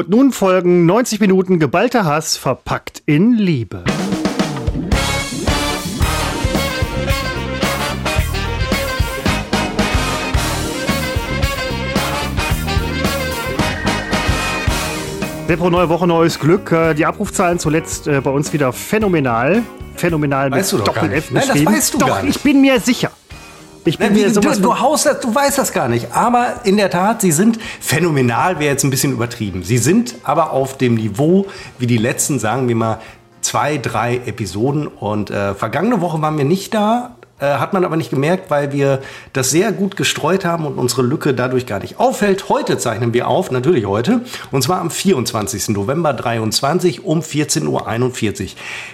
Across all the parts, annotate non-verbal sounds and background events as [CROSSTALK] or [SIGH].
Und nun folgen 90 Minuten geballter Hass verpackt in Liebe. Seppo, neue Woche, neues Glück. Äh, Die Abrufzahlen zuletzt äh, bei uns wieder phänomenal. Phänomenal Weißt mit Doppel-F. Nein, das weißt du doch, gar nicht. ich bin mir sicher. Ich bin Na, wie, sowas du, du, haust das, du weißt das gar nicht. Aber in der Tat, sie sind phänomenal, wäre jetzt ein bisschen übertrieben. Sie sind aber auf dem Niveau wie die letzten, sagen wir mal, zwei, drei Episoden. Und äh, vergangene Woche waren wir nicht da. Äh, hat man aber nicht gemerkt, weil wir das sehr gut gestreut haben und unsere Lücke dadurch gar nicht auffällt. Heute zeichnen wir auf, natürlich heute, und zwar am 24. November 23 um 14.41 Uhr.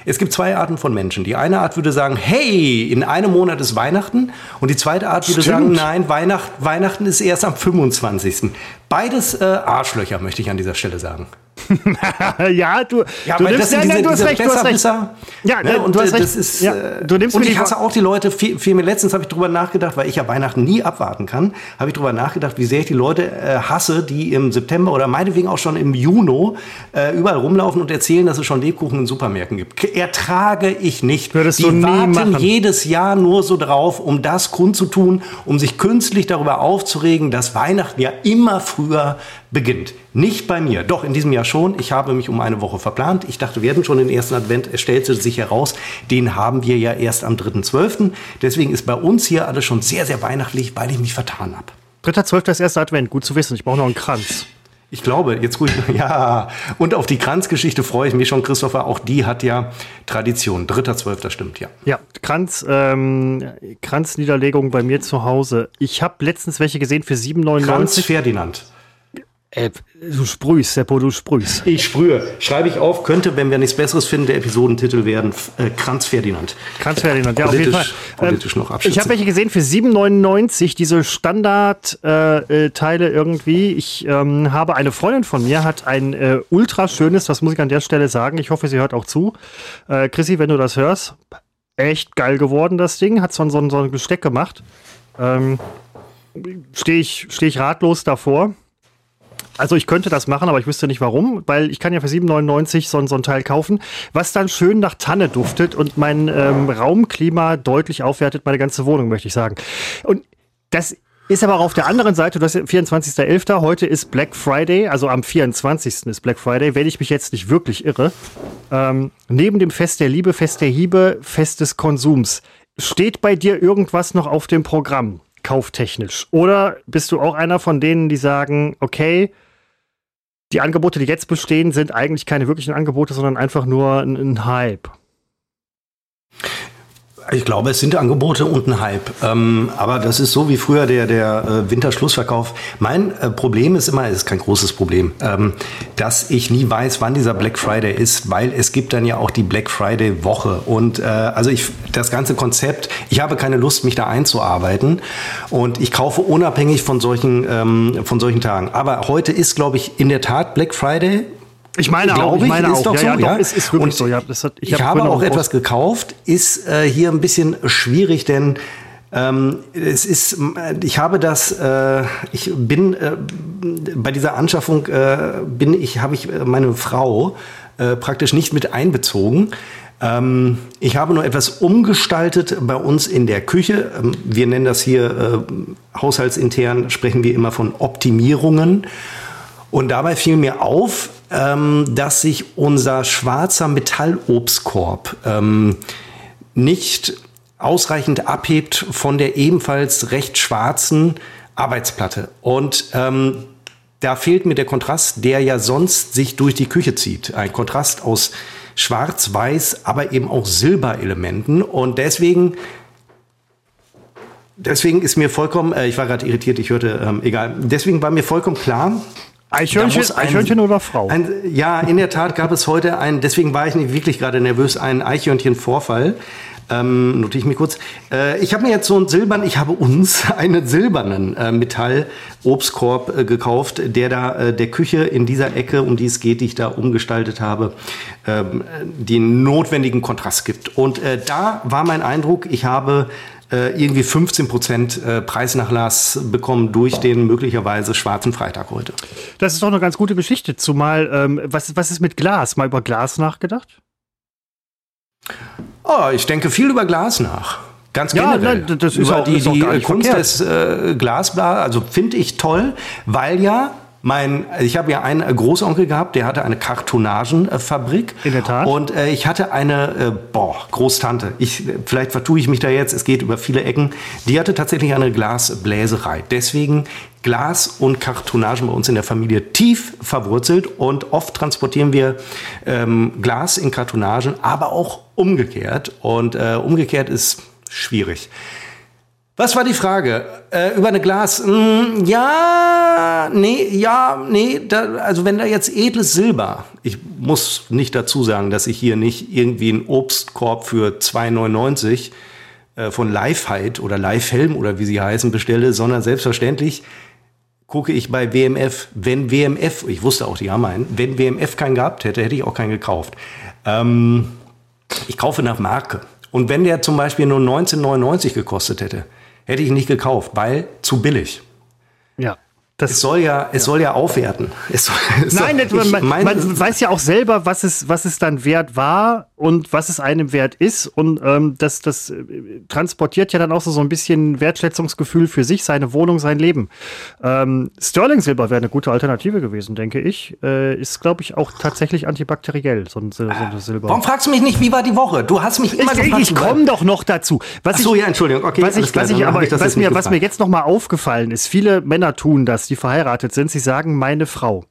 Es gibt zwei Arten von Menschen. Die eine Art würde sagen, hey, in einem Monat ist Weihnachten. Und die zweite Art würde sagen, Stimmt. nein, Weihnacht, Weihnachten ist erst am 25. Beides äh, Arschlöcher, möchte ich an dieser Stelle sagen. [LAUGHS] ja, du, Ja, du nimmst, das sind nein, diese, du hast diese recht, du hast recht. Ja, ne? und du hast äh, recht. das ist. Ja, äh, du nimmst und ich hasse auch die Leute, fiel, fiel mir letztens habe ich drüber nachgedacht, weil ich ja Weihnachten nie abwarten kann, habe ich drüber nachgedacht, wie sehr ich die Leute äh, hasse, die im September oder meinetwegen auch schon im Juni äh, überall rumlaufen und erzählen, dass es schon Lebkuchen in Supermärkten gibt. Ertrage ich nicht. Würdest die du nie warten machen. jedes Jahr nur so drauf, um das kundzutun, um sich künstlich darüber aufzuregen, dass Weihnachten ja immer früher beginnt. Nicht bei mir. Doch, in diesem Jahr schon. Ich habe mich um eine Woche verplant. Ich dachte, wir hätten schon den ersten Advent. Es stellte sich heraus, den haben wir ja erst am 3.12. Deswegen ist bei uns hier alles schon sehr, sehr weihnachtlich, weil ich mich vertan habe. Dritter, zwölfter ist erster Advent. Gut zu wissen. Ich brauche noch einen Kranz. Ich glaube, jetzt gut, [LAUGHS] ja. Und auf die Kranzgeschichte freue ich mich schon, Christopher. Auch die hat ja Tradition. 3.12. stimmt, ja. Ja, Kranz, ähm, Kranzniederlegung bei mir zu Hause. Ich habe letztens welche gesehen für Kranz 7,99. Ferdinand. Äh, du sprühst, Seppo, du sprühst. Ich sprühe. Schreibe ich auf, könnte, wenn wir nichts Besseres finden, der Episodentitel werden äh, Kranz Ferdinand. Kranz Ferdinand, ja, auf jeden Fall. Politisch- politisch noch ich habe welche gesehen für 7,99, diese Standardteile äh, äh, irgendwie. Ich ähm, habe eine Freundin von mir, hat ein äh, ultra schönes, das muss ich an der Stelle sagen, ich hoffe, sie hört auch zu. Äh, Chrissy, wenn du das hörst, echt geil geworden, das Ding. Hat so, ein- so, ein- so ein Gesteck gemacht. Ähm, Stehe ich, steh ich ratlos davor. Also ich könnte das machen, aber ich wüsste nicht warum, weil ich kann ja für 7,99 so, so ein Teil kaufen, was dann schön nach Tanne duftet und mein ähm, Raumklima deutlich aufwertet, meine ganze Wohnung, möchte ich sagen. Und das ist aber auch auf der anderen Seite, das ist 24.11., heute ist Black Friday, also am 24. ist Black Friday, wenn ich mich jetzt nicht wirklich irre. Ähm, neben dem Fest der Liebe, Fest der Hiebe, Fest des Konsums, steht bei dir irgendwas noch auf dem Programm, kauftechnisch? Oder bist du auch einer von denen, die sagen, okay, die Angebote, die jetzt bestehen, sind eigentlich keine wirklichen Angebote, sondern einfach nur ein, ein Hype. Ich glaube, es sind Angebote und ein Hype. Ähm, aber das ist so wie früher der, der äh, Winterschlussverkauf. Mein äh, Problem ist immer, es ist kein großes Problem, ähm, dass ich nie weiß, wann dieser Black Friday ist, weil es gibt dann ja auch die Black Friday Woche. Und äh, also ich, das ganze Konzept, ich habe keine Lust, mich da einzuarbeiten. Und ich kaufe unabhängig von solchen, ähm, von solchen Tagen. Aber heute ist, glaube ich, in der Tat Black Friday. Ich meine auch, ich meine auch. Ja, so, ja, ja, es ist wirklich so. Ja, hat, ich hab habe auch etwas gekauft, ist äh, hier ein bisschen schwierig, denn ähm, es ist, äh, ich habe das, äh, ich bin äh, bei dieser Anschaffung äh, bin ich, habe ich äh, meine Frau praktisch nicht mit einbezogen. Ähm, ich habe nur etwas umgestaltet bei uns in der Küche. Ähm, wir nennen das hier haushaltsintern, sprechen wir immer von Optimierungen. Und dabei fiel mir auf, ähm, dass sich unser schwarzer Metallobstkorb ähm, nicht ausreichend abhebt von der ebenfalls recht schwarzen Arbeitsplatte. Und ähm, da fehlt mir der Kontrast, der ja sonst sich durch die Küche zieht. Ein Kontrast aus Schwarz-Weiß, aber eben auch Silberelementen. Und deswegen Deswegen ist mir vollkommen, äh, ich war gerade irritiert, ich hörte, ähm, egal. Deswegen war mir vollkommen klar, Eichhörnchen, ein- Eichhörnchen oder Frau? ein, ja, in der Tat gab es heute ein, deswegen war ich nicht wirklich gerade nervös, einen Eichhörnchen-Vorfall. Ähm, notiere ich mich kurz. Äh, ich habe mir jetzt so einen silbernen, ich habe uns [LAUGHS] einen silbernen äh, Metall-Obstkorb äh, gekauft, der da äh, der Küche in dieser Ecke, um die es geht, die ich da umgestaltet habe, ähm, den notwendigen Kontrast gibt. Und äh, da war mein Eindruck, ich habe äh, irgendwie 15 Prozent äh, Preisnachlass bekommen durch den möglicherweise schwarzen Freitag heute. Das ist doch eine ganz gute Geschichte. Zumal, ähm, was, was ist mit Glas? Mal über Glas nachgedacht? Oh, ich denke viel über Glas nach. Ganz Ja, generell. nein, das ist über auch- die, ist auch die Kunst verkehrt. des äh, Glasblas, also finde ich toll, weil ja mein, ich habe ja einen äh, Großonkel gehabt, der hatte eine Kartonagenfabrik. In der Tat. Und äh, ich hatte eine, äh, boah, Großtante. Ich, vielleicht vertue ich mich da jetzt, es geht über viele Ecken. Die hatte tatsächlich eine Glasbläserei. Deswegen Glas und Kartonagen bei uns in der Familie tief verwurzelt und oft transportieren wir ähm, Glas in Kartonagen, aber auch umgekehrt. Und äh, umgekehrt ist schwierig. Was war die Frage? Äh, über eine Glas? Mm, ja, nee, ja, nee. Da, also wenn da jetzt edles Silber, ich muss nicht dazu sagen, dass ich hier nicht irgendwie einen Obstkorb für 2,99 äh, von Lifeheit oder Lifehelm oder wie sie heißen bestelle, sondern selbstverständlich gucke ich bei WMF, wenn WMF, ich wusste auch, die haben einen, wenn WMF keinen gehabt hätte, hätte ich auch keinen gekauft. Ähm, ich kaufe nach Marke. Und wenn der zum Beispiel nur 19,99 gekostet hätte, hätte ich nicht gekauft, weil zu billig. Ja. Es Das, soll ja, es soll ja aufwerten. Es soll, es nein, soll, man, meine, man weiß ja auch selber, was es, was es dann wert war und was es einem wert ist. Und ähm, das, das äh, transportiert ja dann auch so, so ein bisschen Wertschätzungsgefühl für sich, seine Wohnung, sein Leben. Ähm, Sterling Silber wäre eine gute Alternative gewesen, denke ich. Äh, ist, glaube ich, auch tatsächlich antibakteriell, so ein, so ein Silber. Warum fragst du mich nicht, wie war die Woche? Du hast mich immer ich, gefragt. ich komme doch noch dazu. Was Ach so, ich, ja, Entschuldigung. Okay, was ich, was ich aber, ich was mir, was mir jetzt noch mal aufgefallen ist, viele Männer tun das, die verheiratet sind. Sie sagen, meine Frau.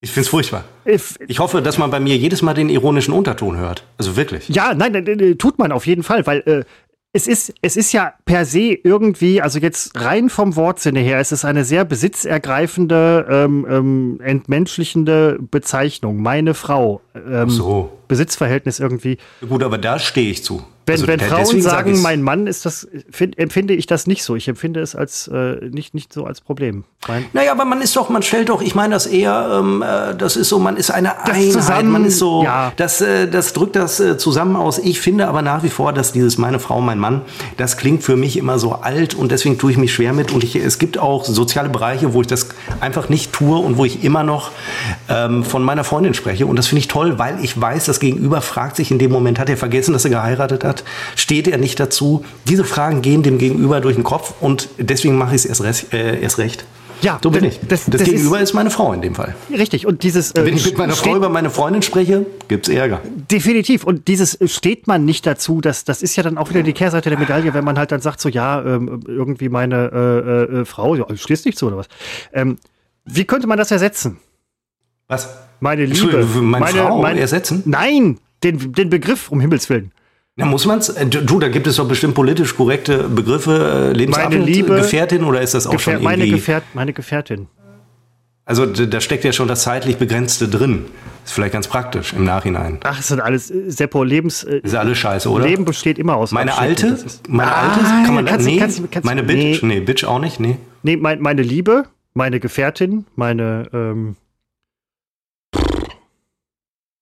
Ich find's furchtbar. If, Ich hoffe, dass man bei mir jedes Mal den ironischen Unterton hört. Also wirklich. ja, nein, äh, tut man auf jeden Fall, weil äh, es ist, es ist ja per se irgendwie, also jetzt rein vom Wortsinne her, es ist eine sehr besitzergreifende, ähm, ähm, entmenschlichende Bezeichnung. Meine Frau. Ähm, So. Besitzverhältnis irgendwie. Gut, aber da stehe ich zu. Wenn, Also wenn Frauen sag sagen, ich's. mein Mann ist das, find, empfinde ich das nicht so. Ich empfinde es als äh, nicht, nicht so als Problem. Mein, Naja, aber man ist doch, man stellt doch, ich meine das eher, ähm, äh, das ist so, man ist eine Das Einheit, zusammen- man ist so, ja. das, äh, das drückt das äh, zusammen aus. Ich finde aber nach wie vor, dass dieses meine Frau, mein Mann, das klingt für mich immer so alt und deswegen tue ich mich schwer mit. Und ich, es gibt auch soziale Bereiche, wo ich das einfach nicht tue und wo ich immer noch ähm, von meiner Freundin spreche. Und das finde ich toll, weil ich weiß, das Gegenüber fragt sich in dem Moment, hat er vergessen, dass er geheiratet hat? Steht er nicht dazu? Diese Fragen gehen dem Gegenüber durch den Kopf und deswegen mache ich es erst, recht- äh, erst recht. Ja, so bin das- ich. das- Das, das Gegenüber ist- ist, meine Frau in dem Fall. richtig. Und dieses äh, Wenn ich mit meiner steht- Frau über meine Freundin spreche, gibt's Ärger. Definitiv. Und dieses äh, steht man nicht dazu, das, das ist ja dann auch wieder die Kehrseite der Medaille, wenn man halt dann sagt, so ja, ähm, irgendwie meine äh, äh, äh, Frau, ja, stehst nicht zu oder was. Ähm, wie könnte man das ersetzen? Was? Meine Liebe. Entschuldigung, meine Frau ersetzen? Nein, den, den Begriff, um Himmels Willen. Na, muss man's? Äh, Du, da gibt es doch bestimmt politisch korrekte Begriffe, äh, Lebensabend, Liebe- Gefährtin oder ist das auch Gefähr schon meine, irgendwie? Gefährt meine Gefährtin. also da steckt ja schon das zeitlich Begrenzte drin. Ist vielleicht ganz praktisch im Nachhinein. Ach, es sind alles, äh, Seppo, Lebens, Ist alles scheiße, oder? Leben besteht immer aus meine alte? Meine Ah, alte? Kann man kannst nee, kannst kannst meine Bitch? nee. Nee. Bitch auch nicht? Nee. Nee, mein, meine Liebe, meine Gefährtin, meine ähm,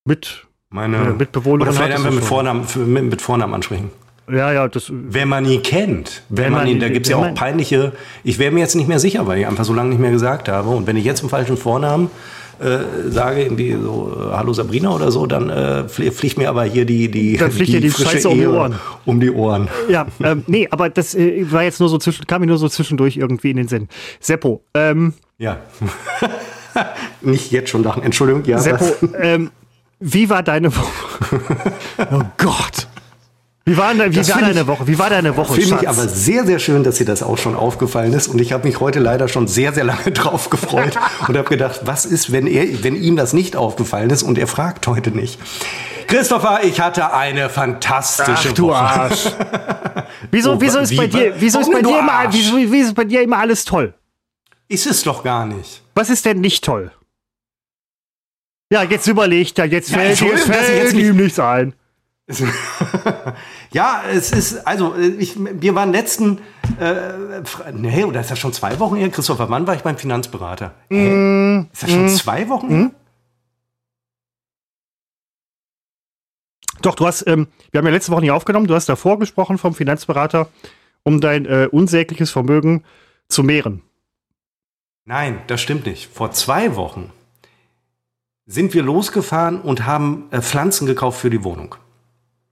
mit, Meine, äh, Mitbewohnerin. oder vielleicht einfach mit. Vornamen, mit, mit Vornamen ansprechen. Ja, ja, das. Wenn man ihn kennt, wenn, Wenn man ihn, da gibt's ja wenn auch peinliche, ich wäre mir jetzt nicht mehr sicher, weil ich einfach so lange nicht mehr gesagt habe. Und wenn ich jetzt einen falschen Vornamen äh, sage, irgendwie so, äh, Hallo Sabrina oder so, dann äh, flie- fliegt mir aber hier die, die, Dann fliegt dir die frische Scheiße um die Ohren. Um die Ohren. Ja, ähm, nee, aber das äh, war jetzt nur so zwischen, kam mir nur so zwischendurch irgendwie in den Sinn. Seppo, ähm, Ja. [LAUGHS] nicht jetzt schon lachen. Entschuldigung, ja. Seppo, [LAUGHS] ähm, wie war deine Woche? [LAUGHS] oh Gott. Wie war, wie Das war deine ich- Woche? Wie war deine Woche, Finde ich aber sehr, sehr schön, dass dir das auch schon aufgefallen ist. Und ich habe mich heute leider schon sehr, sehr lange [LAUGHS] drauf gefreut und habe gedacht, was ist, wenn, er, wenn ihm das nicht aufgefallen ist und er fragt heute nicht. Christopher, ich hatte eine fantastische Ach du Woche. Arsch. [LAUGHS] Wieso, Oh, wieso ist wie- bei dir, wieso ist bei dir du immer, Arsch? wieso, wieso ist bei dir immer alles toll? Ist es doch gar nicht. Was ist denn nicht toll? Ja, jetzt überlegt er, jetzt Ja, fällt, jetzt dass ich fällt jetzt nicht- ihm nichts ein. [LAUGHS] Ja, es ist, also, ich, wir waren letzten, äh, nee, oder ist das schon zwei Wochen her? Christopher, wann war ich beim Finanzberater? Hä? Ist das schon zwei Wochen her? Doch, du hast, ähm, wir haben ja letzte Woche nicht aufgenommen, du hast davor gesprochen vom Finanzberater, um dein äh, unsägliches Vermögen zu mehren. Nein, das stimmt nicht. Vor zwei Wochen sind wir losgefahren und haben äh, Pflanzen gekauft für die Wohnung.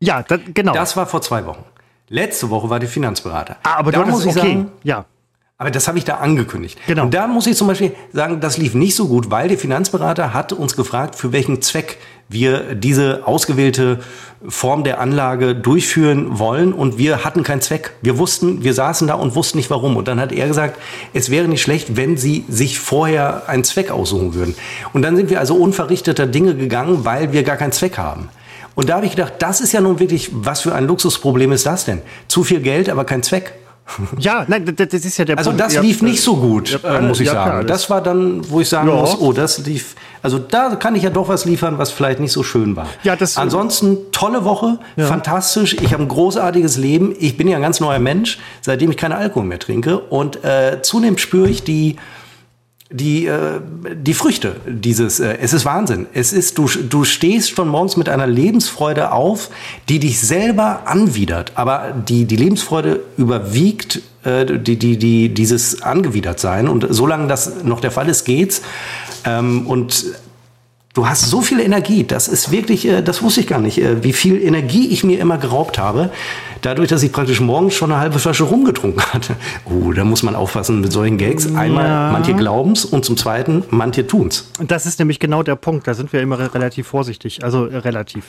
Ja, da, genau. Das war vor zwei Wochen. Letzte Woche war der Finanzberater. Ah, aber da du muss ich okay. sagen, ja. aber das habe ich da angekündigt. Genau. Und da muss ich zum Beispiel sagen, das lief nicht so gut, weil der Finanzberater hat uns gefragt, für welchen Zweck wir diese ausgewählte Form der Anlage durchführen wollen und wir hatten keinen Zweck. Wir wussten, wir saßen da und wussten nicht warum. Und dann hat er gesagt, es wäre nicht schlecht, wenn Sie sich vorher einen Zweck aussuchen würden. Und dann sind wir also unverrichteter Dinge gegangen, weil wir gar keinen Zweck haben. Und da habe ich gedacht, das ist ja nun wirklich, was für ein Luxusproblem ist das denn? Zu viel Geld, aber kein Zweck. Ja, nein, das, das ist ja der Also Punkt. das Ihr lief nicht so gut, äh, muss ich ja, klar, sagen. das- Das war dann, wo ich sagen Ja. muss, oh, das lief. Also da kann ich ja doch was liefern, was vielleicht nicht so schön war. Ja, das- Ansonsten tolle Woche, fantastisch. Ich habe ein großartiges Leben. Ich bin ja ein ganz neuer Mensch, seitdem ich keinen Alkohol mehr trinke. Und äh, zunehmend spüre ich die die, äh, die Früchte dieses, äh, es ist Wahnsinn. Es ist, du, du stehst schon morgens mit einer Lebensfreude auf, die dich selber anwidert. Aber die, die Lebensfreude überwiegt äh, die, die, die, dieses Angewidertsein. Und solange das noch der Fall ist, geht's. Ähm, und Du hast so viel Energie, das ist wirklich, äh, das wusste ich gar nicht, äh, wie viel Energie ich mir immer geraubt habe, dadurch, dass ich praktisch morgens schon eine halbe Flasche rumgetrunken [LAUGHS] hatte. Oh, da muss man aufpassen mit solchen Gags. Einmal, Ja. manche glauben's und zum Zweiten, manche tun's. Und das ist nämlich genau der Punkt. Da sind wir immer re- relativ vorsichtig. Also äh, relativ.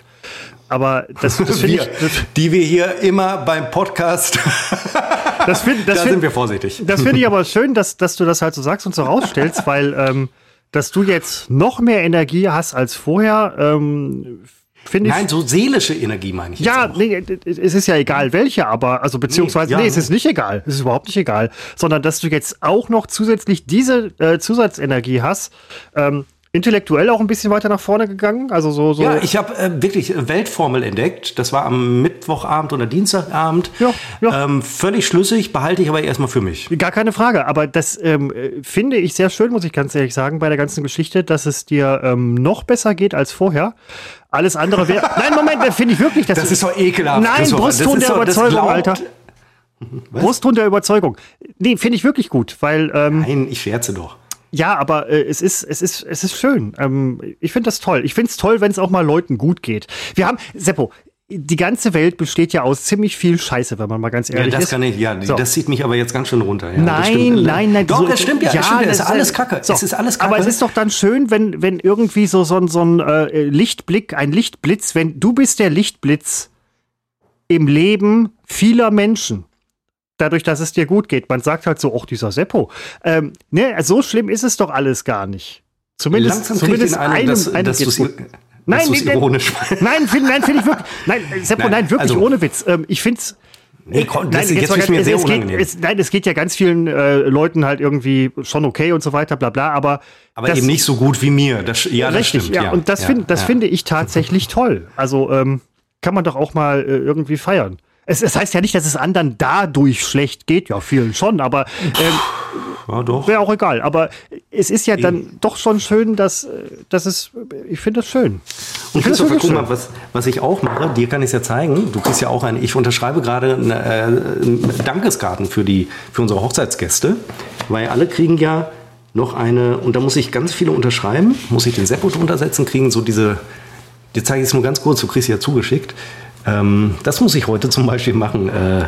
Aber das, das [LAUGHS] finde ich. Wir, die wir hier immer beim Podcast, [LAUGHS] Das, find, das da find- sind wir vorsichtig. Das finde ich aber schön, dass, dass du das halt so sagst und so rausstellst, weil ähm, dass du jetzt noch mehr Energie hast als vorher, ähm, finde ich. Nein, so seelische Energie meine ich ja, nee, es ist ja egal welche, aber, also beziehungsweise, Nee, ja, nee, es ist nicht egal. Es ist überhaupt nicht egal. Sondern dass du jetzt auch noch zusätzlich diese äh, Zusatzenergie hast, ähm, intellektuell auch ein bisschen weiter nach vorne gegangen. Also so, so. Ja, ich habe äh, wirklich äh, Weltformel entdeckt. Das war am Mittwochabend oder Dienstagabend. Ja, ja. Ähm, völlig schlüssig, behalte ich aber erstmal für mich. Gar keine Frage, aber das ähm, äh, finde ich sehr schön, muss ich ganz ehrlich sagen, bei der ganzen Geschichte, dass es dir ähm, noch besser geht als vorher. Alles andere wäre. [LAUGHS] Nein, Moment, das finde ich wirklich. dass Das du- ist doch ekelhaft. Nein. Brustton Das ist der das Überzeugung, Alter. Brustton der Überzeugung. Nee, finde ich wirklich gut, weil ähm, Nein, ich scherze doch. Ja, aber äh, es ist es ist es ist schön. Ähm, ich finde das toll. Ich finde es toll, wenn es auch mal Leuten gut geht. Wir haben Seppo. Die ganze Welt besteht ja aus ziemlich viel Scheiße, wenn man mal ganz Ja, ehrlich das ist. kann ich, ja, So. das zieht mich aber jetzt ganz schön runter. Ja, das Nein, nein, nein. Doch, so- es stimmt ja, es stimmt ja, es ist das alles Kacke. So, Es ist alles Kacke. Aber es ist doch dann schön, wenn, wenn irgendwie so, so, ein- so ein äh, Lichtblick, ein Lichtblitz, wenn du bist der Lichtblitz im Leben vieler Menschen. Dadurch, dass es dir gut geht. Man sagt halt so, ach, dieser Seppo. Ähm, ne, so schlimm ist es doch alles gar nicht. Zumindest, Langsam zumindest Eindruck, einem, dass, einem dass geht's gut. Nein, nee, ironisch. Nein, finde nein, find ich wirklich. Nein, Seppo, nein, Nein, wirklich also- ohne Witz. Ähm, ich finde es. Nee, komm, das, jetzt mal ist mir sehr es, es geht, unangenehm. es, nein, es geht ja ganz vielen äh, Leuten halt irgendwie schon okay und so weiter, bla bla, aber. aber das, eben nicht so gut wie mir. Das, ja, das richtig, stimmt. ja. Und das, ja, find, das ja. finde ich tatsächlich toll. Also ähm, kann man doch auch mal äh, irgendwie feiern. Es, es heißt ja nicht, dass es anderen dadurch schlecht geht, ja, vielen schon, aber ähm, Ja, wäre auch egal. Aber es ist ja dann doch schon schön, dass, dass es, ich finde das schön. Und Ich Christopher, guck mal, was, was ich auch mache, dir kann ich es ja zeigen. Du kriegst ja auch ein, ich unterschreibe gerade eine, äh, Dankeskarten für, die, für unsere Hochzeitsgäste, weil alle kriegen ja noch eine, und da muss ich ganz viele unterschreiben, muss ich den Seppo drunter setzen, kriegen so diese, dir zeige ich es nur ganz kurz, du kriegst sie ja zugeschickt. Ähm, das muss ich heute [LAUGHS] zum Beispiel machen, äh,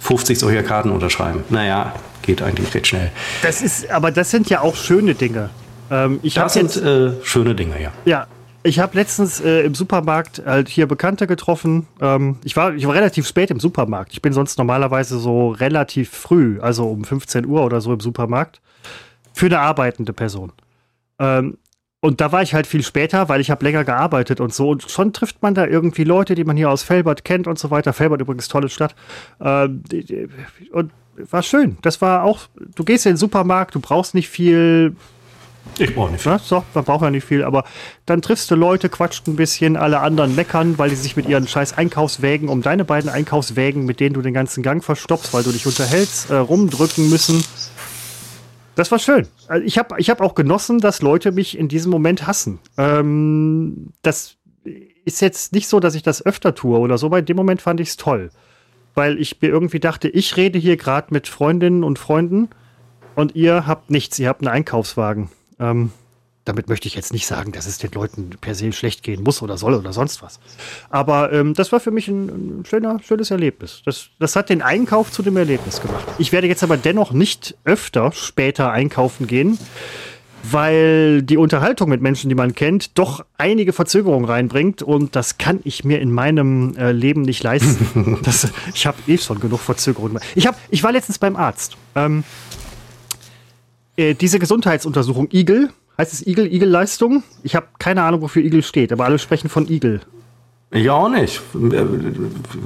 50 solcher Karten unterschreiben. Naja, geht eigentlich recht schnell. Das ist, aber das sind ja auch schöne Dinge. Ähm, ich Das sind jetzt, äh, schöne Dinge, ja. ja, ich habe letztens äh, im Supermarkt halt hier Bekannte getroffen. Ähm, ich, war, ich war relativ spät im Supermarkt. Ich bin sonst normalerweise so relativ früh, also um 15 Uhr oder so im Supermarkt, für eine arbeitende Person. Ähm, und da war ich halt viel später, weil ich habe länger gearbeitet und so. Und schon trifft man da irgendwie Leute, die man hier aus Felbert kennt und so weiter. Felbert übrigens tolle Stadt. Ähm, und war schön. Das war auch, du gehst in den Supermarkt, du brauchst nicht viel, Ich brauche nicht viel. Ne? So, man braucht ja nicht viel, aber dann triffst du Leute, quatscht ein bisschen, alle anderen meckern, weil die sich mit ihren scheiß Einkaufswägen um deine beiden Einkaufswägen, mit denen du den ganzen Gang verstopfst, weil du dich unterhältst, äh, rumdrücken müssen. Das war schön. Also Ich habe ich hab auch genossen, dass Leute mich in diesem Moment hassen. Ähm, das ist jetzt nicht so, dass ich das öfter tue oder so, aber in dem Moment fand ich es toll. Weil ich mir irgendwie dachte, ich rede hier gerade mit Freundinnen und Freunden und ihr habt nichts, ihr habt einen Einkaufswagen. Ähm, damit möchte ich jetzt nicht sagen, dass es den Leuten per se schlecht gehen muss oder soll oder sonst was. Aber ähm, das war für mich ein, ein, schöner, schönes Erlebnis. Das, das hat den Einkauf zu dem Erlebnis gemacht. Ich werde jetzt aber dennoch nicht öfter später einkaufen gehen, weil die Unterhaltung mit Menschen, die man kennt, doch einige Verzögerungen reinbringt und das kann ich mir in meinem äh, Leben nicht leisten. [LAUGHS] das, ich habe eh schon genug Verzögerungen. Ich, hab, ich war letztens beim Arzt. Ähm, äh, diese Gesundheitsuntersuchung Igel, heißt es Igel, Igel-Leistung? Ich habe keine Ahnung, wofür Igel steht, aber alle sprechen von Igel. Ich auch nicht.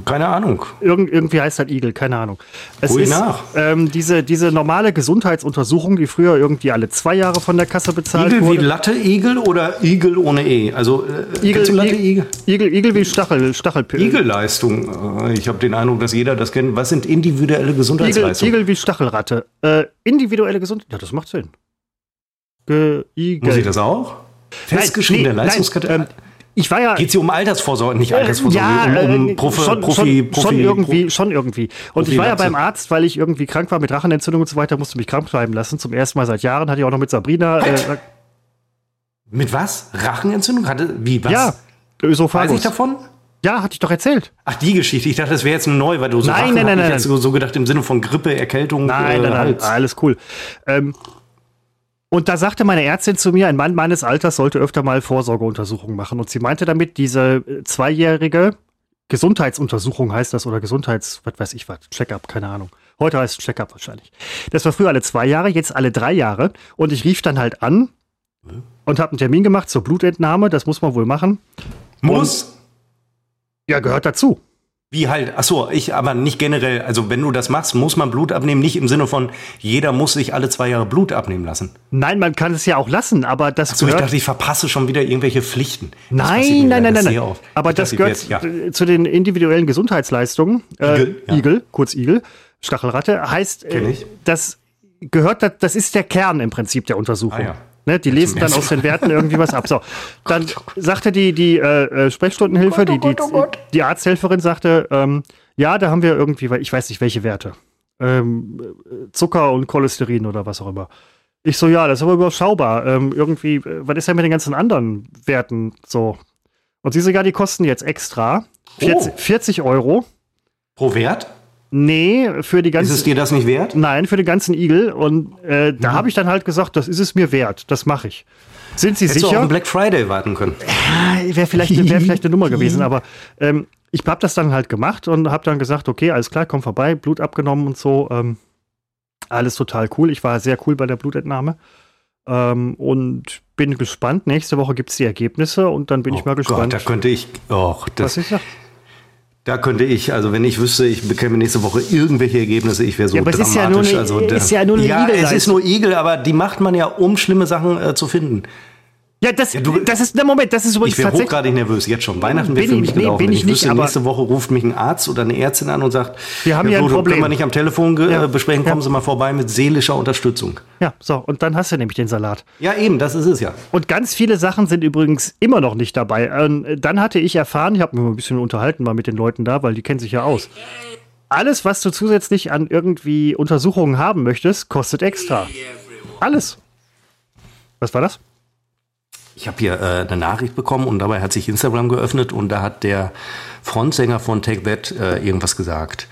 Keine Ahnung. Irgend, irgendwie heißt halt Igel, keine Ahnung. Es Ruhig ist nach. Ähm, diese, diese normale Gesundheitsuntersuchung, die früher irgendwie alle zwei Jahre von der Kasse bezahlt Igel wurde. wie Latte-Igel oder Igel ohne E? Also äh, Igel, Latte Igel? Igel, Igel wie Stachel, Stachelpillen. Igelleistung. Äh, ich habe den Eindruck, dass jeder das kennt. Was sind individuelle Gesundheitsleistungen? Igel, Igel wie Stachelratte. Äh, individuelle Gesundheit. Ja, das macht Sinn. Ge Igel. Muss ich das auch? Festgeschriebene nee, Leistungskategorie. Ähm, ich war ja. Geht es hier um Altersvorsorge, nicht Altersvorsorge, ja, um, um äh, Profi, schon, Profi, Profi, schon irgendwie, schon irgendwie. Und ich war ja beim Arzt, weil ich irgendwie krank war mit Rachenentzündung und so weiter, musste mich krank bleiben lassen. Zum ersten Mal seit Jahren hatte ich auch noch mit Sabrina. Äh, mit was? Rachenentzündung? Hatte, wie, was? Ja, Ösophagus. Weiß ich davon? Ja, hatte ich doch erzählt. Ach, die Geschichte. Ich dachte, das wäre jetzt neu, weil du so nein, Rachen nein, nein, nein, jetzt so, gedacht im Sinne von Grippe, Erkältung. Nein, äh, nein, nein, alles cool. Ähm, und da sagte meine Ärztin zu mir, ein Mann meines Alters sollte öfter mal Vorsorgeuntersuchungen machen. Und sie meinte damit, diese äh, zweijährige Gesundheitsuntersuchung heißt das oder Gesundheits, was weiß ich was, Checkup, keine Ahnung. Heute heißt es Checkup wahrscheinlich. Das war früher alle zwei Jahre, jetzt alle drei Jahre. Und ich rief dann halt an und habe einen Termin gemacht zur Blutentnahme. Das muss man wohl machen. Muss? Und, ja, gehört dazu. Wie halt, ach so, ich aber nicht generell. Also wenn du das machst, muss man Blut abnehmen, nicht im Sinne von jeder muss sich alle zwei Jahre Blut abnehmen lassen. Nein, man kann es ja auch lassen, aber das ach so, ich dachte, ich verpasse schon wieder irgendwelche Pflichten. Nein, nein, nein, nein, nein. Aber ich das dachte, gehört jetzt, ja. zu den individuellen Gesundheitsleistungen. Äh, Igel, ja. Igel, kurz Igel, Stachelratte heißt, äh, das gehört, das ist der Kern im Prinzip der Untersuchung. Ah, ja. Ne, die lesen dann aus den Werten irgendwie was ab. So, [LAUGHS] dann sagte die, die äh, äh Sprechstundenhilfe, die, die, die Arzthelferin sagte, ähm, ja, da haben wir irgendwie, ich weiß nicht welche Werte. Ähm, Zucker und Cholesterin oder was auch immer. Ich so, ja, das ist aber überschaubar. Ähm, irgendwie, äh, was ist denn mit den ganzen anderen Werten so? Und sie so, ja, die kosten jetzt extra 40, oh. 40 Euro. Pro Wert? Nee, für die ganzen. Ist es dir das nicht wert? Nein, für den ganzen Igel. Und äh, da mhm. habe ich dann halt gesagt, das ist es mir wert. Das mache ich. Sind Sie Hättest sicher? Du auch Black Friday warten können. Ja, wäre vielleicht, wär vielleicht eine Nummer gewesen, aber ähm, ich habe das dann halt gemacht und habe dann gesagt, okay, alles klar, komm vorbei, Blut abgenommen und so. Ähm, alles total cool. Ich war sehr cool bei der Blutentnahme. Ähm, und bin gespannt. Nächste Woche gibt es die Ergebnisse und dann bin oh ich mal gespannt. Gott, da könnte ich. Oh, das, Was ist das? Da könnte ich, also wenn ich wüsste, ich bekäme nächste Woche irgendwelche Ergebnisse, ich wäre so ja, aber dramatisch. Es ist ja nur eine, also, ist ja nur eine ja, es ist nur Igel, aber die macht man ja, um schlimme Sachen äh, zu finden. Ja, das, ja, du, das ist der Moment, das ist übrigens Ich wäre hochgradig nervös, jetzt schon. Weihnachten wäre für mich nee, gelaufen. Ich, ich wüsste, nicht, nächste Woche ruft mich ein Arzt oder eine Ärztin an und sagt, wir haben ja ein Problem. können wir nicht am Telefon ja. besprechen, kommen ja. Sie mal vorbei mit seelischer Unterstützung. Ja, so, und dann hast du nämlich den Salat. Ja, eben, das ist es ja. Und ganz viele Sachen sind übrigens immer noch nicht dabei. Ähm, dann hatte ich erfahren, ich habe mich mal ein bisschen unterhalten mal mit den Leuten da, weil die kennen sich ja aus. Alles, was du zusätzlich an irgendwie Untersuchungen haben möchtest, kostet extra. Alles. Was war das? Ich habe hier äh, eine Nachricht bekommen und dabei hat sich Instagram geöffnet und da hat der Frontsänger von Take That äh, irgendwas gesagt.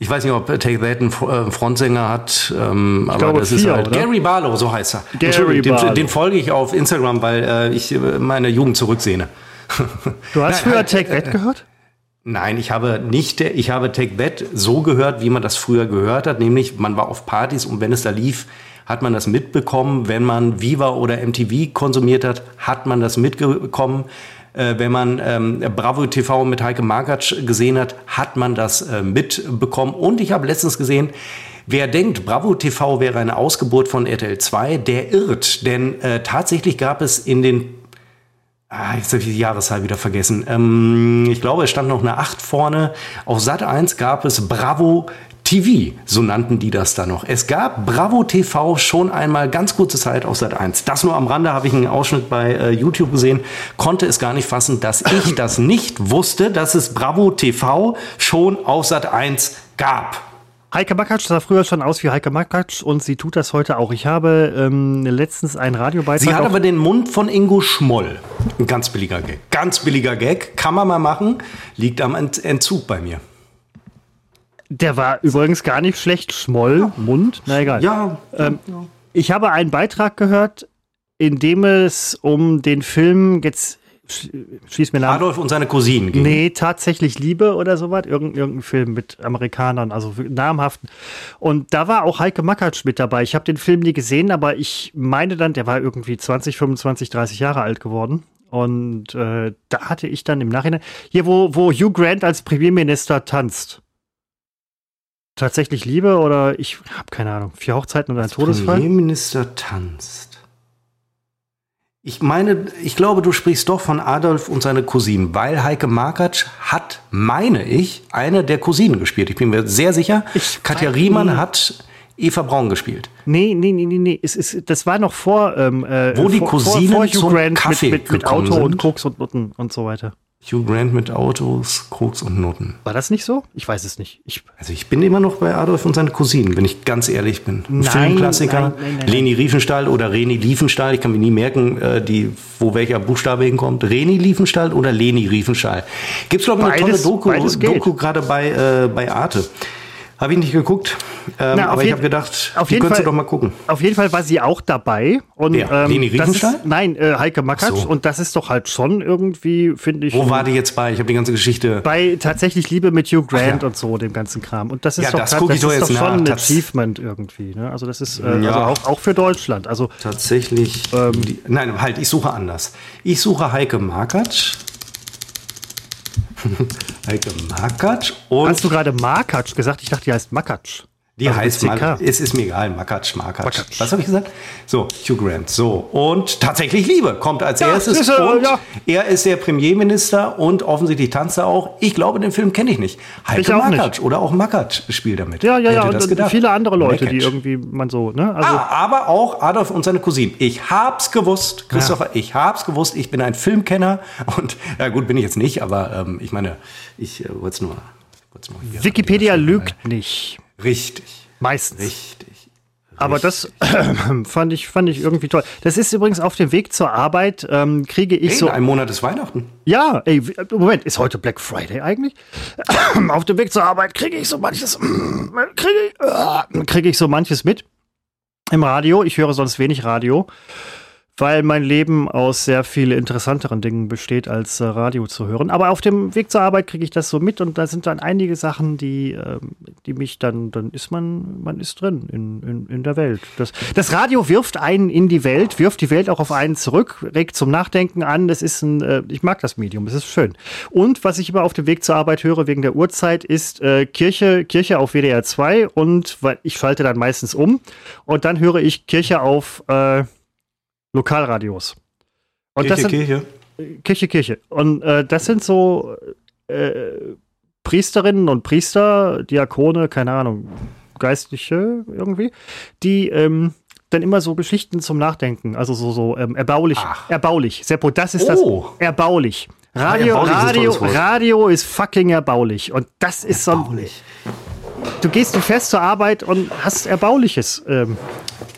Ich weiß nicht, ob Take That einen äh, Frontsänger hat, ähm, aber glaube, das vier, ist halt oder? Gary Barlow, so heißt er. Gary den, den, folge ich auf Instagram, weil äh, ich äh, meine Jugend zurücksehne. [LAUGHS] Du hast früher Take That gehört? Nein, ich habe nicht, ich habe Take That so gehört, wie man das früher gehört hat, nämlich man war auf Partys und wenn es da lief, hat man das mitbekommen. Wenn man Viva oder MTV konsumiert hat, hat man das mitbekommen. Äh, wenn man ähm, Bravo TV mit Heike Margatsch gesehen hat, hat man das äh, mitbekommen. Und ich habe letztens gesehen, Wer denkt, Bravo TV wäre eine Ausgeburt von RTL 2, der irrt. Denn äh, tatsächlich gab es in den Ah, jetzt habe ich die Jahreszahl wieder vergessen. Ähm, ich glaube, es stand noch eine 8 vorne. Auf Sat 1 gab es Bravo TV, so nannten die das da noch. Es gab Bravo TV schon einmal ganz kurze Zeit auf Sat 1. Das nur am Rande habe ich einen Ausschnitt bei äh, YouTube gesehen, konnte es gar nicht fassen, dass ich das nicht wusste, dass es Bravo TV schon auf Sat 1 gab. Heike Makatsch sah früher schon aus wie Heike Makatsch und sie tut das heute auch. Ich habe ähm, letztens einen Radiobeitrag. Sie hat aber den Mund von Ingo Schmoll. Ein ganz billiger Gag. Ganz billiger Gag. Kann man mal machen. Liegt am Entzug bei mir. Der war übrigens gar nicht schlecht. Schmoll, ja. Mund, na egal. Ja. Ähm, ja. Ich habe einen Beitrag gehört, in dem es um den Film, jetzt schieß mir nach. Adolf und seine Cousinen ging. Nee, tatsächlich Liebe oder sowas. Irgend, irgendein Film mit Amerikanern, also namhaften. Und da war auch Heike Makatsch mit dabei. Ich habe den Film nie gesehen, aber ich meine dann, der war irgendwie 20, 25, 30 Jahre alt geworden. Und äh, da hatte ich dann im Nachhinein, hier, wo, wo Hugh Grant als Premierminister tanzt. Tatsächlich Liebe oder ich habe keine Ahnung, vier Hochzeiten und ein Todesfall? Premierminister tanzt. Ich meine, ich glaube, du sprichst doch von Adolf und seine Cousinen, weil Heike Markatsch hat, meine ich, eine der Cousinen gespielt. Ich bin mir sehr sicher. Ich Katja Riemann hat Eva Braun gespielt. Nee, nee, nee, nee, nee. Es ist, das war noch vor. Ähm, äh, Wo die Cousinen vor, vor Hugh Grant Kaffee mit, mit, mit Auto sind. und Koks und Nutten und so weiter. Hugh Grant mit Autos, Koks und Noten. War das nicht so? Ich weiß es nicht. Ich also ich bin immer noch bei Adolf und seine Cousinen, wenn ich ganz ehrlich bin. Ein nein, Filmklassiker. Nein, nein, Leni Riefenstahl oder Reni Liefenstahl. Ich kann mir nie merken, äh, die, wo welcher Buchstabe hinkommt. Reni Liefenstahl oder Leni Riefenstahl. Gibt es, glaube ich, eine beides, tolle Doku, Doku gerade bei, äh, bei Arte. Habe ich nicht geguckt, ähm, Na, aber ich habe gedacht, auf jeden Fall, doch mal gucken. Auf jeden Fall war sie auch dabei. Und, ja, ähm, Leni Riefenstahl? Ist, nein, äh, Heike Makatsch. So. Und das ist doch halt schon irgendwie, finde ich. Wo war die jetzt bei? Ich habe die ganze Geschichte. Bei tatsächlich Liebe mit Hugh Grant ja. und so, dem ganzen Kram. Und das ist ja, doch, das grad, das ist doch schon ein Achievement irgendwie. Ne? Also das ist äh, ja. also auch, auch für Deutschland. Also tatsächlich. Ähm, die, nein, halt, ich suche anders. Ich suche Heike Makatsch. Heike Makatsch. Und Hast du gerade Makatsch gesagt? Ich dachte, die heißt Makatsch. Die also heißt mal, es ist mir egal, Makatsch, Makatsch. Makatsch. Was habe ich gesagt? So, Hugh Grant. So, und tatsächlich Liebe kommt als ja, erstes. Ist, äh, und ja. er ist der Premierminister und offensichtlich tanzt er auch. Ich glaube, den Film kenne ich nicht. Heike Makatsch oder auch Makatsch spielt damit. Ja, ja, ja. Und, und viele andere Leute, Makatsch. die irgendwie man so, ne? Also ah, aber auch Adolf und seine Cousine. Ich hab's gewusst, Christopher, ja. ich hab's gewusst. Ich bin ein Filmkenner [LAUGHS] und, ja gut, bin ich jetzt nicht, aber ähm, ich meine, ich äh, wollte es nur, nur Wikipedia lügt nicht. Richtig. Meistens. Richtig. Aber das [CLEARS THROAT] fand ich fand ich irgendwie toll. Das ist übrigens auf dem Weg zur Arbeit ähm, kriege ich hey, so. Ein Monat ist Weihnachten. Ja, ey, Moment, ist heute Black Friday eigentlich? [CLEARS THROAT] auf dem Weg zur Arbeit kriege ich so manches [CLEARS THROAT] kriege ich, äh, krieg ich so manches mit im Radio. Ich höre sonst wenig Radio weil mein Leben aus sehr viel interessanteren Dingen besteht, als äh, Radio zu hören. Aber auf dem Weg zur Arbeit kriege ich das so mit und da sind dann einige Sachen, die, äh, die mich dann, dann ist man, man ist drin in, in, in der Welt. Das, das Radio wirft einen in die Welt, wirft die Welt auch auf einen zurück, regt zum Nachdenken an. Das ist ein, äh, ich mag das Medium, es ist schön. Und was ich immer auf dem Weg zur Arbeit höre wegen der Uhrzeit ist äh, Kirche, Kirche auf WDR 2 und weil ich schalte dann meistens um und dann höre ich Kirche auf äh, Lokalradios. Und Kirche, das sind, Kirche. Kirche, Kirche. Und äh, das sind so äh, Priesterinnen und Priester, Diakone, keine Ahnung, Geistliche irgendwie, die ähm, dann immer so Geschichten zum Nachdenken, also so, so ähm, erbaulich. Ach. Erbaulich. Seppo, das ist oh. das. Erbaulich. Radio, ja, erbaulich Radio, Radio ist fucking erbaulich. Und das ist erbaulich. so. Du gehst, du fährst zur Arbeit und hast Erbauliches. Ähm,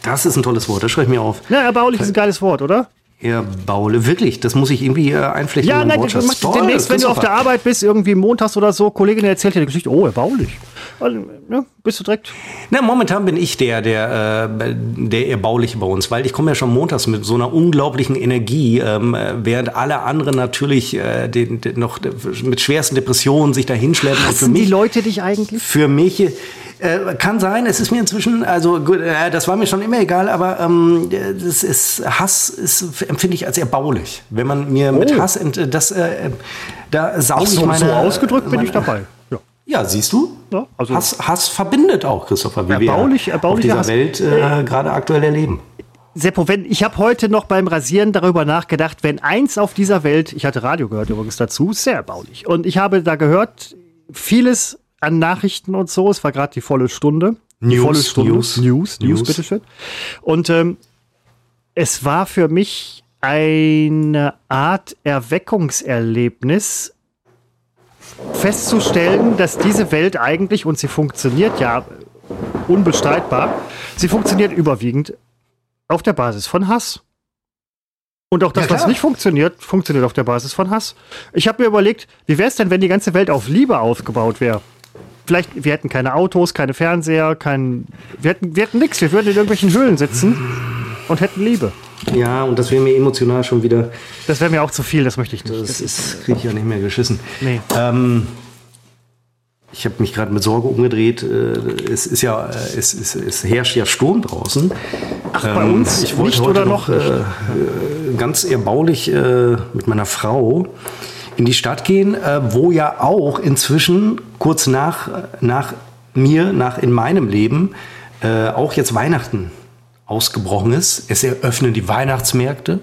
das ist ein tolles Wort, das schreibe ich mir auf. Ja, erbaulich ist ein geiles Wort, oder? Erbaule, wirklich, das muss ich irgendwie einflechten. Ja, nein, du machst demnächst, wenn du auf der Arbeit bist, irgendwie montags oder so, Kollegin erzählt dir die Geschichte, oh, erbaulich. Also, ja, bist du direkt. Na, momentan bin ich der, der, äh, der erbauliche bei uns, weil ich komme ja schon montags mit so einer unglaublichen Energie, ähm, während alle anderen natürlich äh, den, den noch mit schwersten Depressionen sich da hinschleppen. Hassen die Leute dich eigentlich? Für mich äh, kann sein, es ist mir inzwischen, also gut, äh, das war mir schon immer egal, aber ähm, das ist, Hass ist, empfinde ich als erbaulich. Wenn man mir oh. mit Hass, das, äh, da sauge so, ich meine... So ausgedrückt bin meine, ich dabei. Ja. ja, siehst du? Ja, also Hass, Hass verbindet auch, Christopher, wie erbaulich, wir auf dieser Hass. Welt äh, gerade aktuell erleben. Seppo, wenn, ich habe heute noch beim Rasieren darüber nachgedacht, wenn eins auf dieser Welt, ich hatte Radio gehört übrigens dazu, sehr erbaulich. Und ich habe da gehört, vieles an Nachrichten und so, es war gerade die volle Stunde. News, die volle Stunde. News, News, News, News. bitteschön. Und ähm, es war für mich eine Art Erweckungserlebnis, festzustellen, dass diese Welt eigentlich, und sie funktioniert ja unbestreitbar, sie funktioniert überwiegend auf der Basis von Hass. Und auch das, Ja, was nicht funktioniert, funktioniert auf der Basis von Hass. Ich habe mir überlegt, wie wäre es denn, wenn die ganze Welt auf Liebe aufgebaut wäre? Vielleicht, wir hätten keine Autos, keine Fernseher, kein, wir hätten, wir hätten nichts, wir würden in irgendwelchen Höhlen sitzen und hätten Liebe. Ja, und das wäre mir emotional schon wieder, Das wäre mir auch zu viel, das möchte ich nicht. das ist, kriege ich ja nicht mehr geschissen. Nee. Ähm, ich habe mich gerade mit Sorge umgedreht. Äh, Es ist ja, äh, es, es, es herrscht ja Sturm draußen. Ach, bei uns ich wollte nicht heute oder noch äh, äh, ganz erbaulich äh, mit meiner Frau in die Stadt gehen, äh, wo ja auch inzwischen kurz nach, nach mir, nach in meinem Leben, äh, auch jetzt Weihnachten ausgebrochen ist. Es eröffnen die Weihnachtsmärkte.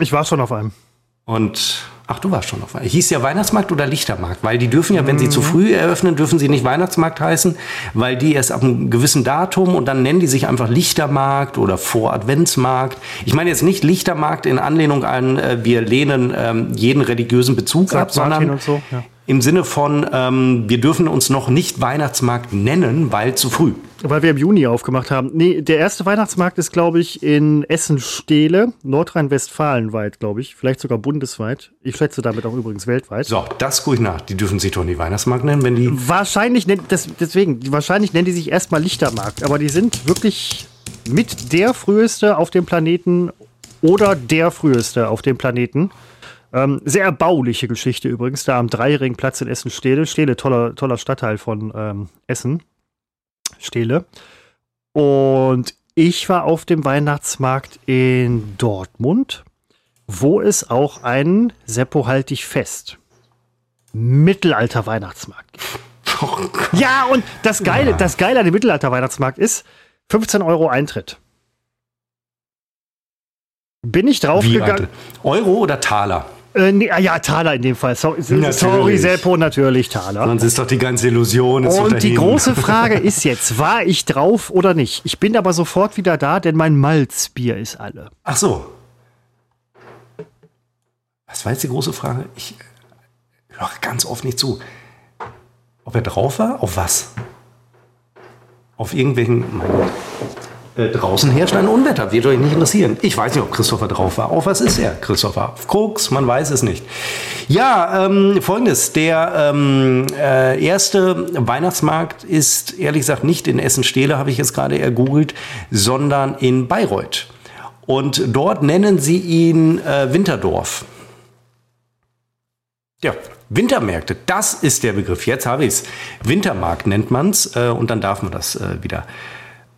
Ich war schon auf einem. Und ach, du warst schon auf. Hieß ja Weihnachtsmarkt oder Lichtermarkt? Weil die dürfen ja, wenn sie zu früh eröffnen, dürfen sie nicht Weihnachtsmarkt heißen, weil die erst ab einem gewissen Datum und dann nennen die sich einfach Lichtermarkt oder Voradventsmarkt. Ich meine jetzt nicht Lichtermarkt in Anlehnung an, äh, wir lehnen ähm, jeden religiösen Bezug ab, Sagt Martin sondern und so, ja. Im Sinne von, ähm, wir dürfen uns noch nicht Weihnachtsmarkt nennen, weil zu früh. Weil wir im Juni aufgemacht haben. Nee, der erste Weihnachtsmarkt ist, glaube ich, in Essen-Stehle, Nordrhein-Westfalen weit, glaube ich. Vielleicht sogar bundesweit. Ich schätze damit auch übrigens weltweit. So, das gucke ich nach. Die dürfen sich doch nicht Weihnachtsmarkt nennen, wenn die Wahrscheinlich, nennt, das, deswegen, wahrscheinlich nennen die sich erstmal Lichtermarkt. Aber die sind wirklich mit der früheste auf dem Planeten oder der früheste auf dem Planeten. Ähm, sehr erbauliche Geschichte übrigens, da am Dreiringplatz in Essen-Stehle. Stehle, toller, toller Stadtteil von ähm, Essen. Stehle. Und ich war auf dem Weihnachtsmarkt in Dortmund, wo es auch einen, Seppo halt dich fest, Mittelalter-Weihnachtsmarkt gibt. [LAUGHS] Ja, und das Geile, das Geile an dem Mittelalter-Weihnachtsmarkt ist 15 Euro Eintritt. Bin ich draufgegangen? Euro oder Taler? Äh, nee, ah ja, Taler in dem Fall. So, sorry. Seppo, natürlich Taler. Sonst ist doch die ganze Illusion. Und die große [LAUGHS] Frage ist jetzt, war ich drauf oder nicht? Ich bin aber sofort wieder da, denn mein Malzbier ist alle. Ach so. Was war jetzt die große Frage? Ich äh, höre ganz oft nicht zu. Ob er drauf war? Auf was? Auf irgendwelchen. Mein Gott. Äh, draußen herrscht ein Unwetter, wird euch nicht interessieren. Ich weiß nicht, ob Christopher drauf war. Auf was ist er, Christopher? Auf Koks? Man weiß es nicht. Ja, ähm, folgendes. Der ähm, äh, erste Weihnachtsmarkt ist ehrlich gesagt nicht in Essen-Stehle, habe ich jetzt gerade ergoogelt, sondern in Bayreuth. Und dort nennen sie ihn äh, Winterdorf. Ja, Wintermärkte, das ist der Begriff. Jetzt habe ich es. Wintermarkt nennt man es äh, und dann darf man das äh, wieder.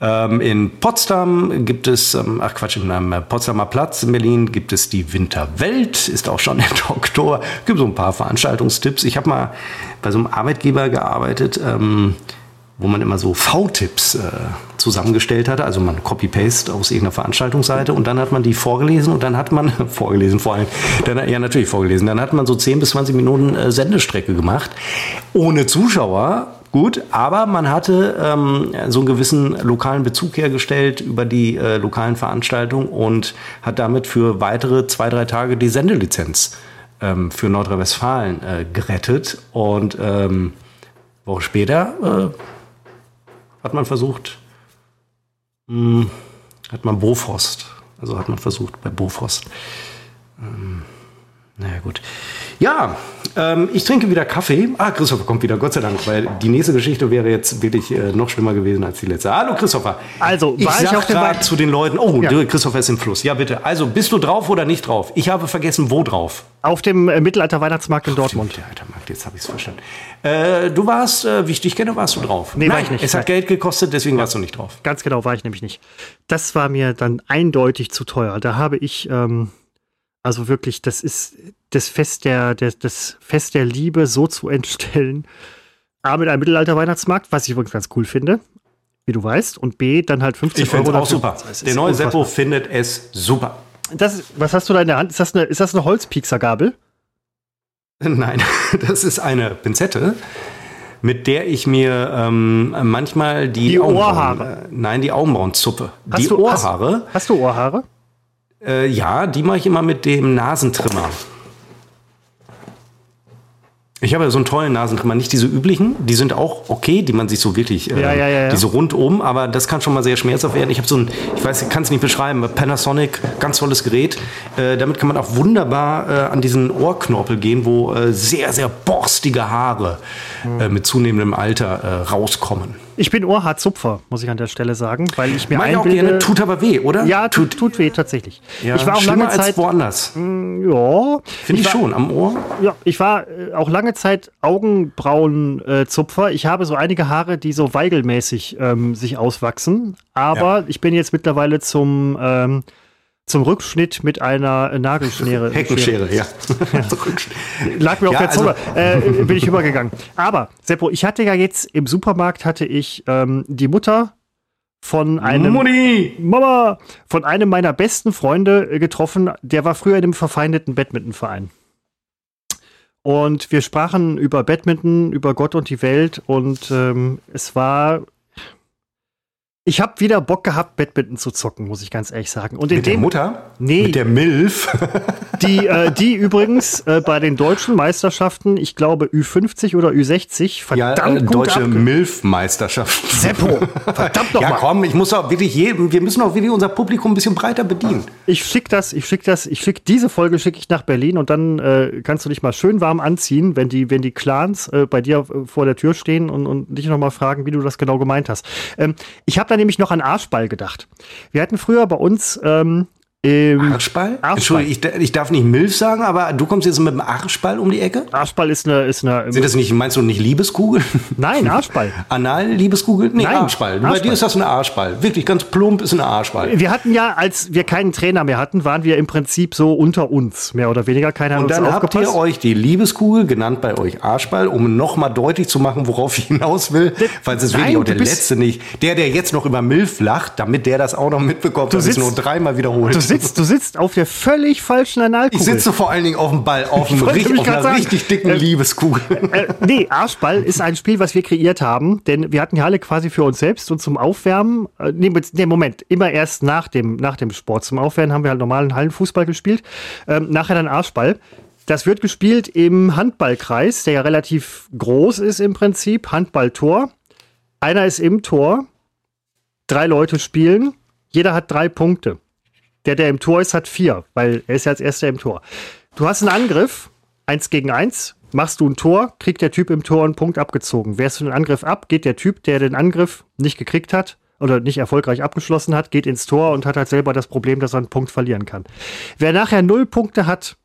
Ähm, in Potsdam gibt es, ähm, ach Quatsch, am äh, Potsdamer Platz in Berlin gibt es die Winterwelt, ist auch schon [LAUGHS] Ende Oktober. Gibt so ein paar Veranstaltungstipps. Ich habe mal bei so einem Arbeitgeber gearbeitet, ähm, wo man immer so V-Tipps äh, zusammengestellt hatte. Also man Copy-Paste aus irgendeiner Veranstaltungsseite und dann hat man die vorgelesen und dann hat man, [LAUGHS] vorgelesen vor allem, dann, ja natürlich vorgelesen, dann hat man so 10 bis 20 Minuten äh, Sendestrecke gemacht, ohne Zuschauer, gut, aber man hatte ähm, so einen gewissen lokalen Bezug hergestellt über die äh, lokalen Veranstaltungen und hat damit für weitere zwei, drei Tage die Sendelizenz ähm, für Nordrhein-Westfalen äh, gerettet und ähm, Woche später äh, hat man versucht, mh, hat man Bofrost, also hat man versucht bei Bofrost. Ähm, naja, gut. Ja, ähm, ich trinke wieder Kaffee. Ah, Christopher kommt wieder, Gott sei Dank, weil die nächste Geschichte wäre jetzt wirklich äh, noch schlimmer gewesen als die letzte. Hallo, Christopher. Also, ich war ich auf dem gerade zu den Leuten, oh, Ja. Christopher ist im Fluss. Ja, bitte. Also, bist du drauf oder nicht drauf? Ich habe vergessen, wo drauf. Auf dem äh, Mittelalter-Weihnachtsmarkt in Dortmund. Der Alter Markt, jetzt habe ich es verstanden. Äh, du warst, äh, wie ich dich kenne, warst du drauf. Nee, war Nein, ich nicht. Es hat. Geld gekostet, deswegen warst du nicht drauf. Ganz genau war ich nämlich nicht. Das war mir dann eindeutig zu teuer. Da habe ich, ähm, also wirklich, das ist das Fest der, der, das Fest der Liebe so zu entstellen. A, mit einem Mittelalter-Weihnachtsmarkt, was ich übrigens ganz cool finde. wie du weißt, und B, dann halt 15 Ich Euro. finde auch super. Der neue unfassbar. Seppo findet es super. Das, was hast du da in der Hand? Ist das eine, ist das eine Holzpieksergabel? [LAUGHS] Nein, das ist eine Pinzette, mit der ich mir ähm, manchmal die, Die Augenbrauen, Ohrhaare. Äh, nein, die Augenbrauen zuppe. Hast die du- Ohrhaare, Hast, hast du Ohrhaare? Äh, ja, die mache ich immer mit dem Nasentrimmer. Ich habe ja so einen tollen Nasentrimmer, nicht diese üblichen, die sind auch okay, die man sich so wirklich, äh, Ja, ja, ja, diese rundum, aber das kann schon mal sehr schmerzhaft werden. Ich habe so ein, ich weiß, ich kann es nicht beschreiben, Panasonic, ganz tolles Gerät. Äh, damit kann man auch wunderbar äh, an diesen Ohrknorpel gehen, wo äh, sehr, sehr borstige Haare äh, mit zunehmendem Alter äh, rauskommen. Ich bin Ohrhaarzupfer, muss ich an der Stelle sagen, weil ich mir Mag ich auch einbilde... gerne, tut aber weh, oder? ja, tut, tut weh, tatsächlich. Ja, ich war auch lange als Zeit... woanders. Ja, Finde ich war- schon, am Ohr. Ja, ich war äh, auch lange Zeit Augenbrauenzupfer. ich habe so einige Haare, die so weigelmäßig ähm, sich auswachsen. Aber ich bin jetzt mittlerweile zum, ähm, zum Rückschnitt mit einer Nagelschere. [LAUGHS] Heckenschere, ja. [LAUGHS] Lag mir auf Ja, der Zunge. also- äh, bin ich übergegangen. Aber, Seppo, ich hatte ja jetzt im Supermarkt hatte ich ähm, die Mutter von einem Mutti! Mama von einem meiner besten Freunde getroffen. Der war früher in einem verfeindeten Badmintonverein. Und wir sprachen über Badminton, über Gott und die Welt. Und ähm, es war. Ich habe wieder Bock gehabt, Badminton zu zocken, muss ich ganz ehrlich sagen. Und in Mit der dem Mutter? Nee. Mit der Milf? [LAUGHS] die, äh, die übrigens äh, bei den deutschen Meisterschaften, ich glaube Ü50 oder Ü60, Ja, verdammt äh, gut deutsche abge- Milf-Meisterschaft. Seppo, verdammt noch Ja, mal. komm, ich muss auch wirklich jedem, wir müssen auch wirklich unser Publikum ein bisschen breiter bedienen. Ich schick das, ich schick das, ich schick diese Folge schicke ich nach Berlin und dann äh, kannst du dich mal schön warm anziehen, wenn die, wenn die Clans äh, bei dir äh, vor der Tür stehen und, und dich noch mal fragen, wie du das genau gemeint hast. Ähm, ich habe da nämlich noch an Arschball gedacht. Wir hatten früher bei uns ähm, im Arschball? Arschball. Entschuldigung, ich, ich darf nicht Milf sagen, aber du kommst jetzt mit dem Arschball um die Ecke? Arschball ist eine, ist eine Sind das nicht, meinst du nicht Liebeskugel? nein Arschball. [LAUGHS] Anal-Liebeskugel? Nee, Nein, Arschball. Bei Arschball. dir ist das ein Arschball. Wirklich ganz plump ist ein Arschball. Wir hatten ja, als wir keinen Trainer mehr hatten, waren wir im Prinzip so unter uns, mehr oder weniger. Keiner hat Und dann habt ihr euch die Liebeskugel, genannt bei euch Arschball, um nochmal deutlich zu machen, worauf ich hinaus will. Weil es ist Nein, wirklich auch der Letzte nicht. Der, der jetzt noch über Milf lacht, damit der das auch noch mitbekommt, dass ich es nur dreimal wiederholt. Du sitzt, du sitzt auf der völlig falschen Analkugel. ich sitze vor allen Dingen auf dem Ball, [LAUGHS] auf, einem richtig, auf einer sagen. richtig dicken Äh, Liebeskugel. äh, nee, Arschball ist ein Spiel, was wir kreiert haben, denn wir hatten die Halle quasi für uns selbst und zum Aufwärmen, äh, nee, nee, Moment, immer erst nach dem, nach dem Sport. Zum Aufwärmen haben wir halt normalen Hallenfußball gespielt, ähm, nachher dann Arschball. Das wird gespielt im Handballkreis, der ja relativ groß ist im Prinzip, Handballtor. Einer ist im Tor, drei Leute spielen, jeder hat drei Punkte. Der, der im Tor ist, hat vier, weil er ist ja als erster im Tor. Du hast einen Angriff, eins gegen eins, machst du ein Tor, kriegt der Typ im Tor einen Punkt abgezogen. Wehrst du den Angriff ab, geht der Typ, der den Angriff nicht gekriegt hat oder nicht erfolgreich abgeschlossen hat, geht ins Tor und hat halt selber das Problem, dass er einen Punkt verlieren kann. Wer nachher null Punkte hat,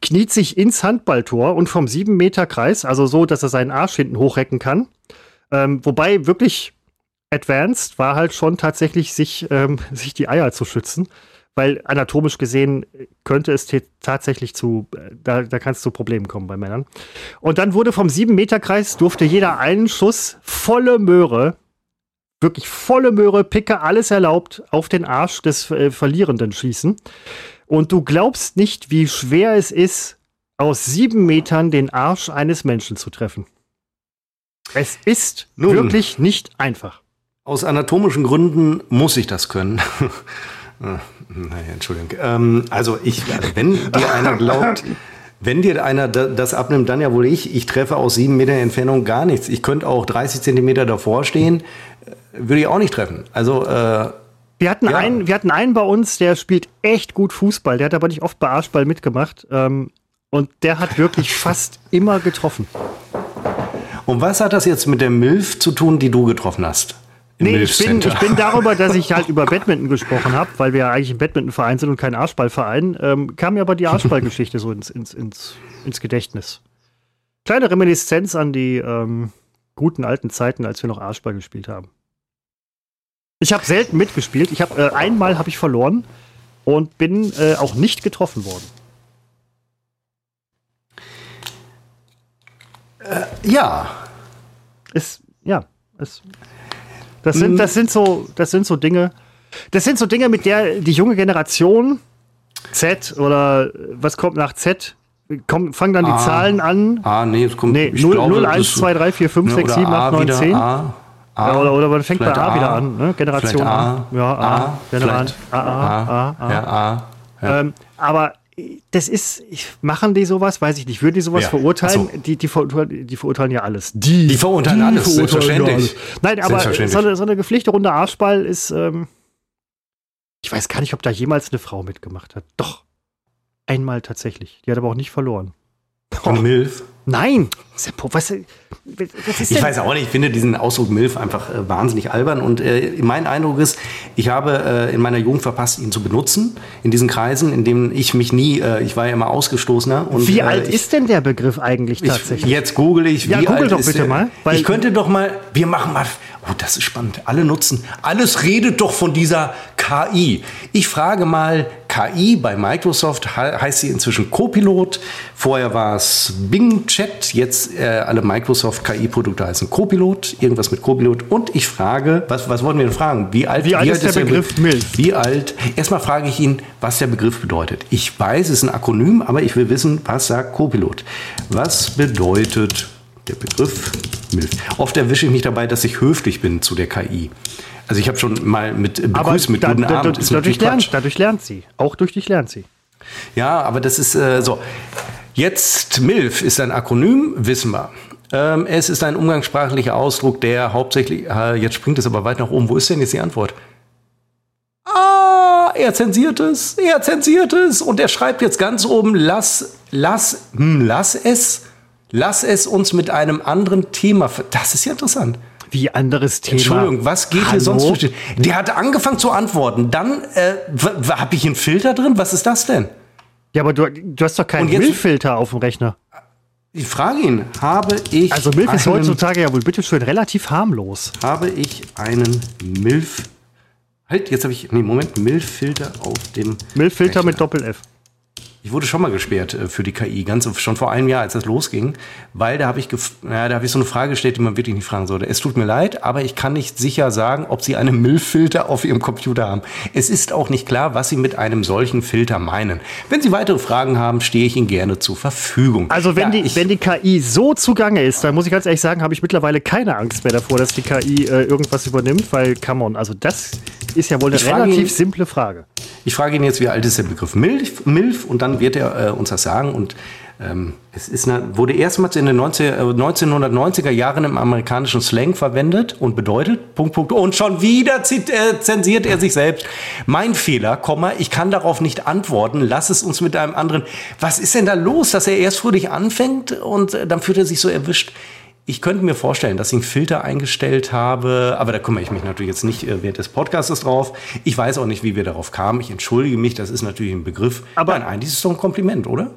kniet sich ins Handballtor und vom 7-Meter-Kreis, also so, dass er seinen Arsch hinten hochrecken kann. Ähm, wobei wirklich advanced war halt schon tatsächlich, sich, ähm, [LAUGHS] sich die Eier zu schützen. Weil anatomisch gesehen könnte es tatsächlich zu, äh, da, da kann es zu Problemen kommen bei Männern. Und dann wurde vom 7-Meter-Kreis, durfte jeder einen Schuss, volle Möhre, wirklich volle Möhre, Picke, alles erlaubt, auf den Arsch des äh, Verlierenden schießen. Und du glaubst nicht, wie schwer es ist, aus sieben Metern den Arsch eines Menschen zu treffen. Es ist Nun. wirklich nicht einfach. Aus anatomischen Gründen muss ich das können. [LAUGHS] Ah, naja, Entschuldigung. Ähm, also ich, also wenn dir einer glaubt, wenn dir einer da- das abnimmt, dann ja wohl ich. Ich treffe aus sieben Meter Entfernung gar nichts. Ich könnte auch 30 Zentimeter davor stehen, äh, würde ich auch nicht treffen. Also äh, Wir hatten, Ja. einen, wir hatten einen bei uns, der spielt echt gut Fußball. Der hat aber nicht oft bei Arschball mitgemacht. Ähm, und der hat wirklich fast immer getroffen. und was hat das jetzt mit der Milf zu tun, die du getroffen hast? Nee, ich bin, ich bin darüber, dass ich halt [LAUGHS] über Badminton gesprochen habe, weil wir ja eigentlich ein Badmintonverein sind und kein Arschballverein, ähm, kam mir aber die Arschballgeschichte so ins, ins, ins, ins Gedächtnis. Kleine Reminiszenz an die ähm, guten alten Zeiten, als wir noch Arschball gespielt haben. Ich habe selten mitgespielt. Ich habe äh, einmal habe ich verloren und bin äh, auch nicht getroffen worden. ja, Es, ja, es. Das sind, das sind so, das sind so Dinge. Das sind so Dinge, mit der die junge Generation Z oder was kommt nach Z? Komm, fangen dann die Ah. Zahlen an. Ah, nee, es kommt. Nee, ich 0, glaube, 0 das 1, ist- 2, 3, 4, 5, ne, 6, oder 7, 8, A 9, wieder, 10. A, A, Ja, oder, oder man fängt bei A wieder an, ne? Generation A. Ja, A, Generation vielleicht A, A, A, A. Ja, A. Ja. Ähm, aber das ist, machen die sowas? Weiß ich nicht. Würden die sowas Ja. verurteilen? So. Die, die, verurteilen, die verurteilen ja alles. Die, Die verurteilen alles, selbstverständlich. Nein, aber Selbstverständlich. so eine, so eine gepflegte Runde Arschball ist, ähm, ich weiß gar nicht, ob da jemals eine Frau mitgemacht hat. Doch. Einmal tatsächlich. Die hat aber auch nicht verloren. Und Milf. Nein! Was, was ist Ich weiß auch nicht, ich finde diesen Ausdruck Milf einfach äh, wahnsinnig albern. Und äh, mein Eindruck ist, ich habe äh, in meiner Jugend verpasst, ihn zu benutzen. In diesen Kreisen, in denen ich mich nie, äh, ich war ja immer Ausgestoßener. Und, Wie äh, alt ich, ist denn der Begriff eigentlich ich, tatsächlich? Jetzt google ich, Ja, wie google alt doch bitte der? mal, ich könnte doch mal, wir machen mal, oh, das ist spannend. Alle nutzen, alles redet doch von dieser KI. Ich frage mal, KI bei Microsoft he- heißt sie inzwischen Copilot. Vorher war es Bing Chat, jetzt äh, alle Microsoft KI-Produkte heißen Copilot, irgendwas mit Copilot. Und ich frage, was, was wollten wir denn fragen? Wie alt, Wie alt ist der Begriff Be- Milf? Wie alt? Erstmal frage ich ihn, was der Begriff bedeutet. Ich weiß, es ist ein Akronym, aber ich will wissen, was sagt Copilot? Was bedeutet der Begriff MILF? Oft erwische ich mich dabei, dass ich höflich bin zu der KI. Also ich habe schon mal mit aber begrüßt mit da, guten da, Abend. da, dadurch, lernt, dadurch lernt sie. Auch durch dich lernt sie. Ja, aber das ist äh, so. Jetzt MILF ist ein Akronym, wissen wir. Ähm, es ist ein umgangssprachlicher Ausdruck, der hauptsächlich, äh, jetzt springt es aber weit nach oben. Wo ist denn jetzt die Antwort? Ah, er zensiert es, er zensiert es und er schreibt jetzt ganz oben, lass, lass, hm, lass es, lass es uns mit einem anderen Thema. Das ist ja interessant. Wie anderes Thema. Entschuldigung, was geht Hallo? hier sonst? Der hat angefangen zu antworten. Dann äh, habe ich einen Filter drin. Was ist das denn? Ja, aber du, du hast doch keinen Milchfilter auf dem Rechner. Ich frage ihn, habe ich Also Milch ist heutzutage ja wohl bitteschön relativ harmlos. habe ich einen Milf Halt, jetzt habe ich nee, Moment, Milchfilter auf dem Milchfilter mit. Doppel-F. Ich wurde schon mal gesperrt äh, für die KI, ganz schon vor einem Jahr, als das losging, weil da habe ich, ja, da habe ich so eine Frage gestellt, die man wirklich nicht fragen sollte. Es tut mir leid, aber ich kann nicht sicher sagen, ob Sie einen [LAUGHS] Milchfilter auf Ihrem Computer haben. Es ist auch nicht klar, was Sie mit einem solchen Filter meinen. Wenn Sie weitere Fragen haben, stehe ich Ihnen gerne zur Verfügung. Also wenn, Ja, die, wenn die KI so zugange ist, dann muss ich ganz ehrlich sagen, habe ich mittlerweile keine Angst mehr davor, dass die KI äh, irgendwas übernimmt, weil, come on, also das ist ja wohl eine relativ ihn- simple Frage. Ich frage ihn jetzt, wie alt ist der Begriff Milf, Milf und dann wird er äh, uns das sagen. Und ähm, es ist eine, wurde erstmals in den 19, äh, 1990er Jahren im amerikanischen Slang verwendet und bedeutet, Punkt, Punkt, und schon wieder zit, äh, zensiert er sich selbst. Mein Fehler, Komma, ich kann darauf nicht antworten, lass es uns mit einem anderen. Was ist denn da los, dass er erst fröhlich anfängt und äh, dann fühlt er sich so erwischt? Ich könnte mir vorstellen, dass ich einen Filter eingestellt habe, aber da kümmere ich mich natürlich jetzt nicht äh, während des Podcasts drauf. Ich weiß auch nicht, wie wir darauf kamen. Ich entschuldige mich, das ist natürlich ein Begriff. Aber- Nein, eigentlich ist es doch ein Kompliment, oder?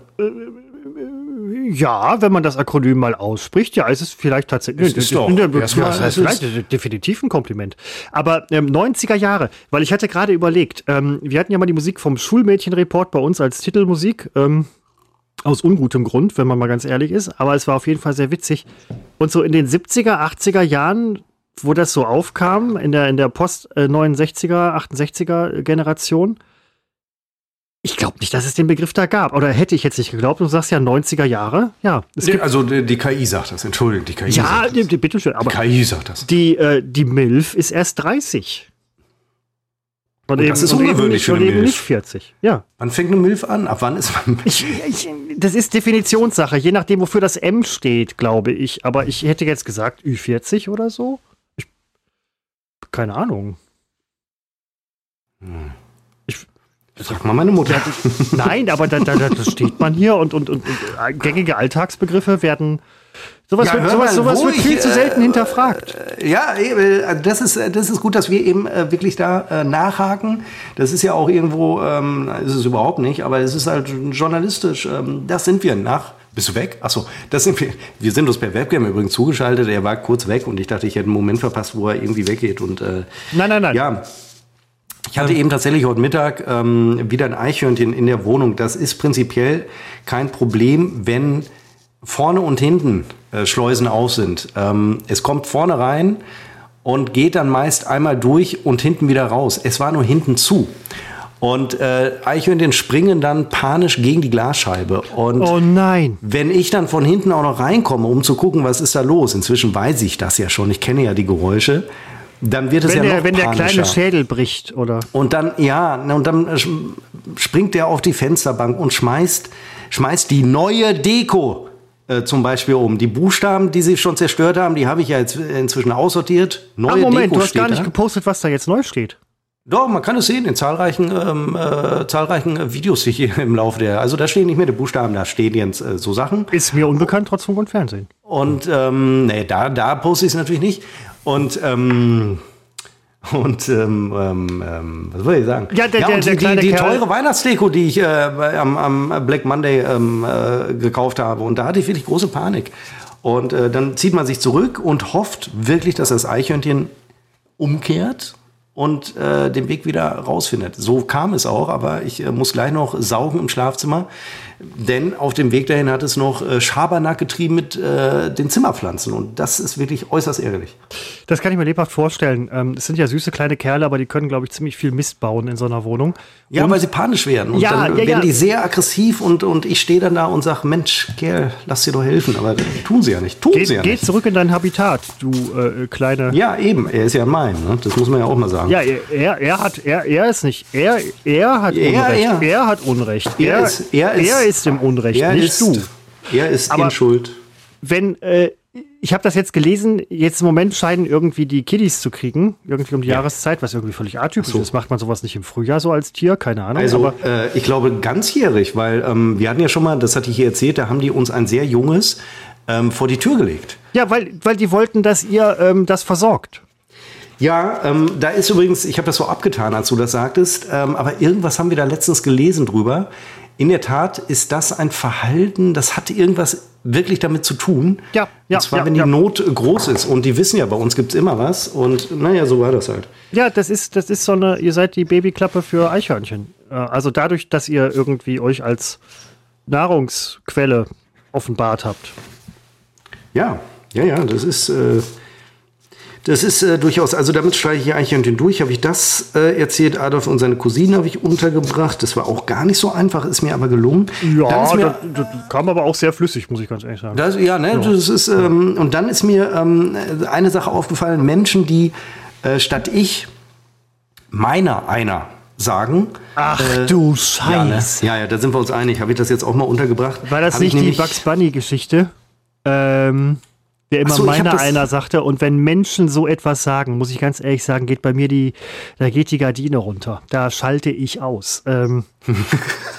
Ja, wenn man das Akronym mal ausspricht, ja, ist es vielleicht tatsächlich. Es ist doch. Ja, das heißt ist vielleicht ist definitiv ein Kompliment. Aber ähm, 90er Jahre, weil ich hatte gerade überlegt, ähm, wir hatten ja mal die Musik vom Schulmädchenreport bei uns als Titelmusik. Ähm, aus ungutem Grund, wenn man mal ganz ehrlich ist. Aber es war auf jeden Fall sehr witzig. Und so in den 70er, 80er Jahren, wo das so aufkam, in der, in der Post-69er, 68er Generation, ich glaube nicht, dass es den Begriff da gab. Oder hätte ich jetzt nicht geglaubt. Du sagst ja 90er Jahre. Ja, gibt, Also die, die KI sagt das, entschuldige, die KI ja, sagt das. die, bitteschön. Aber Die KI sagt das. die, äh, die MILF ist erst 30. Und, das ist und ungewöhnlich für und eine eben Milf. nicht 40. Ja. Wann fängt eine Milf an? Ab wann ist man? Ich, ich, das ist Definitionssache, je nachdem, wofür das M steht, glaube ich. Aber ich hätte jetzt gesagt Ü40 oder so. Ich, keine Ahnung. Sag mal meine Mutter. Nein, aber da, da, da das steht man hier und, und, und, und gängige Alltagsbegriffe werden. Sowas Ja, wird, sowas, sowas wo wird viel zu äh, selten hinterfragt. Ja, eben, also das ist, das ist gut, dass wir eben äh, wirklich da äh, nachhaken. Das ist ja auch irgendwo, ähm, ist es überhaupt nicht, aber es ist halt journalistisch. Ähm, das sind wir nach. Bist du weg? Achso, das sind wir. Wir sind uns per Webcam übrigens zugeschaltet. Er war kurz weg und ich dachte, ich hätte einen Moment verpasst, wo er irgendwie weggeht. Und äh, Nein, nein, nein. ja. Ich hatte eben tatsächlich heute Mittag ähm, wieder ein Eichhörnchen in der Wohnung. Das ist prinzipiell kein Problem, wenn vorne und hinten äh, Schleusen auf sind. Ähm, es kommt vorne rein und geht dann meist einmal durch und hinten wieder raus. Es war nur hinten zu. Und äh, Eichhörnchen springen dann panisch gegen die Glasscheibe. Und Oh nein. wenn ich dann von hinten auch noch reinkomme, um zu gucken, was ist da los, inzwischen weiß ich das ja schon, ich kenne ja die Geräusche, dann wird es Wenn, ja der, noch wenn der kleine panischer. Schädel bricht, oder? Und dann, ja, und dann äh, springt er auf die Fensterbank und schmeißt, schmeißt die neue Deko äh, zum Beispiel um. Die Buchstaben, die sie schon zerstört haben, die habe ich ja jetzt inzwischen aussortiert. Neue Ah, Moment, Deko du hast gar nicht da. gepostet, was da jetzt neu steht. Doch, man kann es sehen in zahlreichen, ähm, äh, zahlreichen äh, Videos die hier [LAUGHS] im Laufe der. Also da stehen nicht mehr die Buchstaben, da stehen jetzt äh, so Sachen. Ist mir unbekannt, trotz Funk und Fernsehen. Und ähm, nee, da, da poste ich es natürlich nicht. Und ähm, und ähm, ähm, ähm, was soll ich sagen? Ja, der- der- und der die, kleine die, die teure Weihnachtsdeko, die ich äh, am, am Black Monday ähm, äh, gekauft habe. Und da hatte ich wirklich große Panik. Und äh, dann zieht man sich zurück und hofft wirklich, dass das Eichhörnchen umkehrt und äh, den Weg wieder rausfindet. So kam es auch, aber ich äh, muss gleich noch saugen im Schlafzimmer, denn auf dem Weg dahin hat es noch äh, Schabernack getrieben mit äh, den Zimmerpflanzen und das ist wirklich äußerst ärgerlich. Das kann ich mir lebhaft vorstellen. Ähm, Es sind ja süße kleine Kerle, aber die können, glaube ich, ziemlich viel Mist bauen in so einer Wohnung. Ja, weil sie panisch werden und Ja, dann ja, werden ja. die sehr aggressiv und, und ich stehe dann da und sage, Mensch, Kerl, lass dir doch helfen, aber tun sie ja nicht, tun Geh, sie ja geh nicht. zurück in dein Habitat, du äh, kleine. Ja, eben, er ist ja mein, ne? das muss man ja auch mal sagen. Ja, er, er, er hat, er, er ist nicht, er, er hat Er, Unrecht. er. Hat Unrecht. Er, ist- er ist- er ist im Unrecht, er nicht ist, du. Er ist Aber- in Schuld. Wenn, äh, ich habe das jetzt gelesen, jetzt im Moment scheinen irgendwie die Kiddies zu kriegen, irgendwie um die Jahreszeit, was irgendwie völlig atypisch ist. Macht man sowas nicht im Frühjahr so als Tier? Keine Ahnung. Also äh, ich glaube ganzjährig, weil ähm, wir hatten ja schon mal, das hatte ich hier erzählt, da haben die uns ein sehr junges ähm, vor die Tür gelegt. ja, weil, weil die wollten, dass ihr ähm, das versorgt. Ja, ähm, da ist übrigens, ich habe das so abgetan, als du das sagtest, ähm, aber irgendwas haben wir da letztens gelesen drüber. In der Tat ist das ein Verhalten, das hat irgendwas wirklich damit zu tun. Ja, ja, Und zwar, ja, wenn die ja. Not groß ist. Und die wissen ja, bei uns gibt's immer was. Und naja, so war das halt. Ja, das ist, das ist so eine, ihr seid die Babyklappe für Eichhörnchen. Äh, Also dadurch, dass ihr irgendwie euch als Nahrungsquelle offenbart habt. Ja, ja, ja, das ist, äh, das ist äh, durchaus, also damit streiche ich Eichhörnchen durch. Habe ich das äh, erzählt, Adolf und seine Cousine habe ich untergebracht. Das war auch gar nicht so einfach, ist mir aber gelungen. Ja, mir, das, das kam aber auch sehr flüssig, muss ich ganz ehrlich sagen. das, ja, ne, das ist, ähm, und dann ist mir ähm, eine Sache aufgefallen, Menschen, die äh, statt ich meiner einer sagen. Ach äh, du Ja, ne? Scheiße. ja, ja, da sind wir uns einig. Habe ich das jetzt auch mal untergebracht? War das Hab ich nicht die Bugs Bunny-Geschichte? Ähm, der immer so, meiner einer sagte. Und wenn Menschen so etwas sagen, muss ich ganz ehrlich sagen, geht bei mir die, da geht die Gardine runter. Da schalte ich aus. Ähm, [LAUGHS]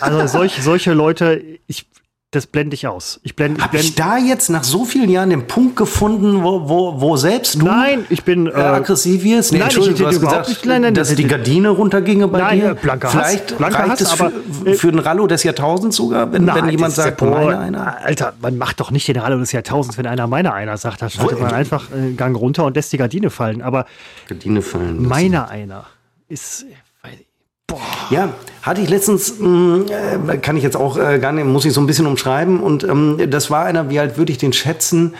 also solch, solche Leute, ich, das blende ich aus. Ich blende, ich Habe ich da jetzt nach so vielen Jahren den Punkt gefunden, wo, wo, wo selbst du Nein, ich bin. äh, aggressiv wirst? Nee, nein, Entschuldigung, ich du hast gesagt, nicht- nein, nein, dass das die Gardine runterginge bei Nein, dir. äh, blanker Hass, Vielleicht blanker reicht Hass, es für, aber, äh, für einen Rallo des Jahrtausends sogar, wenn, wenn Nein, jemand das ist sagt, ja- meine einer. Alter, man macht doch nicht den Rallo des Jahrtausends, wenn einer meiner einer sagt. Da schaltet man einfach äh, einen Gang runter und lässt die Gardine fallen. Aber Gardine fallen. meiner einer ist. Ich- Ja, hatte ich letztens, mh, äh, kann ich jetzt auch äh, gar nicht, muss ich so ein bisschen umschreiben. Und ähm, das war einer, wie alt würde ich den schätzen?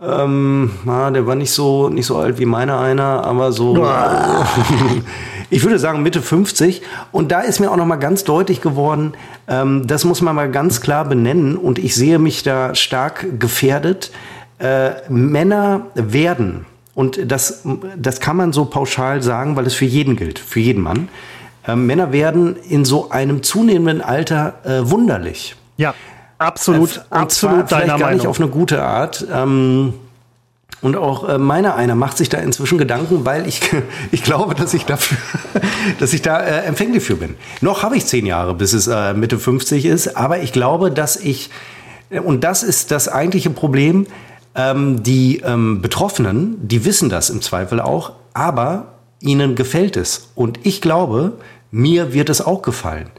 Ähm, na, der war nicht so, nicht so alt wie meiner einer, aber so. [LAUGHS] ich würde sagen Mitte 50. Und da ist mir auch noch mal ganz deutlich geworden, ähm, das muss man mal ganz klar benennen. Und ich sehe mich da stark gefährdet. Äh, Männer werden, und das, das kann man so pauschal sagen, weil es für jeden gilt, für jeden Mann. Äh, Männer werden in so einem zunehmenden Alter äh, wunderlich. Ja, absolut, Und absolut zwar vielleicht deiner gar nicht Meinung. auf eine gute Art. Ähm, und auch äh, meiner einer macht sich da inzwischen Gedanken, weil ich, [LAUGHS] ich glaube, dass ich dafür, [LAUGHS] dass ich da äh, empfänglich für bin. Noch habe ich zehn Jahre, bis es äh, Mitte 50 ist, aber ich glaube, dass ich, äh, und das ist das eigentliche Problem, ähm, die ähm, Betroffenen, die wissen das im Zweifel auch, aber ihnen gefällt es. Und ich glaube, mir wird es auch gefallen.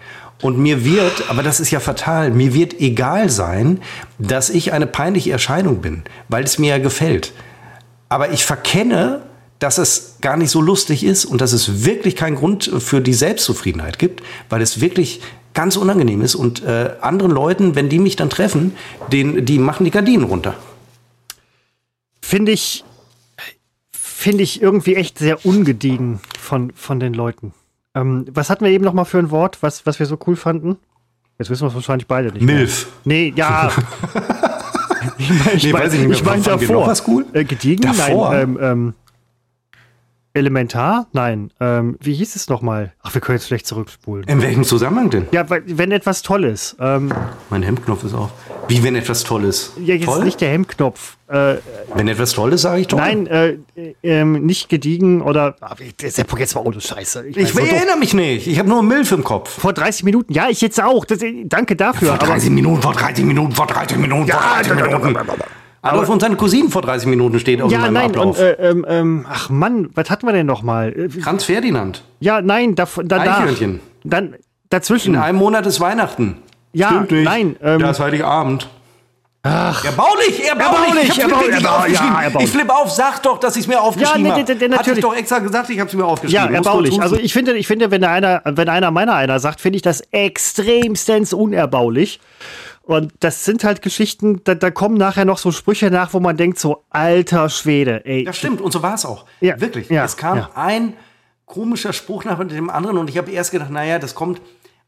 Und mir wird, aber das ist ja fatal, mir wird egal sein, dass ich eine peinliche Erscheinung bin, weil es mir ja gefällt. Aber ich verkenne, dass es gar nicht so lustig ist und dass es wirklich keinen Grund für die Selbstzufriedenheit gibt, weil es wirklich ganz unangenehm ist. Und äh, anderen Leuten, wenn die mich dann treffen, den, die machen die Gardinen runter. Finde ich, finde ich irgendwie echt sehr ungediegen von, von den Leuten. Ähm, was hatten wir eben noch mal für ein Wort, was, was wir so cool fanden? Jetzt wissen wir es wahrscheinlich beide nicht. Milf. Mehr. Nee, ja. [LAUGHS] ich meine, ich, nee, mein, ich, ich mein davor. Was cool? Äh, gediegen? Davor? Nein, ähm, ähm, Elementar? Nein. Ähm, wie hieß es nochmal? Ach, wir können jetzt schlecht zurückspulen. In welchem Zusammenhang denn? Ja, weil, wenn etwas toll ist. Ähm, mein Hemdknopf ist auf. Wie, wenn etwas toll ist? Ja, jetzt toll? nicht der Hemdknopf. Äh, wenn etwas toll ist, sage ich toll. Nein, äh, äh, nicht gediegen oder. Ah, Seppo, jetzt war ohne Scheiße. Ich, ich erinnere mich nicht. Ich habe nur Milf im Kopf. Vor 30 Minuten. Ja, ich jetzt auch. Das, danke dafür. Vor 30 Minuten, vor 30 Minuten, vor 30 Minuten, vor 30 Minuten. Adolf und seine Cousinen vor 30 Minuten steht auf ja, meinem nein, Ablauf. Und, äh, ähm, ähm, ach Mann, was hatten wir denn noch mal? Äh, Franz Ferdinand. Ja, nein, da, danach. Eichhörnchen. Dann dazwischen. In einem Monat ist Weihnachten. Ja, Stimmt nicht. nein. Ähm, da ist Heiligabend. Ach. Erbaulich, erbaulich. erbaulich. Ich, erbaulich. Ja, erbaulich. ich flippe auf, sag doch, dass ich es mir aufgeschrieben habe. Ja, nee, nee, Hatte ich doch extra gesagt, ich habe es mir aufgeschrieben. Ja, erbaulich. Also ich finde, ich finde, wenn einer, wenn einer meiner einer sagt, finde ich das extremstens unerbaulich. Und das sind halt Geschichten, da, da, kommen nachher noch so Sprüche nach, wo man denkt, so alter Schwede, ey. Das stimmt, und so war es auch. Ja, Wirklich. Ja, es kam ja. ein komischer Spruch nach dem anderen und ich habe erst gedacht, naja, das kommt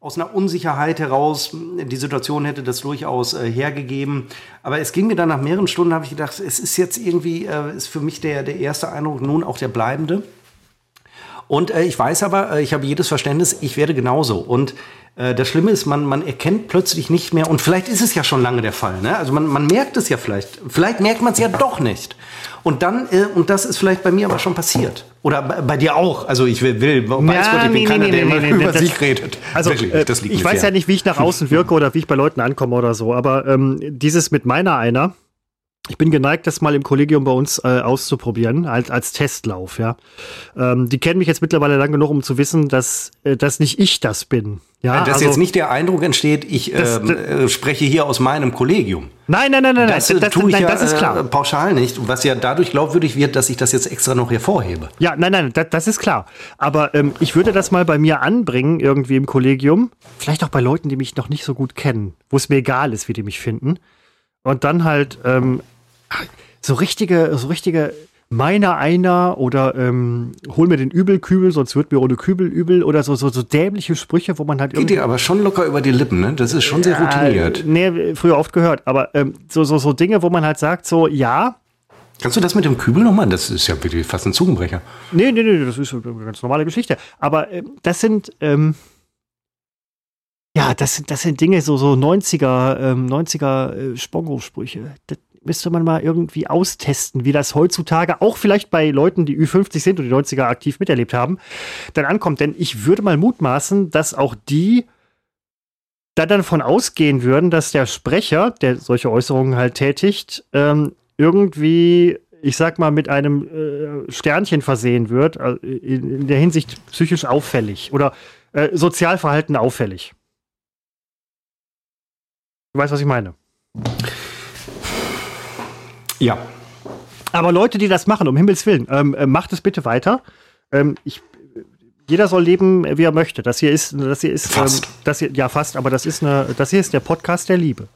aus einer Unsicherheit heraus. Die Situation hätte das durchaus äh, hergegeben. Aber es ging mir dann nach mehreren Stunden, habe ich gedacht, es ist jetzt irgendwie, äh, ist für mich der, der erste Eindruck nun auch der bleibende. Und äh, ich weiß aber, äh, ich habe jedes Verständnis, ich werde genauso. Und äh, das Schlimme ist, man, man erkennt plötzlich nicht mehr, und vielleicht ist es ja schon lange der Fall, ne? also man, man merkt es ja vielleicht, vielleicht merkt man es ja doch nicht. Und dann, äh, und das ist vielleicht bei mir aber schon passiert. Oder bei, bei dir auch. Also ich will, will weiß ja, Gott, ich bin nee, keiner, nee, der nee, über das, sich redet. Also Wirklich, äh, ich weiß ja nicht, wie ich nach außen wirke [LAUGHS] oder wie ich bei Leuten ankomme oder so, aber ähm, dieses mit meiner einer, ich bin geneigt, das mal im Kollegium bei uns äh, auszuprobieren, als, als Testlauf, ja. Ähm, die kennen mich jetzt mittlerweile lang genug, um zu wissen, dass, äh, dass nicht ich das bin. Ja, dass also, jetzt nicht der Eindruck entsteht, ich das, ähm, äh, spreche hier aus meinem Kollegium. Nein, nein, nein, nein, das, das, das, tue ich nein, ja, das ist klar. Äh, pauschal nicht, was ja dadurch glaubwürdig wird, dass ich das jetzt extra noch hervorhebe. Ja, nein, nein, das, das ist klar. Aber ähm, ich würde das mal bei mir anbringen, irgendwie im Kollegium. Vielleicht auch bei Leuten, die mich noch nicht so gut kennen, wo es mir egal ist, wie die mich finden. Und dann halt ähm, so richtige, so richtige meiner einer oder ähm, hol mir den Übelkübel, sonst wird mir ohne Kübel übel oder so, so, so dämliche Sprüche, wo man halt Geht dir aber schon locker über die Lippen, ne? Das ist schon sehr routiniert. Äh, nee, früher oft gehört, aber ähm, so, so, so Dinge, wo man halt sagt, so, ja. Kannst du das mit dem Kübel nochmal? Das ist ja wirklich fast ein Zungenbrecher. Nee, nee, nee, das ist eine ganz normale Geschichte. Aber ähm, das sind, ähm, ja, das sind, das sind Dinge, so, so 90er, ähm, 90er äh, Spongo-Sprüche. Das, müsste man mal irgendwie austesten, wie das heutzutage auch vielleicht bei Leuten, die Ü50 sind und die 90er aktiv miterlebt haben, dann ankommt. Denn ich würde mal mutmaßen, dass auch die da dann von ausgehen würden, dass der Sprecher, der solche Äußerungen halt tätigt, ähm, irgendwie, ich sag mal, mit einem äh, Sternchen versehen wird, äh, in, in, der Hinsicht psychisch auffällig oder äh, Sozialverhalten auffällig. Du weißt, was ich meine. Ja. Aber Leute, die das machen, um Himmels Willen, ähm, äh, macht es bitte weiter. Ähm, ich, jeder soll leben, wie er möchte. Das hier ist, das hier ist, fast. Ähm, das hier, ja fast, aber das ist eine, das hier ist der Podcast der Liebe.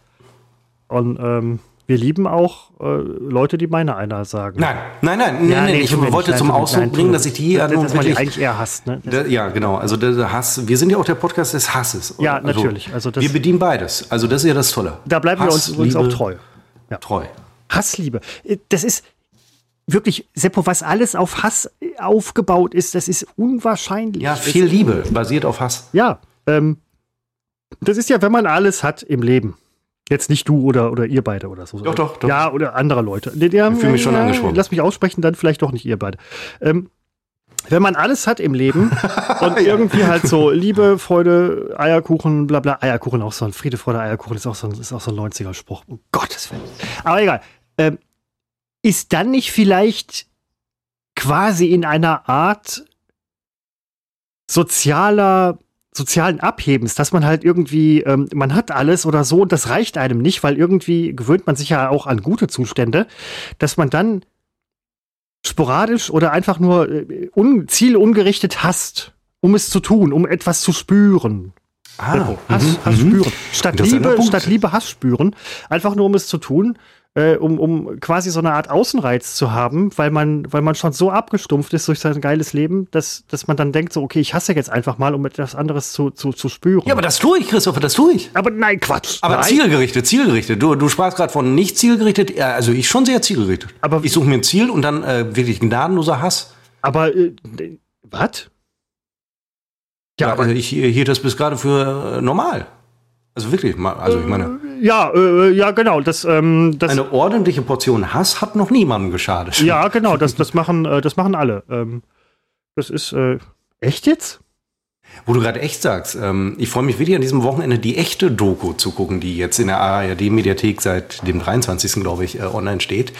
Und ähm, wir lieben auch äh, Leute, die meine einer sagen. Nein, nein, nein, ja, nee, nee, ich wollte zum Ausdruck bringen, dass ich die ja nun wirklich eigentlich eher hasst. Ne? Da, ja, genau. Also der Hass. Wir sind ja auch der Podcast des Hasses. Ja, also, natürlich. Also das, wir bedienen beides. Also das ist ja das Tolle. Da bleiben Hass, wir uns, uns auch treu. Ja. Treu. Hassliebe. Äh, das ist wirklich, Seppo, was alles auf Hass äh, aufgebaut ist, das ist unwahrscheinlich. Ja, viel Liebe basiert auf Hass. Ja, ähm, das ist ja, wenn man alles hat im Leben. Jetzt nicht du oder, oder ihr beide oder so. Doch, doch, doch. Ja, oder andere Leute. Ich fühle mich schon ja, angesprochen. Lass mich aussprechen, dann vielleicht doch nicht ihr beide. Ähm, wenn man alles hat im Leben [LAUGHS] und irgendwie halt so Liebe, Freude, Eierkuchen, bla bla, Eierkuchen auch so ein Friede, Freude, Eierkuchen ist auch so ein, ist auch so ein 90er-Spruch. Um Gottes Willen. Aber egal ähm, ist dann nicht vielleicht quasi in einer Art sozialer sozialen Abhebens, dass man halt irgendwie, ähm, man hat alles oder so und das reicht einem nicht, weil irgendwie gewöhnt man sich ja auch an gute Zustände, dass man dann sporadisch oder einfach nur äh, un zielungerichtet hasst, um es zu tun, um etwas zu spüren. Ah, Hass, mhm, Hass mhm. spüren. Statt Liebe, statt Liebe Hass spüren. Einfach nur, um es zu tun. Äh, um, um quasi so eine Art Außenreiz zu haben, weil man, weil man schon so abgestumpft ist durch sein geiles Leben, dass, dass man dann denkt, so, okay, ich hasse jetzt einfach mal, um etwas anderes zu, zu, zu spüren. Ja, aber das tue ich, Christopher, das tue ich. Aber nein, Quatsch. Aber nein. zielgerichtet, zielgerichtet. Du, du sprachst gerade von nicht zielgerichtet. Ja, also ich schon sehr zielgerichtet. Aber- ich suche mir ein Ziel und dann äh, wirklich gnadenloser Hass. Aber, äh, was? Ja, also ich hielt das bis gerade für äh, normal. Also wirklich, also ich meine, Ja, äh, ja, genau. Das, ähm, das, eine ordentliche Portion Hass hat noch niemandem geschadet. ja, genau. Das, das machen, äh, das machen alle. Ähm, das ist äh, echt jetzt? Wo du gerade echt sagst, ähm, ich freue mich wirklich an diesem Wochenende die echte Doku zu gucken, die jetzt in der ARD-Mediathek seit dem 23. glaube ich äh, online steht.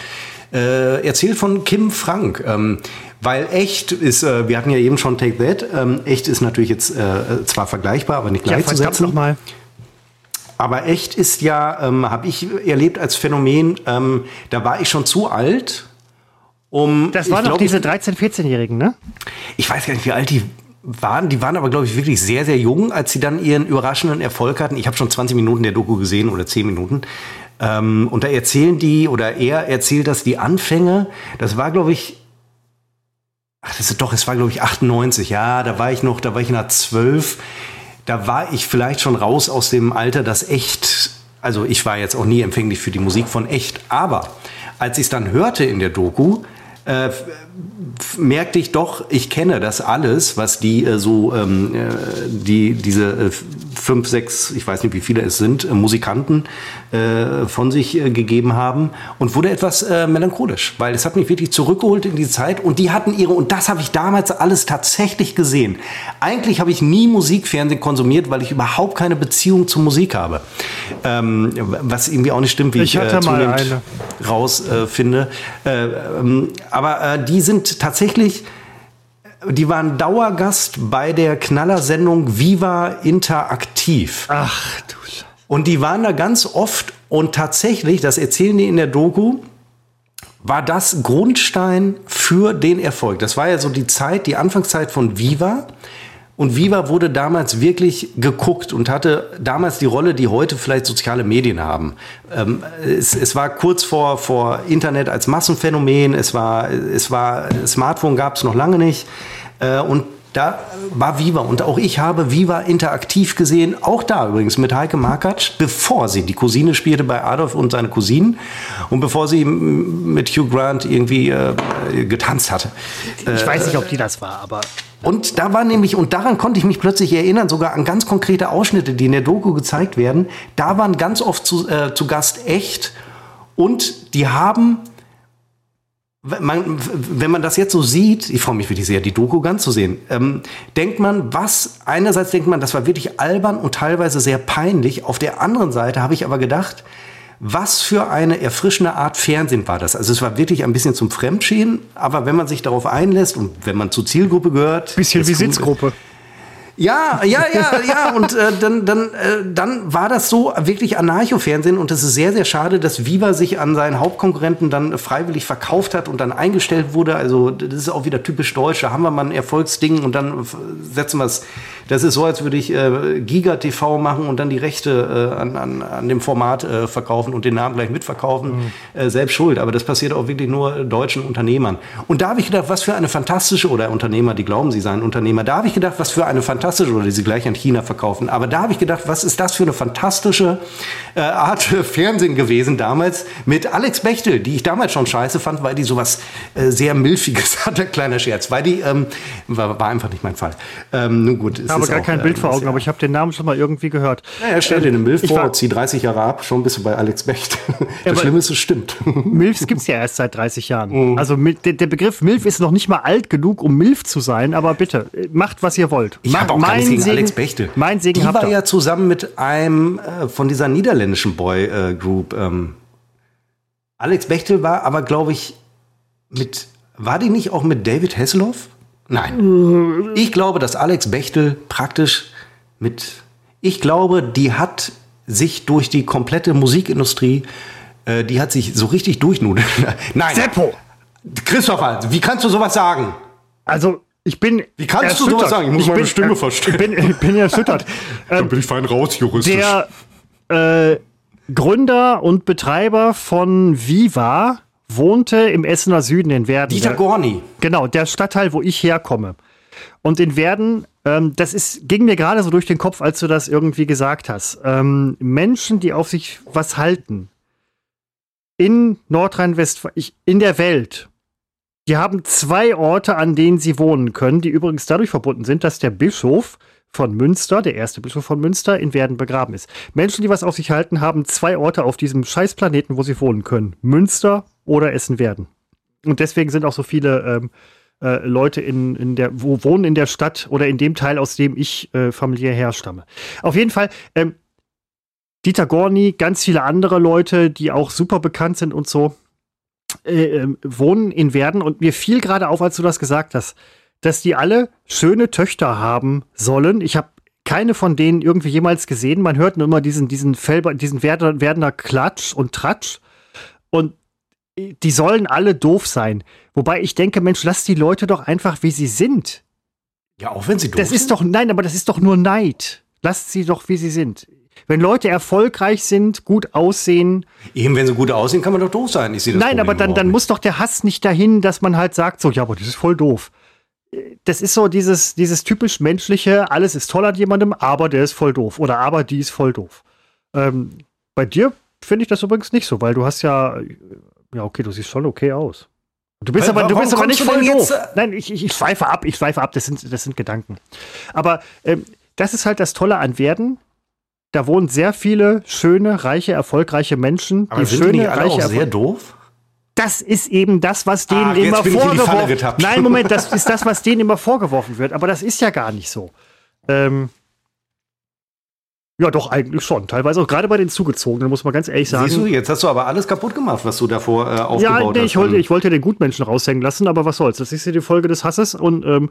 Äh, erzählt von Kim Frank. Ähm, weil echt ist, äh, wir hatten ja eben schon Take That, ähm, echt ist natürlich jetzt äh, zwar vergleichbar, aber nicht Ja, verdammt gleichzusetzen. Aber echt ist ja, ähm, habe ich erlebt als Phänomen, ähm, da war ich schon zu alt, um. Das waren doch diese ich, 13-, 14-Jährigen, ne? ich weiß gar nicht, wie alt die waren. Die waren aber, glaube ich, wirklich sehr, sehr jung, als sie dann ihren überraschenden Erfolg hatten. Ich habe schon 20 Minuten der Doku gesehen oder 10 Minuten. Ähm, und da erzählen die, oder er erzählt, dass die Anfänge, das war, glaube ich, ach, das ist doch, es war, glaube ich, 98. Ja, da war ich noch, da war ich nach 12. Da war ich vielleicht schon raus aus dem Alter, das echt, also ich war jetzt auch nie empfänglich für die Musik von echt, aber als ich es dann hörte in der Doku, äh, merkte ich doch, ich kenne das alles, was die äh, so, ähm, äh, die, diese äh, fünf, sechs, ich weiß nicht, wie viele es sind, äh, Musikanten von sich gegeben haben und wurde etwas melancholisch, weil es hat mich wirklich zurückgeholt in die Zeit und die hatten ihre, und das habe ich damals alles tatsächlich gesehen. Eigentlich habe ich nie Musikfernsehen konsumiert, weil ich überhaupt keine Beziehung zur Musik habe. Ähm, was irgendwie auch nicht stimmt, wie Ich ich, äh, zunehmend rausfinde. Finde. äh, ähm, aber äh, die sind tatsächlich, die waren Dauergast bei der Knallersendung Viva Interaktiv. Ach du Scheiße. Und die waren da ganz oft und tatsächlich, das erzählen die in der Doku, war das Grundstein für den Erfolg. Das war ja so die Zeit, die Anfangszeit von Viva. Und Viva wurde damals wirklich geguckt und hatte damals die Rolle, die heute vielleicht soziale Medien haben. Ähm, es, es war kurz vor, vor Internet als Massenphänomen, es war, es war Smartphone gab es noch lange nicht. Äh, und da war Viva und auch ich habe Viva interaktiv gesehen, auch da übrigens mit Heike Markatsch, bevor sie die Cousine spielte bei Adolf und seine Cousinen und bevor sie mit Hugh Grant irgendwie äh, getanzt hatte. Ich weiß nicht, ob die das war, aber Und da war nämlich, und daran konnte ich mich plötzlich erinnern, sogar an ganz konkrete Ausschnitte, die in der Doku gezeigt werden. Da waren ganz oft zu, äh, zu Gast echt und die haben, man, wenn man das jetzt so sieht, ich freue mich wirklich sehr, die Doku ganz zu sehen, ähm, denkt man, was, einerseits denkt man, das war wirklich albern und teilweise sehr peinlich. Auf der anderen Seite habe ich aber gedacht, was für eine erfrischende Art Fernsehen war das? Also es war wirklich ein bisschen zum Fremdschämen, aber wenn man sich darauf einlässt und wenn man zur Zielgruppe gehört, bisschen wie Sitzgruppe. Ja, ja, ja, ja. Und äh, dann, dann, äh, dann war das so wirklich Anarcho-Fernsehen und es ist sehr, sehr schade, dass Viva sich an seinen Hauptkonkurrenten dann freiwillig verkauft hat und dann eingestellt wurde. Also das ist auch wieder typisch deutsch. Da haben wir mal ein Erfolgsding und dann setzen wir es. Das ist so, als würde ich äh, Giga TV machen und dann die Rechte äh, an, an, an dem Format äh, verkaufen und den Namen gleich mitverkaufen. Äh, selbst schuld. Aber das passiert auch wirklich nur deutschen Unternehmern. Und da habe ich gedacht, was für eine fantastische, oder Unternehmer, die glauben, sie seien Unternehmer, da habe ich gedacht, was für eine fantastische, oder die sie gleich an China verkaufen. Aber da habe ich gedacht, was ist das für eine fantastische äh, Art Fernsehen gewesen damals mit Alex Bechtel, die ich damals schon scheiße fand, weil die sowas äh, sehr Milfiges [LAUGHS] hatte, kleiner Scherz. Weil die, ähm, war, war einfach nicht mein Fall. Ähm, nun gut. es Ich habe gar kein äh, Bild vor Augen, aber ich habe den Namen schon mal irgendwie gehört. naja, stell dir eine Milf Ich vor, war- zieh 30 Jahre ab, schon bist du bei Alex Becht. [LAUGHS] Das Schlimme ist, es stimmt. [LAUGHS] Milfs gibt es ja erst seit 30 Mhm. Jahren. Also Mil- der, der Begriff Milf ist noch nicht mal alt genug, um Milf zu sein, aber bitte, äh, macht, was ihr wollt. Ich habe auch nichts gegen Alex Bechtel. Mein Segen Die war ja zusammen mit einem äh, von dieser niederländischen Boy-Group. ähm, Alex Bechtel war aber, glaube ich, mit. War die nicht auch mit David Hasselhoff? Nein. Ich glaube, dass Alex Bechtel praktisch mit. Ich glaube, die hat sich durch die komplette Musikindustrie, äh, die hat sich so richtig durchnudeln. [LAUGHS] Nein. Seppo! Christopher, wie kannst du sowas sagen? Also, ich bin. Wie kannst du sowas sagen? Ich muss meine bin, Stimme äh, verstellen. Ich bin, ich bin erschüttert. [LAUGHS] ähm, bin ich fein raus, juristisch. der, äh, Gründer und Betreiber von Viva, wohnte im Essener Süden in Werden. Dieter Gorni. Genau, der Stadtteil, wo ich herkomme. Und in Werden, ähm, das ist, ging mir gerade so durch den Kopf, als du das irgendwie gesagt hast. Ähm, Menschen, die auf sich was halten, in Nordrhein-Westfalen, in der Welt, die haben zwei Orte, an denen sie wohnen können, die übrigens dadurch verbunden sind, dass der Bischof von Münster, der erste Bischof von Münster, in Werden begraben ist. Menschen, die was auf sich halten, haben zwei Orte auf diesem Scheißplaneten, wo sie wohnen können. Münster oder Essen-Werden. Und deswegen sind auch so viele ähm, äh, Leute in, in der, wo wohnen in der Stadt oder in dem Teil, aus dem ich äh, familiär herstamme. Auf jeden Fall, ähm, Dieter Gorni, ganz viele andere Leute, die auch super bekannt sind und so, äh, ähm, wohnen in Werden. Und mir fiel gerade auf, als du das gesagt hast, dass die alle schöne Töchter haben sollen. Ich habe keine von denen irgendwie jemals gesehen. Man hört nur immer diesen, diesen, Felber, diesen Werdener Klatsch und Tratsch. Und die sollen alle doof sein. Wobei ich denke, Mensch, lass die Leute doch einfach, wie sie sind. Ja, auch wenn sie doof das sind. Das ist doch, nein, aber das ist doch nur Neid. Lasst sie doch, wie sie sind. Wenn Leute erfolgreich sind, gut aussehen. Eben, wenn sie gut aussehen, kann man doch doof sein. Ich sehe das Nein, Problem aber dann, dann muss doch der Hass nicht dahin, dass man halt sagt, so, ja, aber das ist voll doof. Das ist so dieses, dieses typisch menschliche, alles ist toll an jemandem, aber der ist voll doof. Oder aber die ist voll doof. Ähm, bei dir finde ich das übrigens nicht so, weil du hast ja, ja, okay, du siehst schon okay aus. Du bist aber, du bist aber nicht voll doof. Äh Nein, ich, ich, ich schweife ab, ich schweife ab, das sind, das sind Gedanken. Aber ähm, das ist halt das Tolle an Werden da wohnen sehr viele schöne, reiche, erfolgreiche Menschen. Aber die sind schöne, die alle reiche, auch sehr doof? Das ist eben das, was denen ah, immer vorgeworfen wird. Nein, Moment, das [LAUGHS] ist das, was denen immer vorgeworfen wird. Aber das ist ja gar nicht so. Ähm, ja, doch, eigentlich schon. Teilweise auch gerade bei den Zugezogenen, muss man ganz ehrlich sagen. Siehst du, jetzt hast du aber alles kaputt gemacht, was du davor äh, aufgebaut ja, nee, ich Wollte, ich wollte den Gutmenschen raushängen lassen, aber was soll's. Das ist ja die Folge des Hasses und ähm,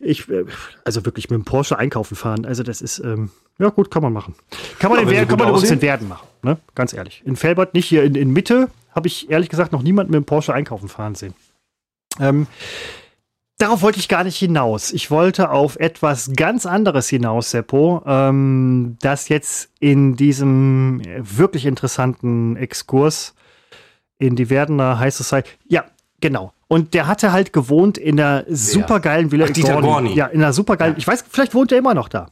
ich, äh, also wirklich mit dem Porsche einkaufen fahren, also das ist, ähm, ja gut, kann man machen. Kann man, ja, in, kann man übrigens in Werden machen, ne? ganz ehrlich. In Felbert, nicht hier in, in Mitte, habe ich ehrlich gesagt noch niemanden mit dem Porsche einkaufen fahren sehen. Ähm, Darauf wollte ich gar nicht hinaus. Ich wollte auf etwas ganz anderes hinaus, Seppo, ähm, das jetzt in diesem wirklich interessanten Exkurs in die Werdener High Society. Ja, genau. Und der hatte halt gewohnt in einer supergeilen Villa. Ach, Dieter Gorni. Ja, in einer supergeilen. Ja. Ich weiß, vielleicht wohnt er immer noch da.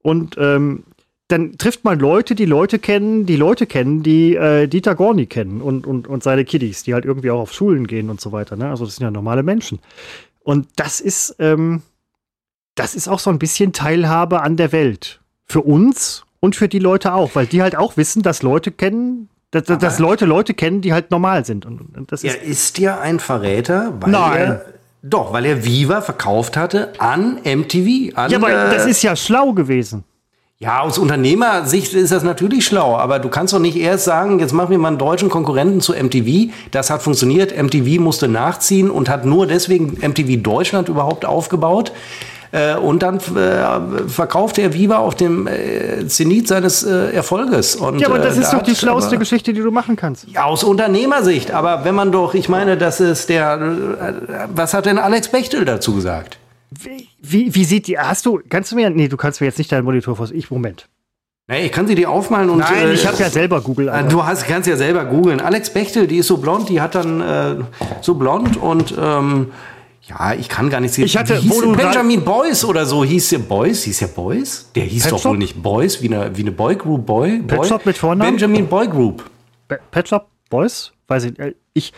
Und ähm, dann trifft man Leute, die Leute kennen, die Leute kennen, die äh, Dieter Gorni kennen und, und, und seine Kiddies, die halt irgendwie auch auf Schulen gehen und so weiter. Ne? Also das sind ja normale Menschen. Und das ist, ähm, das ist auch so ein bisschen Teilhabe an der Welt. Für uns und für die Leute auch, weil die halt auch wissen, dass Leute kennen, dass, dass Leute Leute kennen, die halt normal sind. Und, und das ist er ist ja ein Verräter, weil Nein. er doch, weil er Viva verkauft hatte an MTV. An, ja, aber äh, das ist ja schlau gewesen. Ja, aus Unternehmersicht ist das natürlich schlau, aber du kannst doch nicht erst sagen, jetzt machen wir mal einen deutschen Konkurrenten zu MTV. Das hat funktioniert, MTV musste nachziehen und hat nur deswegen MTV Deutschland überhaupt aufgebaut. Äh, und dann äh, verkaufte er Viva auf dem äh, Zenit seines Erfolges. Und, ja, aber das ist doch die schlauste Geschichte, die du machen kannst. Ja, aus Unternehmersicht. Aber wenn man doch, ich meine, das ist der, was hat denn Alex Bechtel dazu gesagt? Wie, wie sieht die, hast du, kannst du mir, nee, du kannst mir jetzt nicht deinen Monitor vor, ich, Moment. Nee, ich kann sie dir aufmalen und. Nein, äh, ich habe ja selber Google. Alter. Du hast, kannst ja selber googeln. Alex Bechtel, die ist so blond, die hat dann äh, so blond und ähm, ja, ich kann gar nicht sehen. Ich hatte Benjamin Boys oder so hieß der Boys, hieß der Boys? Der hieß Pet doch Shop? wohl nicht Boys, wie eine, wie eine Boy Group Boy. Pet Boy? Shop mit Vornamen? Benjamin Boy Group. Pet Shop Boys? Weiß ich. Äh, ich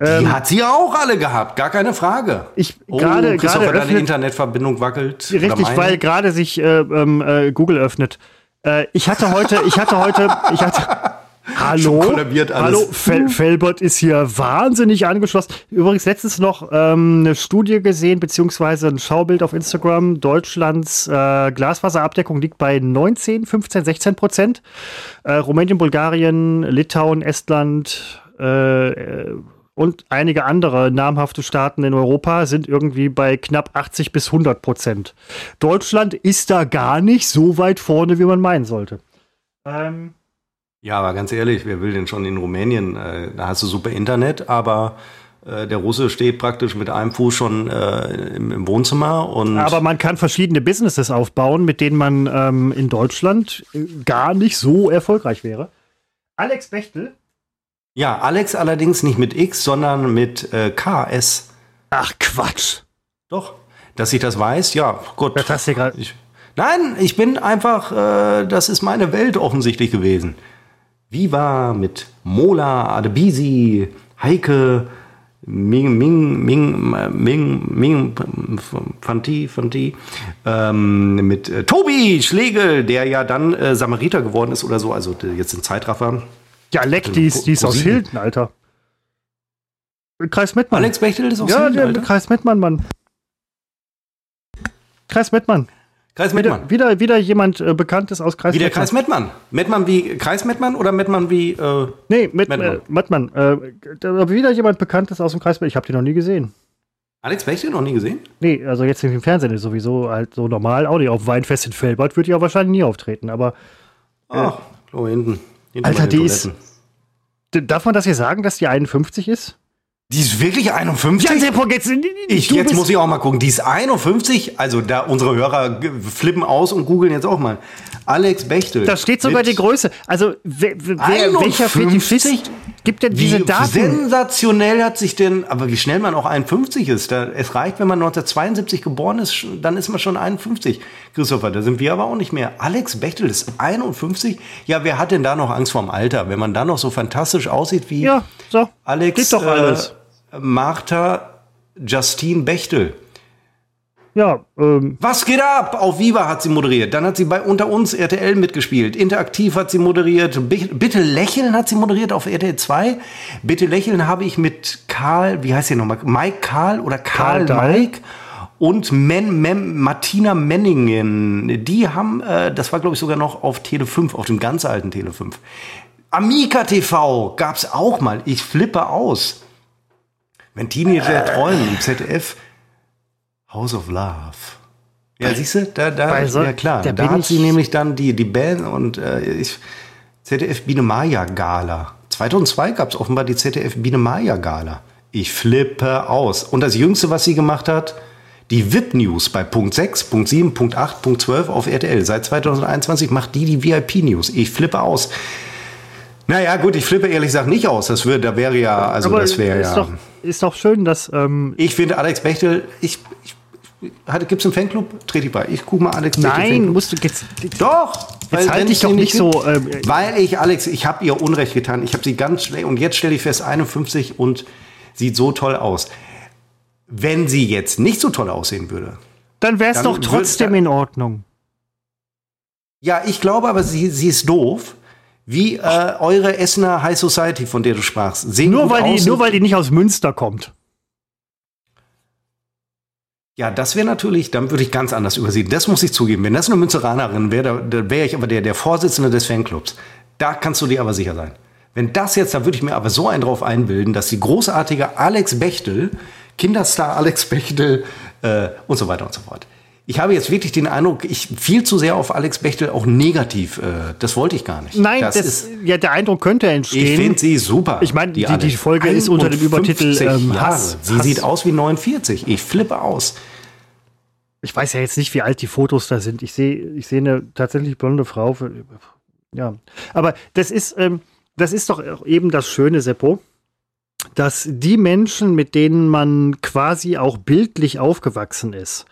die ähm, hat sie auch alle gehabt, gar keine Frage. Ich oh, gerade gerade deine Internetverbindung wackelt. Richtig, weil gerade sich äh, ähm, äh, Google öffnet. Äh, ich hatte heute, ich hatte heute, ich hatte [LAUGHS] Hallo, hallo, Fel Felbert ist hier wahnsinnig angeschlossen. Übrigens letztens noch ähm, eine Studie gesehen, beziehungsweise ein Schaubild auf Instagram. Deutschlands äh, Glasfaserabdeckung liegt bei 19, 15, 16 Prozent. Äh, Rumänien, Bulgarien, Litauen, Estland, äh, und einige andere namhafte Staaten in Europa sind irgendwie bei knapp 80 bis 100 Prozent. Deutschland ist da gar nicht so weit vorne, wie man meinen sollte. Ähm ja, aber ganz ehrlich, wer will denn schon in Rumänien? Äh, da hast du super Internet, aber äh, der Russe steht praktisch mit einem Fuß schon äh, im, im, Wohnzimmer und. Aber man kann verschiedene Businesses aufbauen, mit denen man ähm, in Deutschland gar nicht so erfolgreich wäre. Alex Bechtel? Ja, Alex allerdings nicht mit X, sondern mit äh, KS. Ach Quatsch. Doch, dass ich das weiß, ja, gut. Das hast du gerade. Nein, ich bin einfach, äh, das ist meine Welt offensichtlich gewesen. Viva mit Mola, Adebisi, Heike, Ming, Ming, Ming, Ming, Ming, Fanti, Fanti, ähm, mit äh, Tobi Schlegel, der ja dann äh, Samariter geworden ist oder so, also jetzt ein Zeitraffer. Ja, Leck, die ist, die ist aus Hilden, Alter. Kreis Mettmann. Alex Bechtel ist aus ja, Hilden, der Alter. Kreis Mettmann, Mann. Kreis Mettmann. Kreis Wieder, Mettmann. wieder, wieder jemand äh, Bekanntes aus Kreis Wie der Mettmann. Kreis Mettmann. Mettmann wie Kreis Mettmann oder Mettmann wie äh, Nee, mit, Mettmann. äh, Mettmann. Äh, wieder jemand Bekanntes aus dem Kreis Mettmann. Ich habe den noch nie gesehen. Alex Bechtel noch nie gesehen? Nee, also jetzt im Fernsehen ist sowieso halt so normal. Auch nicht auf Weinfest in Felbert würde ich auch wahrscheinlich nie auftreten. Aber Ach, oh, hinten. Alter, die ist- Toiletten. darf man das hier sagen, dass die 51 ist? Die ist wirklich 51? Seppo, jetzt, Ich, jetzt muss ich auch mal gucken. Die ist 51. Also da unsere Hörer g- flippen aus und googeln jetzt auch mal. Alex Bechtel. Da steht sogar die Größe. Also, wer, wer, 51? welcher Fetischist gibt denn diese Wie Daten? sensationell hat sich denn, aber wie schnell man auch 51 ist. Da, es reicht, wenn man 1972 geboren ist, dann ist man schon 51. Christopher, da sind wir aber auch nicht mehr. Alex Bechtel ist 51. Ja, wer hat denn da noch Angst vorm Alter? Wenn man da noch so fantastisch aussieht wie Ja, so. Alex Geht doch alles. Äh, Martha Justine Bechtel. Ja, ähm, Was geht ab? Auf Viva hat sie moderiert. Dann hat sie bei Unter uns RTL mitgespielt. Interaktiv hat sie moderiert. Bi- Bitte lächeln hat sie moderiert auf RTL 2. Bitte lächeln habe ich mit Karl, wie heißt der nochmal? Mike Karl oder Karl, Karl. Mike und Men, Mem, Martina Menningen. Die haben, äh, das war glaube ich sogar noch auf Tele 5, auf dem ganz alten Tele 5. Amica TV gab's auch mal. Ich flippe aus. Wenn Teenager träumen im ZDF. House of Love. Ja, siehst du, da, da, so- ja klar, da da hat sie nämlich dann die, die Band und äh, ich, ZDF Biene Maya Gala. 2002 gab es offenbar die ZDF Biene Maya Gala. Ich flippe aus. Und das Jüngste, was sie gemacht hat, die VIP News bei Punkt 6, Punkt 7, Punkt 8, Punkt 12 auf RTL. Seit 2021 macht die die VIP News. Ich flippe aus. Naja, gut, ich flippe ehrlich gesagt nicht aus. Das würde, da wäre ja, also aber das wäre ist, ja. doch, ist doch schön, dass. Ähm, Ich finde Alex Bechtel, ich, ich gibt es einen Fanclub? Trete ich bei. Ich gucke mal Alex nein, musst du jetzt. Doch! Jetzt halt wenn dich es doch nicht gibt- so, ähm, weil ich, Alex, ich habe ihr Unrecht getan. Ich habe sie ganz schnell und jetzt stelle ich fest, 51 und sieht so toll aus. Wenn sie jetzt nicht so toll aussehen würde. Dann wäre es doch trotzdem in Ordnung. Ja, ich glaube aber, sie, sie ist doof. Wie äh, eure Essener High Society, von der du sprachst. Sehen Nur weil, die, nur weil die nicht aus Münster kommt. Ja, das wäre natürlich, dann würde ich ganz anders übersehen. Das muss ich zugeben. Wenn das eine Münzeranerin wäre, da, wäre ich aber der, der Vorsitzende des Fanclubs. Da kannst du dir aber sicher sein. Wenn das jetzt, da würde ich mir aber so einen drauf einbilden, dass die großartige Alex Bechtel, Kinderstar Alex Bechtel äh, und so weiter und so fort. Ich habe jetzt wirklich den Eindruck, ich viel zu sehr auf Alex Bechtel auch negativ. Äh, das wollte ich gar nicht. Nein, das, das ist. ja, der Eindruck könnte Ich entstehen. finde sie super. Ich meine, die- die Alex. Folge ist unter dem Übertitel, 51 ähm. Hass. Sie Hass. sieht aus wie 49. Ich flippe aus. ich weiß ja jetzt nicht, wie alt die Fotos da sind. Ich sehe ich sehe eine tatsächlich blonde Frau. Für, ja, aber das ist, ähm, das ist doch eben das Schöne, Seppo, dass die Menschen, mit denen man quasi auch bildlich aufgewachsen ist,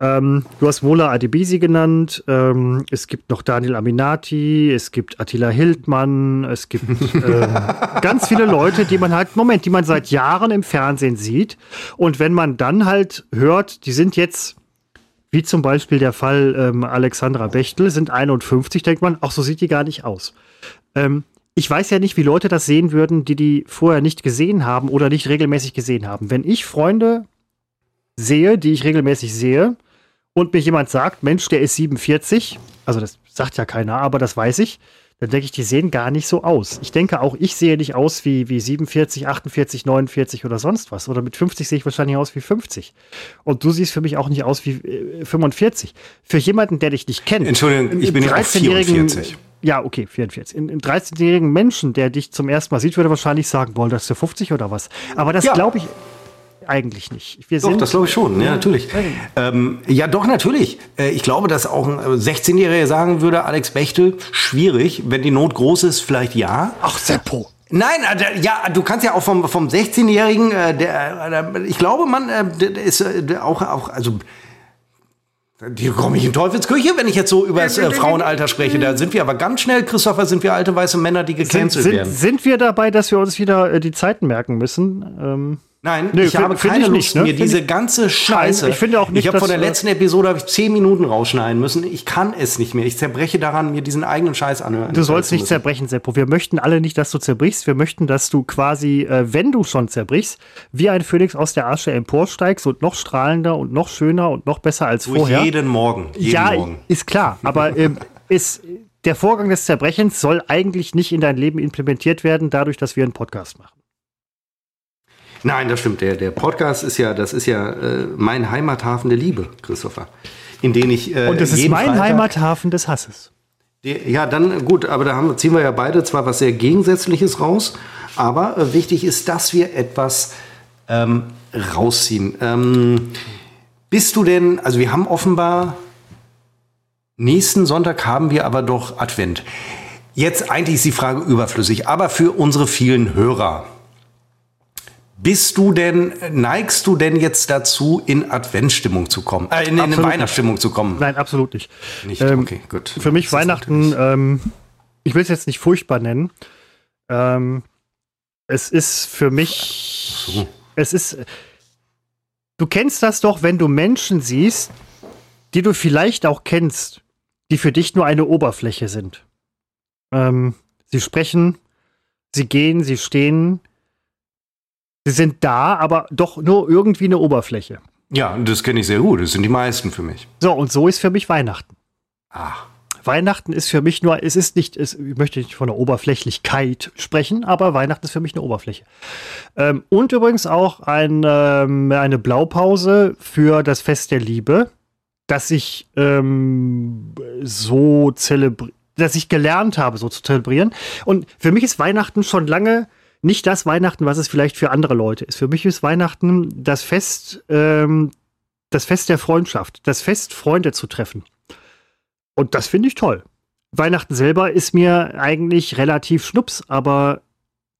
ähm, du hast Mola Adebisi genannt, ähm, es gibt noch Daniel Aminati, es gibt Attila Hildmann, es gibt [LAUGHS] ähm, ganz viele Leute, die man halt, Moment, die man seit Jahren im Fernsehen sieht. Und wenn man dann halt hört, die sind jetzt, wie zum Beispiel der Fall ähm, Alexandra Bechtel, sind 51, denkt man, ach, so sieht die gar nicht aus. Ähm, ich weiß ja nicht, wie Leute das sehen würden, die die vorher nicht gesehen haben oder nicht regelmäßig gesehen haben. Wenn ich Freunde sehe, die ich regelmäßig sehe, und mir jemand sagt, Mensch, der ist 47, also das sagt ja keiner, aber das weiß ich, dann denke ich, die sehen gar nicht so aus. Ich denke auch, ich sehe nicht aus wie, wie 47, 48, 49 oder sonst was. Oder mit 50 sehe ich wahrscheinlich aus wie 50. Und du siehst für mich auch nicht aus wie äh, 45. Für jemanden, der dich nicht kennt. Entschuldigung, ich bin ja auch 13-jährigen 44. Ja, okay, 44. Ein, ein 13-jährigen Menschen, der dich zum ersten Mal sieht, würde wahrscheinlich sagen, wollen das für 50 oder was? Aber das Ja. glaube ich. Eigentlich nicht. Wir doch, das glaube ich schon, ja, natürlich. Ähm, ja, doch, natürlich. Äh, ich glaube, dass auch ein 16-Jähriger sagen würde, Alex Bechtel, schwierig. Wenn die Not groß ist, vielleicht ja. Ach, Seppo. Nein, äh, ja, du kannst ja auch vom, vom 16-Jährigen, äh, der, äh, ich glaube, man, äh, der ist äh, auch, auch, also hier komme ich in Teufelsküche, wenn ich jetzt so über das äh, Frauenalter spreche. Da sind wir aber ganz schnell, Christopher, sind wir alte weiße Männer, die gecancelt sind, sind, werden. Sind wir dabei, dass wir uns wieder äh, die Zeiten merken müssen? Ähm Nein, Nö, ich habe keine ich Lust, nicht, ne? mir diese ganze Scheiße. Nein, ich finde auch nicht. Ich habe von der letzten Episode habe ich zehn Minuten rausschneiden müssen. Ich kann es nicht mehr. Ich zerbreche daran, mir diesen eigenen Scheiß anhören. Du sollst nicht zerbrechen, Seppo. Wir möchten alle nicht, dass du zerbrichst. Wir möchten, dass du quasi, äh, wenn du schon zerbrichst, wie ein Phönix aus der Asche emporsteigst und noch strahlender und noch schöner und noch besser als du vorher. Jeden Morgen. Jeden ja, Morgen. ist klar. Aber ähm, [LAUGHS] ist der Vorgang des Zerbrechens soll eigentlich nicht in dein Leben implementiert werden, dadurch, dass wir einen Podcast machen. Nein, das stimmt. Der, der Podcast ist ja, das ist ja äh, mein Heimathafen der Liebe, Christopher. In den ich. Äh, Und das ist mein Freitag, Heimathafen des Hasses. Ja, dann gut, aber da haben, ziehen wir ja beide zwar was sehr Gegensätzliches raus, aber äh, wichtig ist, dass wir etwas ähm, rausziehen. Ähm, bist du denn, also wir haben offenbar, nächsten Sonntag haben wir aber doch Advent. Jetzt eigentlich ist die Frage überflüssig, aber für unsere vielen Hörer, bist du denn, neigst du denn jetzt dazu, in Adventsstimmung zu kommen? Äh, in, in Weihnachtsstimmung zu kommen? Nein, absolut nicht. Nicht? Ähm, okay, gut. Für mich Weihnachten, ähm, ich will es jetzt nicht furchtbar nennen. Ähm, es ist für mich, so. es ist, du kennst das doch, wenn du Menschen siehst, die du vielleicht auch kennst, die für dich nur eine Oberfläche sind. Ähm, sie sprechen, sie gehen, sie stehen, Sie sind da, aber doch nur irgendwie eine Oberfläche. Ja, das kenne ich sehr gut. Das sind die meisten für mich. So, und so ist für mich Weihnachten. Ach. Weihnachten ist für mich nur, es ist nicht, es, ich möchte nicht von der Oberflächlichkeit sprechen, aber Weihnachten ist für mich eine Oberfläche. Ähm, und übrigens auch ein, ähm, eine Blaupause für das Fest der Liebe, das ich ähm, so zelebriere, das ich gelernt habe, so zu zelebrieren. Und für mich ist Weihnachten schon lange nicht das Weihnachten, was es vielleicht für andere Leute ist. Für mich ist Weihnachten das Fest, ähm, das Fest der Freundschaft, das Fest, Freunde zu treffen. Und das finde ich toll. Weihnachten selber ist mir eigentlich relativ schnups, aber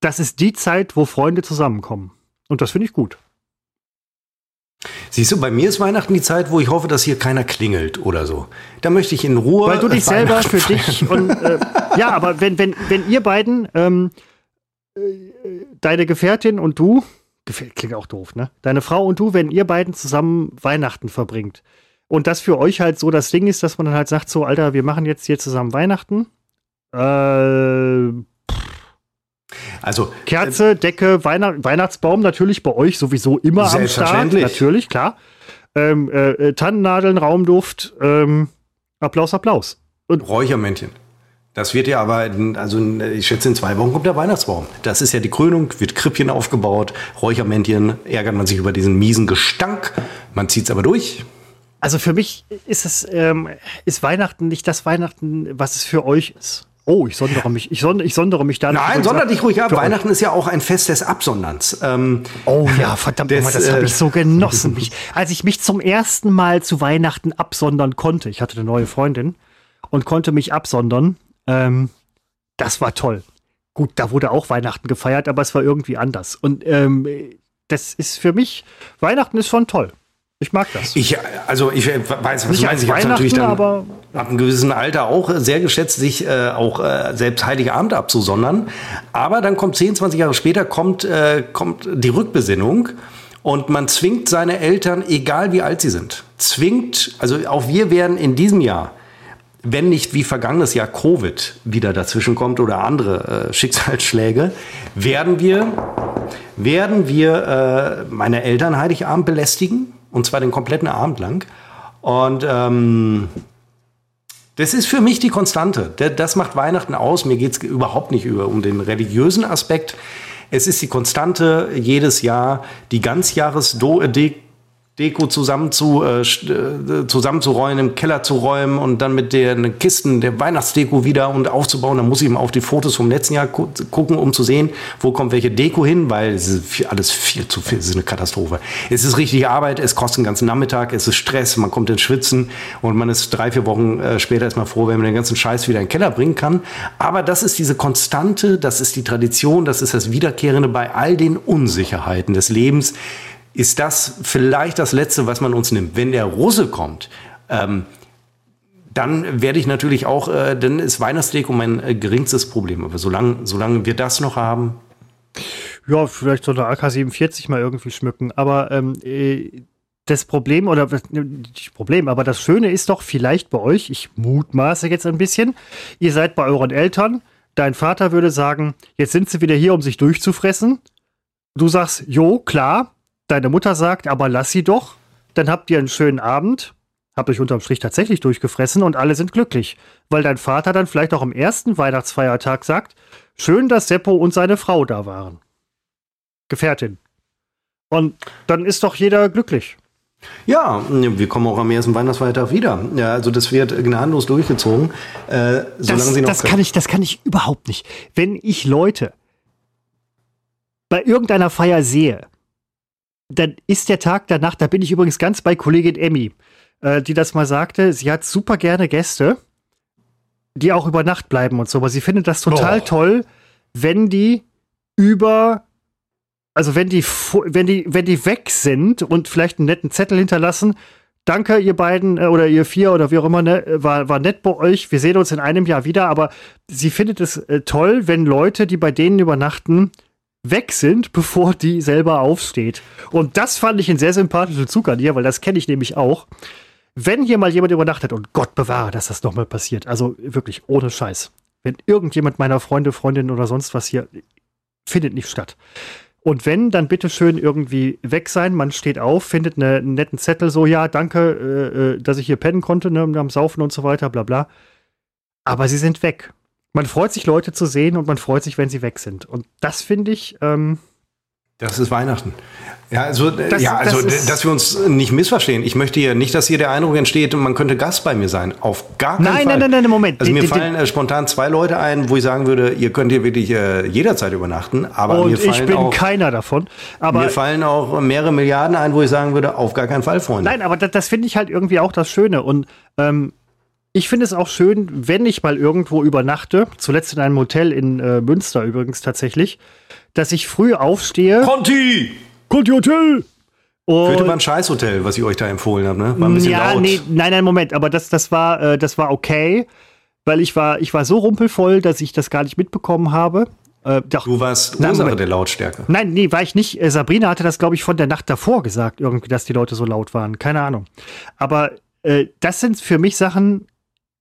das ist die Zeit, wo Freunde zusammenkommen. Und das finde ich gut. Siehst du, bei mir ist Weihnachten die Zeit, wo ich hoffe, dass hier keiner klingelt oder so. Da möchte ich in Ruhe. Weil du dich selber für dich und äh, ja, aber wenn, wenn, wenn ihr beiden ähm, deine Gefährtin und du, klingt auch doof, ne? Deine Frau und du, wenn ihr beiden zusammen Weihnachten verbringt und das für euch halt so das Ding ist, dass man dann halt sagt, so, Alter, wir machen jetzt hier zusammen Weihnachten. Äh, also Kerze, Decke, Weihnacht, Weihnachtsbaum natürlich bei euch sowieso immer am Start. Natürlich, klar. Ähm, äh, äh, Tannennadeln, Raumduft, ähm, Applaus, Applaus. Und Räuchermännchen. Das wird ja aber, in, also in, ich schätze, in zwei Wochen kommt der Weihnachtsbaum. Das ist ja die Krönung, wird Krippchen aufgebaut, Räuchermännchen, ärgert man sich über diesen miesen Gestank. Man zieht es aber durch. Also für mich ist es, ähm, ist Weihnachten nicht das Weihnachten, was es für euch ist. Oh, ich sondere mich, ich sondere, ich sondere mich da. Nein, sonder dich ruhig ab. Weihnachten euch. ist ja auch ein Fest des Absonderns. Ähm, oh ja, verdammt des, das habe ich so genossen. mich, als ich mich zum ersten Mal zu Weihnachten absondern konnte, ich hatte eine neue Freundin und konnte mich absondern, ähm, das war toll. Gut, da wurde auch Weihnachten gefeiert, aber es war irgendwie anders. Und ähm, das ist für mich, Weihnachten ist schon toll. Ich mag das. Ich, also ich weiß, was Nicht du meinst. Ich habe natürlich dann aber ab einem gewissen Alter auch sehr geschätzt, sich äh, auch äh, selbst Heiligabend abzusondern. Aber dann kommt 10, 20 Jahre später kommt, äh, kommt die Rückbesinnung und man zwingt seine Eltern, egal wie alt sie sind, zwingt, also auch wir werden in diesem Jahr wenn nicht wie vergangenes Jahr Covid wieder dazwischen kommt oder andere äh, Schicksalsschläge, werden wir, werden wir äh, meine Eltern Heiligabend belästigen. Und zwar den kompletten Abend lang. Und ähm, das ist für mich die Konstante. Das macht Weihnachten aus. Mir geht es überhaupt nicht über, um den religiösen Aspekt. Es ist die Konstante jedes Jahr, die Ganzjahresdeko Deko zusammen zu, äh, äh, zusammenzuräumen, im Keller zu räumen und dann mit den Kisten der Weihnachtsdeko wieder und aufzubauen. Dann muss ich eben auf die Fotos vom letzten Jahr gu gucken, um zu sehen, wo kommt welche Deko hin, weil es ist viel, alles viel zu viel, es ist eine Katastrophe. Es ist richtige Arbeit, es kostet einen ganzen Nachmittag, es ist Stress, man kommt ins Schwitzen und man ist drei, vier Wochen äh, später erstmal froh, wenn man den ganzen Scheiß wieder in den Keller bringen kann. Aber das ist diese Konstante, das ist die Tradition, das ist das Wiederkehrende bei all den Unsicherheiten des Lebens ist das vielleicht das Letzte, was man uns nimmt. Wenn der Russe kommt, ähm, dann werde ich natürlich auch, äh, dann ist Weihnachtsdeko mein äh, geringstes Problem. Aber solange, solange wir das noch haben. Ja, vielleicht so eine AK-47 mal irgendwie schmücken. Aber ähm, äh, das Problem, oder nicht Problem, aber das Schöne ist doch vielleicht bei euch, ich mutmaße jetzt ein bisschen, ihr seid bei euren Eltern, dein Vater würde sagen, jetzt sind sie wieder hier, um sich durchzufressen. Du sagst, jo, klar, deine Mutter sagt, aber lass sie doch, dann habt ihr einen schönen Abend, habt euch unterm Strich tatsächlich durchgefressen und alle sind glücklich, weil dein Vater dann vielleicht auch am ersten Weihnachtsfeiertag sagt, schön, dass Seppo und seine Frau da waren. Gefährtin. Und dann ist doch jeder glücklich. Ja, wir kommen auch am ersten Weihnachtsfeiertag wieder. Ja, also das wird gnadenlos durchgezogen, äh, solange das, sie noch. Das kann ich, das kann ich überhaupt nicht. Wenn ich Leute bei irgendeiner Feier sehe, dann ist der Tag danach, da bin ich übrigens ganz bei Kollegin Emmy, äh, die das mal sagte, sie hat super gerne Gäste, die auch über Nacht bleiben und so, aber sie findet das total oh. toll, wenn die über also wenn die wenn die wenn die weg sind und vielleicht einen netten Zettel hinterlassen, danke ihr beiden äh, oder ihr vier oder wie auch immer, ne, war, war nett bei euch. Wir sehen uns in einem Jahr wieder, aber sie findet es äh, toll, wenn Leute, die bei denen übernachten, weg sind, bevor die selber aufsteht. Und das fand ich einen sehr sympathischen Zug an ihr, weil das kenne ich nämlich auch. Wenn hier mal jemand übernachtet und Gott bewahre, dass das nochmal passiert, also wirklich ohne Scheiß. Wenn irgendjemand meiner Freunde, Freundinnen oder sonst was hier findet nicht statt. Und wenn, dann bitte schön irgendwie weg sein. Man steht auf, findet eine, einen netten Zettel, so, ja, danke, äh, äh dass ich hier pennen konnte, ne, am Saufen und so weiter, bla bla. Aber sie sind weg man freut sich, Leute zu sehen und man freut sich, wenn sie weg sind. Und das finde ich. Ähm, das ist Weihnachten. Ja, also, äh, das, ja, also das dass wir uns nicht missverstehen. Ich möchte hier nicht, dass hier der Eindruck entsteht, man könnte Gast bei mir sein. Auf gar keinen nein, Fall. Nein, nein, nein, nein, Moment. Also mir fallen äh, spontan zwei Leute ein, wo ich sagen würde, ihr könnt hier wirklich äh, jederzeit übernachten. Aber und mir fallen ich bin auch, keiner davon. Aber mir fallen auch mehrere Milliarden ein, wo ich sagen würde, auf gar keinen Fall, Freunde. Nein, aber das, das finde ich halt irgendwie auch das Schöne. Und ähm, ich finde es auch schön, wenn ich mal irgendwo übernachte, zuletzt in einem Hotel in äh, Münster übrigens tatsächlich, dass ich früh aufstehe. Conti! Conti Hotel! Führte mal ein Scheißhotel, was ich euch da empfohlen habe, ne? War ein bisschen ja, laut. Nee, nein, nein, Moment, aber das, das, war, äh, das war okay, weil ich war, ich war so rumpelvoll, dass ich das gar nicht mitbekommen habe. Äh, doch, du warst Ursache nein, der Lautstärke. Nein, nee, war ich nicht. Äh, Sabrina hatte das, glaube ich, von der Nacht davor gesagt, irgendwie, dass die Leute so laut waren. Keine Ahnung. Aber äh, das sind für mich Sachen,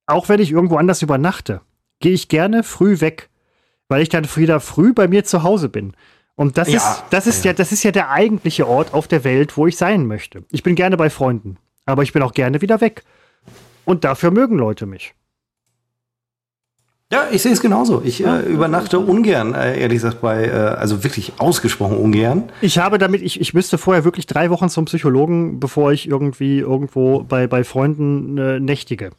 auch wenn ich irgendwo anders übernachte, gehe ich gerne früh weg, weil ich dann wieder früh bei mir zu Hause bin. Und das ja, ist, das ist ja. ja, das ist ja der eigentliche Ort auf der Welt, wo ich sein möchte. Ich bin gerne bei Freunden, aber ich bin auch gerne wieder weg. Und dafür mögen Leute mich. Ja, ich sehe es genauso. Ich äh, übernachte ungern, äh, ehrlich gesagt, bei, äh, also wirklich ausgesprochen ungern. Ich habe damit, ich, ich müsste vorher wirklich drei Wochen zum Psychologen, bevor ich irgendwie irgendwo bei, bei Freunden äh, nächtige.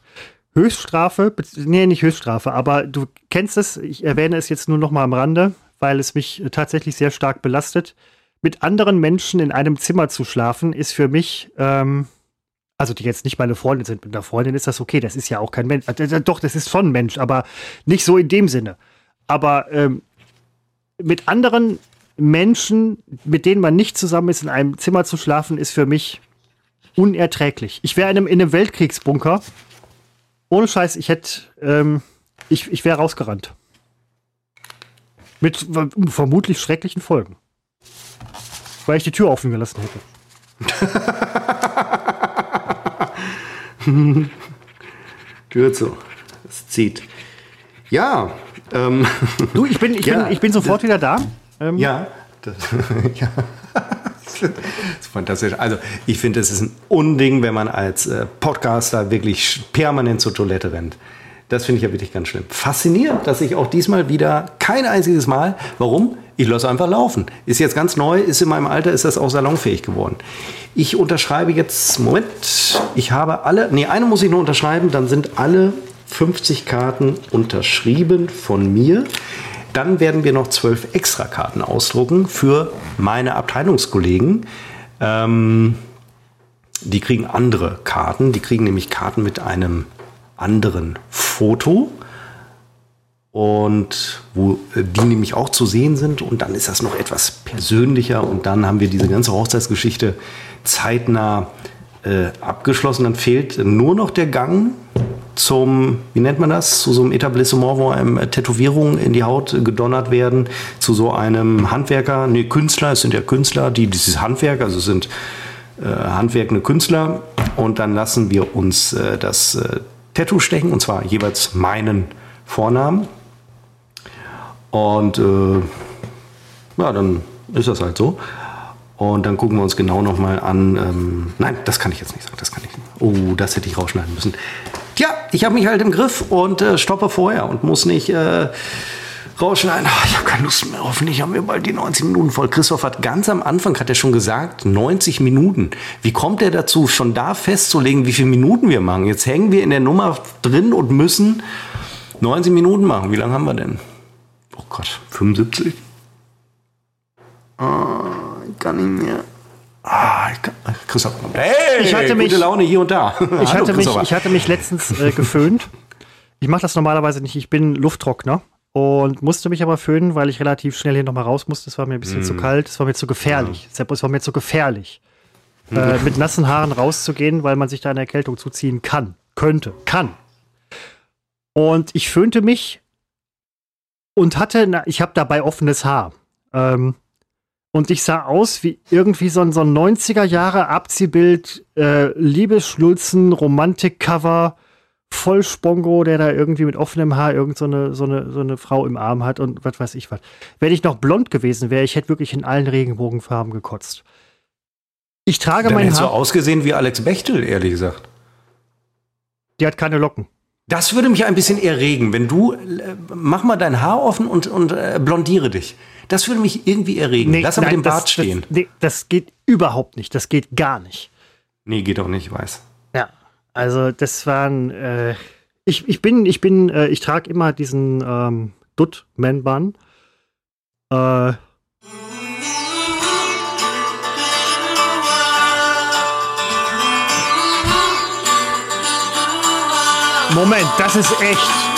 Höchststrafe, nee, nicht Höchststrafe, aber du kennst es, ich erwähne es jetzt nur noch mal am Rande, weil es mich tatsächlich sehr stark belastet. Mit anderen Menschen in einem Zimmer zu schlafen, ist für mich, ähm, also die jetzt nicht meine Freundin sind, mit einer Freundin ist das okay, das ist ja auch kein Mensch. Äh, doch, das ist schon ein Mensch, aber nicht so in dem Sinne. Aber ähm, mit anderen Menschen, mit denen man nicht zusammen ist, in einem Zimmer zu schlafen, ist für mich unerträglich. Ich wäre in einem Weltkriegsbunker ohne Scheiß, ich hätte, ähm, ich, ich wäre rausgerannt. Mit vermutlich schrecklichen Folgen. Weil ich die Tür offen gelassen hätte. [LAUGHS] Tür zu. Es zieht. Ja. Ähm, du, ich bin, ich, [LAUGHS] ja, bin, ich bin sofort wieder da. Ähm, ja. Das, [LAUGHS] ja. Das [LAUGHS] ist fantastisch. Also, ich finde, es ist ein Unding, wenn man als äh, Podcaster wirklich permanent zur Toilette rennt. Das finde ich ja wirklich ganz schlimm. Faszinierend, dass ich auch diesmal wieder kein einziges Mal, warum? Ich lasse einfach laufen. Ist jetzt ganz neu, ist in meinem Alter, ist das auch salonfähig geworden. Ich unterschreibe jetzt, Moment, ich habe alle, nee, eine muss ich nur unterschreiben, dann sind alle 50 Karten unterschrieben von mir. Dann werden wir noch zwölf Extrakarten ausdrucken für meine Abteilungskollegen. Ähm, die kriegen andere Karten. Die kriegen nämlich Karten mit einem anderen Foto und wo äh, die nämlich auch zu sehen sind und dann ist das noch etwas persönlicher und dann haben wir diese ganze Hochzeitsgeschichte zeitnah äh, abgeschlossen. Dann fehlt nur noch der Gang zum, wie nennt man das, zu so einem Etablissement, wo einem äh, Tätowierungen in die Haut gedonnert werden, zu so einem Handwerker, nee, Künstler, es sind ja Künstler, die dieses Handwerk, also sind äh, handwerkende Künstler und dann lassen wir uns äh, das äh, Tattoo stechen, und zwar jeweils meinen Vornamen. Und äh, ja, dann ist das halt so. Und dann gucken wir uns genau nochmal an. Ähm, nein, das kann ich jetzt nicht sagen. Das kann ich nicht. Oh, das hätte ich rausschneiden müssen. Tja, ich habe mich halt im Griff und äh, stoppe vorher und muss nicht äh, rausschneiden. Ach, ich habe keine Lust mehr. Hoffentlich haben wir bald die 90 Minuten voll. Christoph hat ganz am Anfang, hat er schon gesagt, 90 Minuten. Wie kommt er dazu, schon da festzulegen, wie viele Minuten wir machen? Jetzt hängen wir in der Nummer drin und müssen 90 Minuten machen. Wie lange haben wir denn? Oh Gott, 75? Ah, ich kann nicht mehr. Ah, ich kann, Christoph, hey, ich hatte mich, gute Laune hier und da. [LAUGHS] Ich, hatte, mich, ich hatte mich letztens äh, geföhnt. Ich mache das normalerweise nicht. Ich bin Lufttrockner und musste mich aber föhnen, weil ich relativ schnell hier nochmal raus musste. Es war mir ein bisschen mm. zu kalt, es war mir zu gefährlich. Ja. Es war mir zu gefährlich, äh, [LAUGHS] mit nassen Haaren rauszugehen, weil man sich da eine Erkältung zuziehen kann. Könnte, kann. Und ich föhnte mich und hatte, na, ich habe dabei offenes Haar. Ähm, und ich sah aus wie irgendwie so ein, so ein 90er Jahre Abziehbild, äh, Liebesschlulzen, Romantik-Cover Vollspongo, der da irgendwie mit offenem Haar irgend so eine, so eine, so eine Frau im Arm hat und was weiß ich was. Wenn ich noch blond gewesen wäre, ich hätte wirklich in allen Regenbogenfarben gekotzt. Ich trage Dann mein Haar. so ausgesehen wie Alex Bechtel, ehrlich gesagt. Die hat keine Locken. Das würde mich ein bisschen erregen, wenn du, äh, mach mal dein Haar offen und, und äh, blondiere dich. Das würde mich irgendwie erregen. Nee, Lass aber den Bart das, stehen. Das, nee, das geht überhaupt nicht. Das geht gar nicht. Nee, geht auch nicht, ich weiß. Ja. Also das waren, äh, ich, ich bin, ich bin, äh, ich trage immer diesen ähm, Dutt-Man-Bun. Äh, Moment, das ist echt.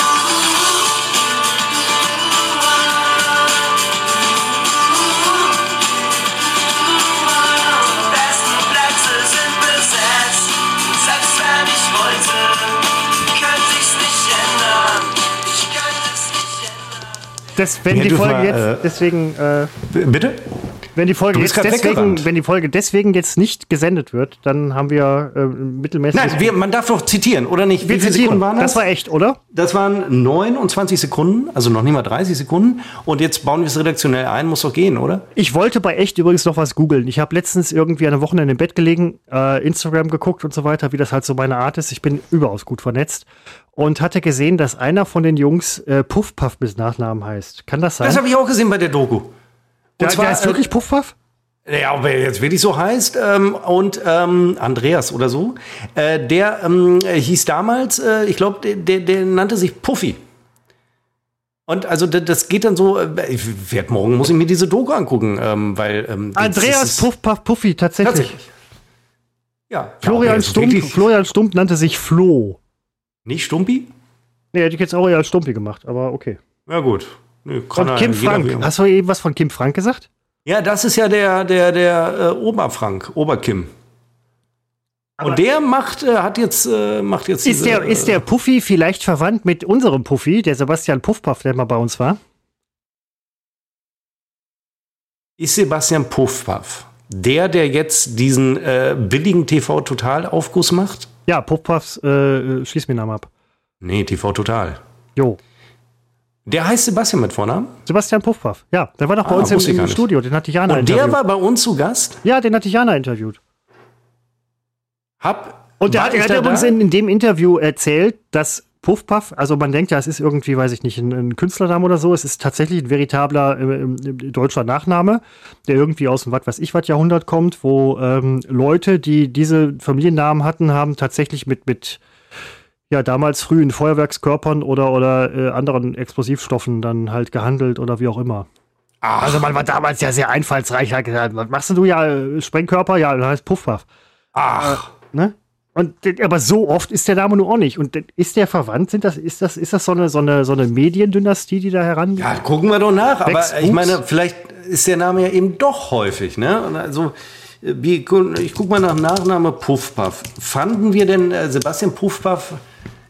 Das, wenn ja, die Folge mal, jetzt äh, deswegen. Äh, bitte? Wenn die Folge jetzt deswegen, wenn die Folge deswegen jetzt nicht gesendet wird, dann haben wir äh, mittelmäßig. Nein, wir, man darf doch zitieren, oder nicht? Wir Wie viele Sekunden waren das? Das war echt, oder? Das waren 29 Sekunden, also noch nicht mal 30 Sekunden. Und jetzt bauen wir es redaktionell ein, muss doch gehen, oder? Ich wollte bei echt übrigens noch was googeln. Ich habe letztens irgendwie eine Wochenende im Bett gelegen, äh, Instagram geguckt und so weiter, wie das halt so meine Art ist. Ich bin überaus gut vernetzt und hatte gesehen, dass einer von den Jungs äh, Puffpuff bis Nachnamen heißt. Kann das sein? Das habe ich auch gesehen bei der Doku. Und der, zwar, der heißt wirklich Puffpuff? Ja, ob er jetzt wirklich so heißt. Ähm, und ähm, Andreas oder so. Äh, der ähm, hieß damals, äh, ich glaube, der, der, der, nannte sich Puffy. Und also das geht dann so, äh, ich morgen muss ich mir diese Doku angucken, ähm, weil ähm, Andreas Puffpuff Puffy tatsächlich. tatsächlich. Ja. Florian, ja, Stump, Florian Stump nannte sich Flo. Nicht Stumpi? Nee, hätte ich jetzt auch eher als Stumpi gemacht, aber okay. Ja, gut. Nee, von Kim Frank. Hast du eben was von Kim Frank gesagt? Ja, das ist ja der, der, der äh, Oberfrank, Oberkim. Aber und der macht, äh, hat jetzt, äh, macht jetzt. Ist, diese, der, ist der Puffy vielleicht verwandt mit unserem Puffy, der Sebastian Puffpaff, der mal bei uns war? Ist Sebastian Puffpaff der, der jetzt diesen äh, billigen TV-Total-Aufguss macht? Ja, Puffpuffs, äh, schließ mir den Namen ab. Nee, TV Total. Jo. Der heißt Sebastian mit Vornamen? Sebastian Puffpaff, ja. Der war doch bei ah, uns im, im Studio, den hatte Jana Und interviewt. der war bei uns zu Gast? Ja, den hatte Jana interviewt. Hab. Und der hat, hat übrigens in, in dem Interview erzählt, dass Puffpuff, also man denkt ja, es ist irgendwie, weiß ich nicht, ein, ein Künstlername oder so. Es ist tatsächlich ein veritabler äh, äh, deutscher Nachname, der irgendwie aus dem was weiß ich was Jahrhundert kommt, wo ähm, Leute, die diese Familiennamen hatten, haben tatsächlich mit, mit ja, damals früh in Feuerwerkskörpern oder, oder äh, anderen Explosivstoffen dann halt gehandelt oder wie auch immer. Ach. Also man war damals ja sehr einfallsreich, hat gesagt, was machst du ja, äh, Sprengkörper? Ja, das heißt Puffpuff. Ach. Äh, ne? Und, aber so oft ist der Name nur auch nicht. Und ist der verwandt? Sind das, ist das, ist das so eine, so eine, so eine Mediendynastie, die da heran? Ja, gucken wir doch nach. Aber ich meine, vielleicht ist der Name ja eben doch häufig, ne? Also, wie, ich guck mal nach Nachname Puffpuff. Fanden wir denn äh, Sebastian Puffpuff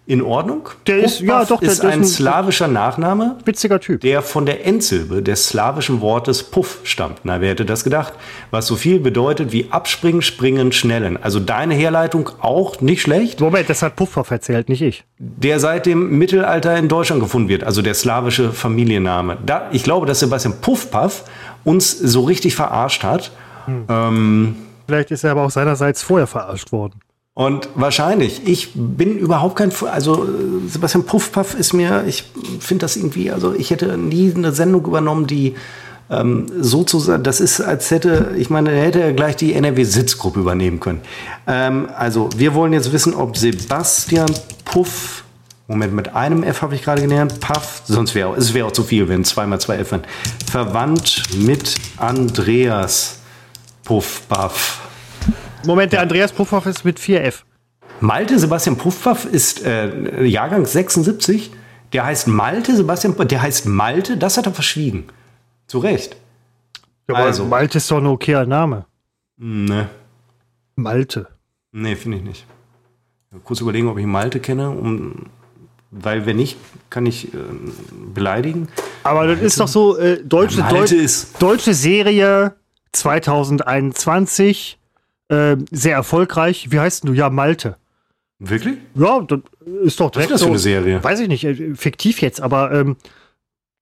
in Ordnung. Der ist, ja, doch, der ist ein, ein slawischer Nachname. Witziger Typ. Der von der Endsilbe des slawischen Wortes Puff stammt. Na, wer hätte das gedacht? Was so viel bedeutet wie abspringen, springen, schnellen. Also deine Herleitung auch nicht schlecht. Moment, das hat Puffhoff erzählt, nicht ich. Der seit dem Mittelalter in Deutschland gefunden wird. Also der slawische Familienname. Da, ich glaube, dass Sebastian Puffpaff uns so richtig verarscht hat. Hm. Ähm, Vielleicht ist er aber auch seinerseits vorher verarscht worden. Und wahrscheinlich, ich bin überhaupt kein, also Sebastian Puffpaff ist mir, ich finde das irgendwie, also ich hätte nie eine Sendung übernommen, die ähm, sozusagen, das ist, als hätte, ich meine, hätte er gleich die NRW-Sitzgruppe übernehmen können. Ähm, also wir wollen jetzt wissen, ob Sebastian Puff, Moment, mit einem F habe ich gerade gelernt, Puff, sonst wäre es wäre auch zu viel, wenn zweimal zwei F wären, verwandt mit Andreas Puffpaff. Moment, der Andreas Puffhoff ist mit 4F. Malte Sebastian Puffhoff ist äh, Jahrgang 76. Der heißt Malte Sebastian, der heißt Malte, das hat er verschwiegen. Zu Recht. Ja, also. Malte ist doch ein okayer Name. Ne. Malte. Nee, finde ich nicht. Kurz überlegen, ob ich Malte kenne, um, weil wenn nicht, kann ich äh, beleidigen. Aber das ist doch so, äh, deutsche, ja, Deut deutsche Serie 2021 äh, sehr erfolgreich. Wie heißt du? Ja, Malte. Wirklich? Ja, das ist doch direkt Was ist das für eine Serie? Weiß ich nicht, äh, fiktiv jetzt, aber ähm,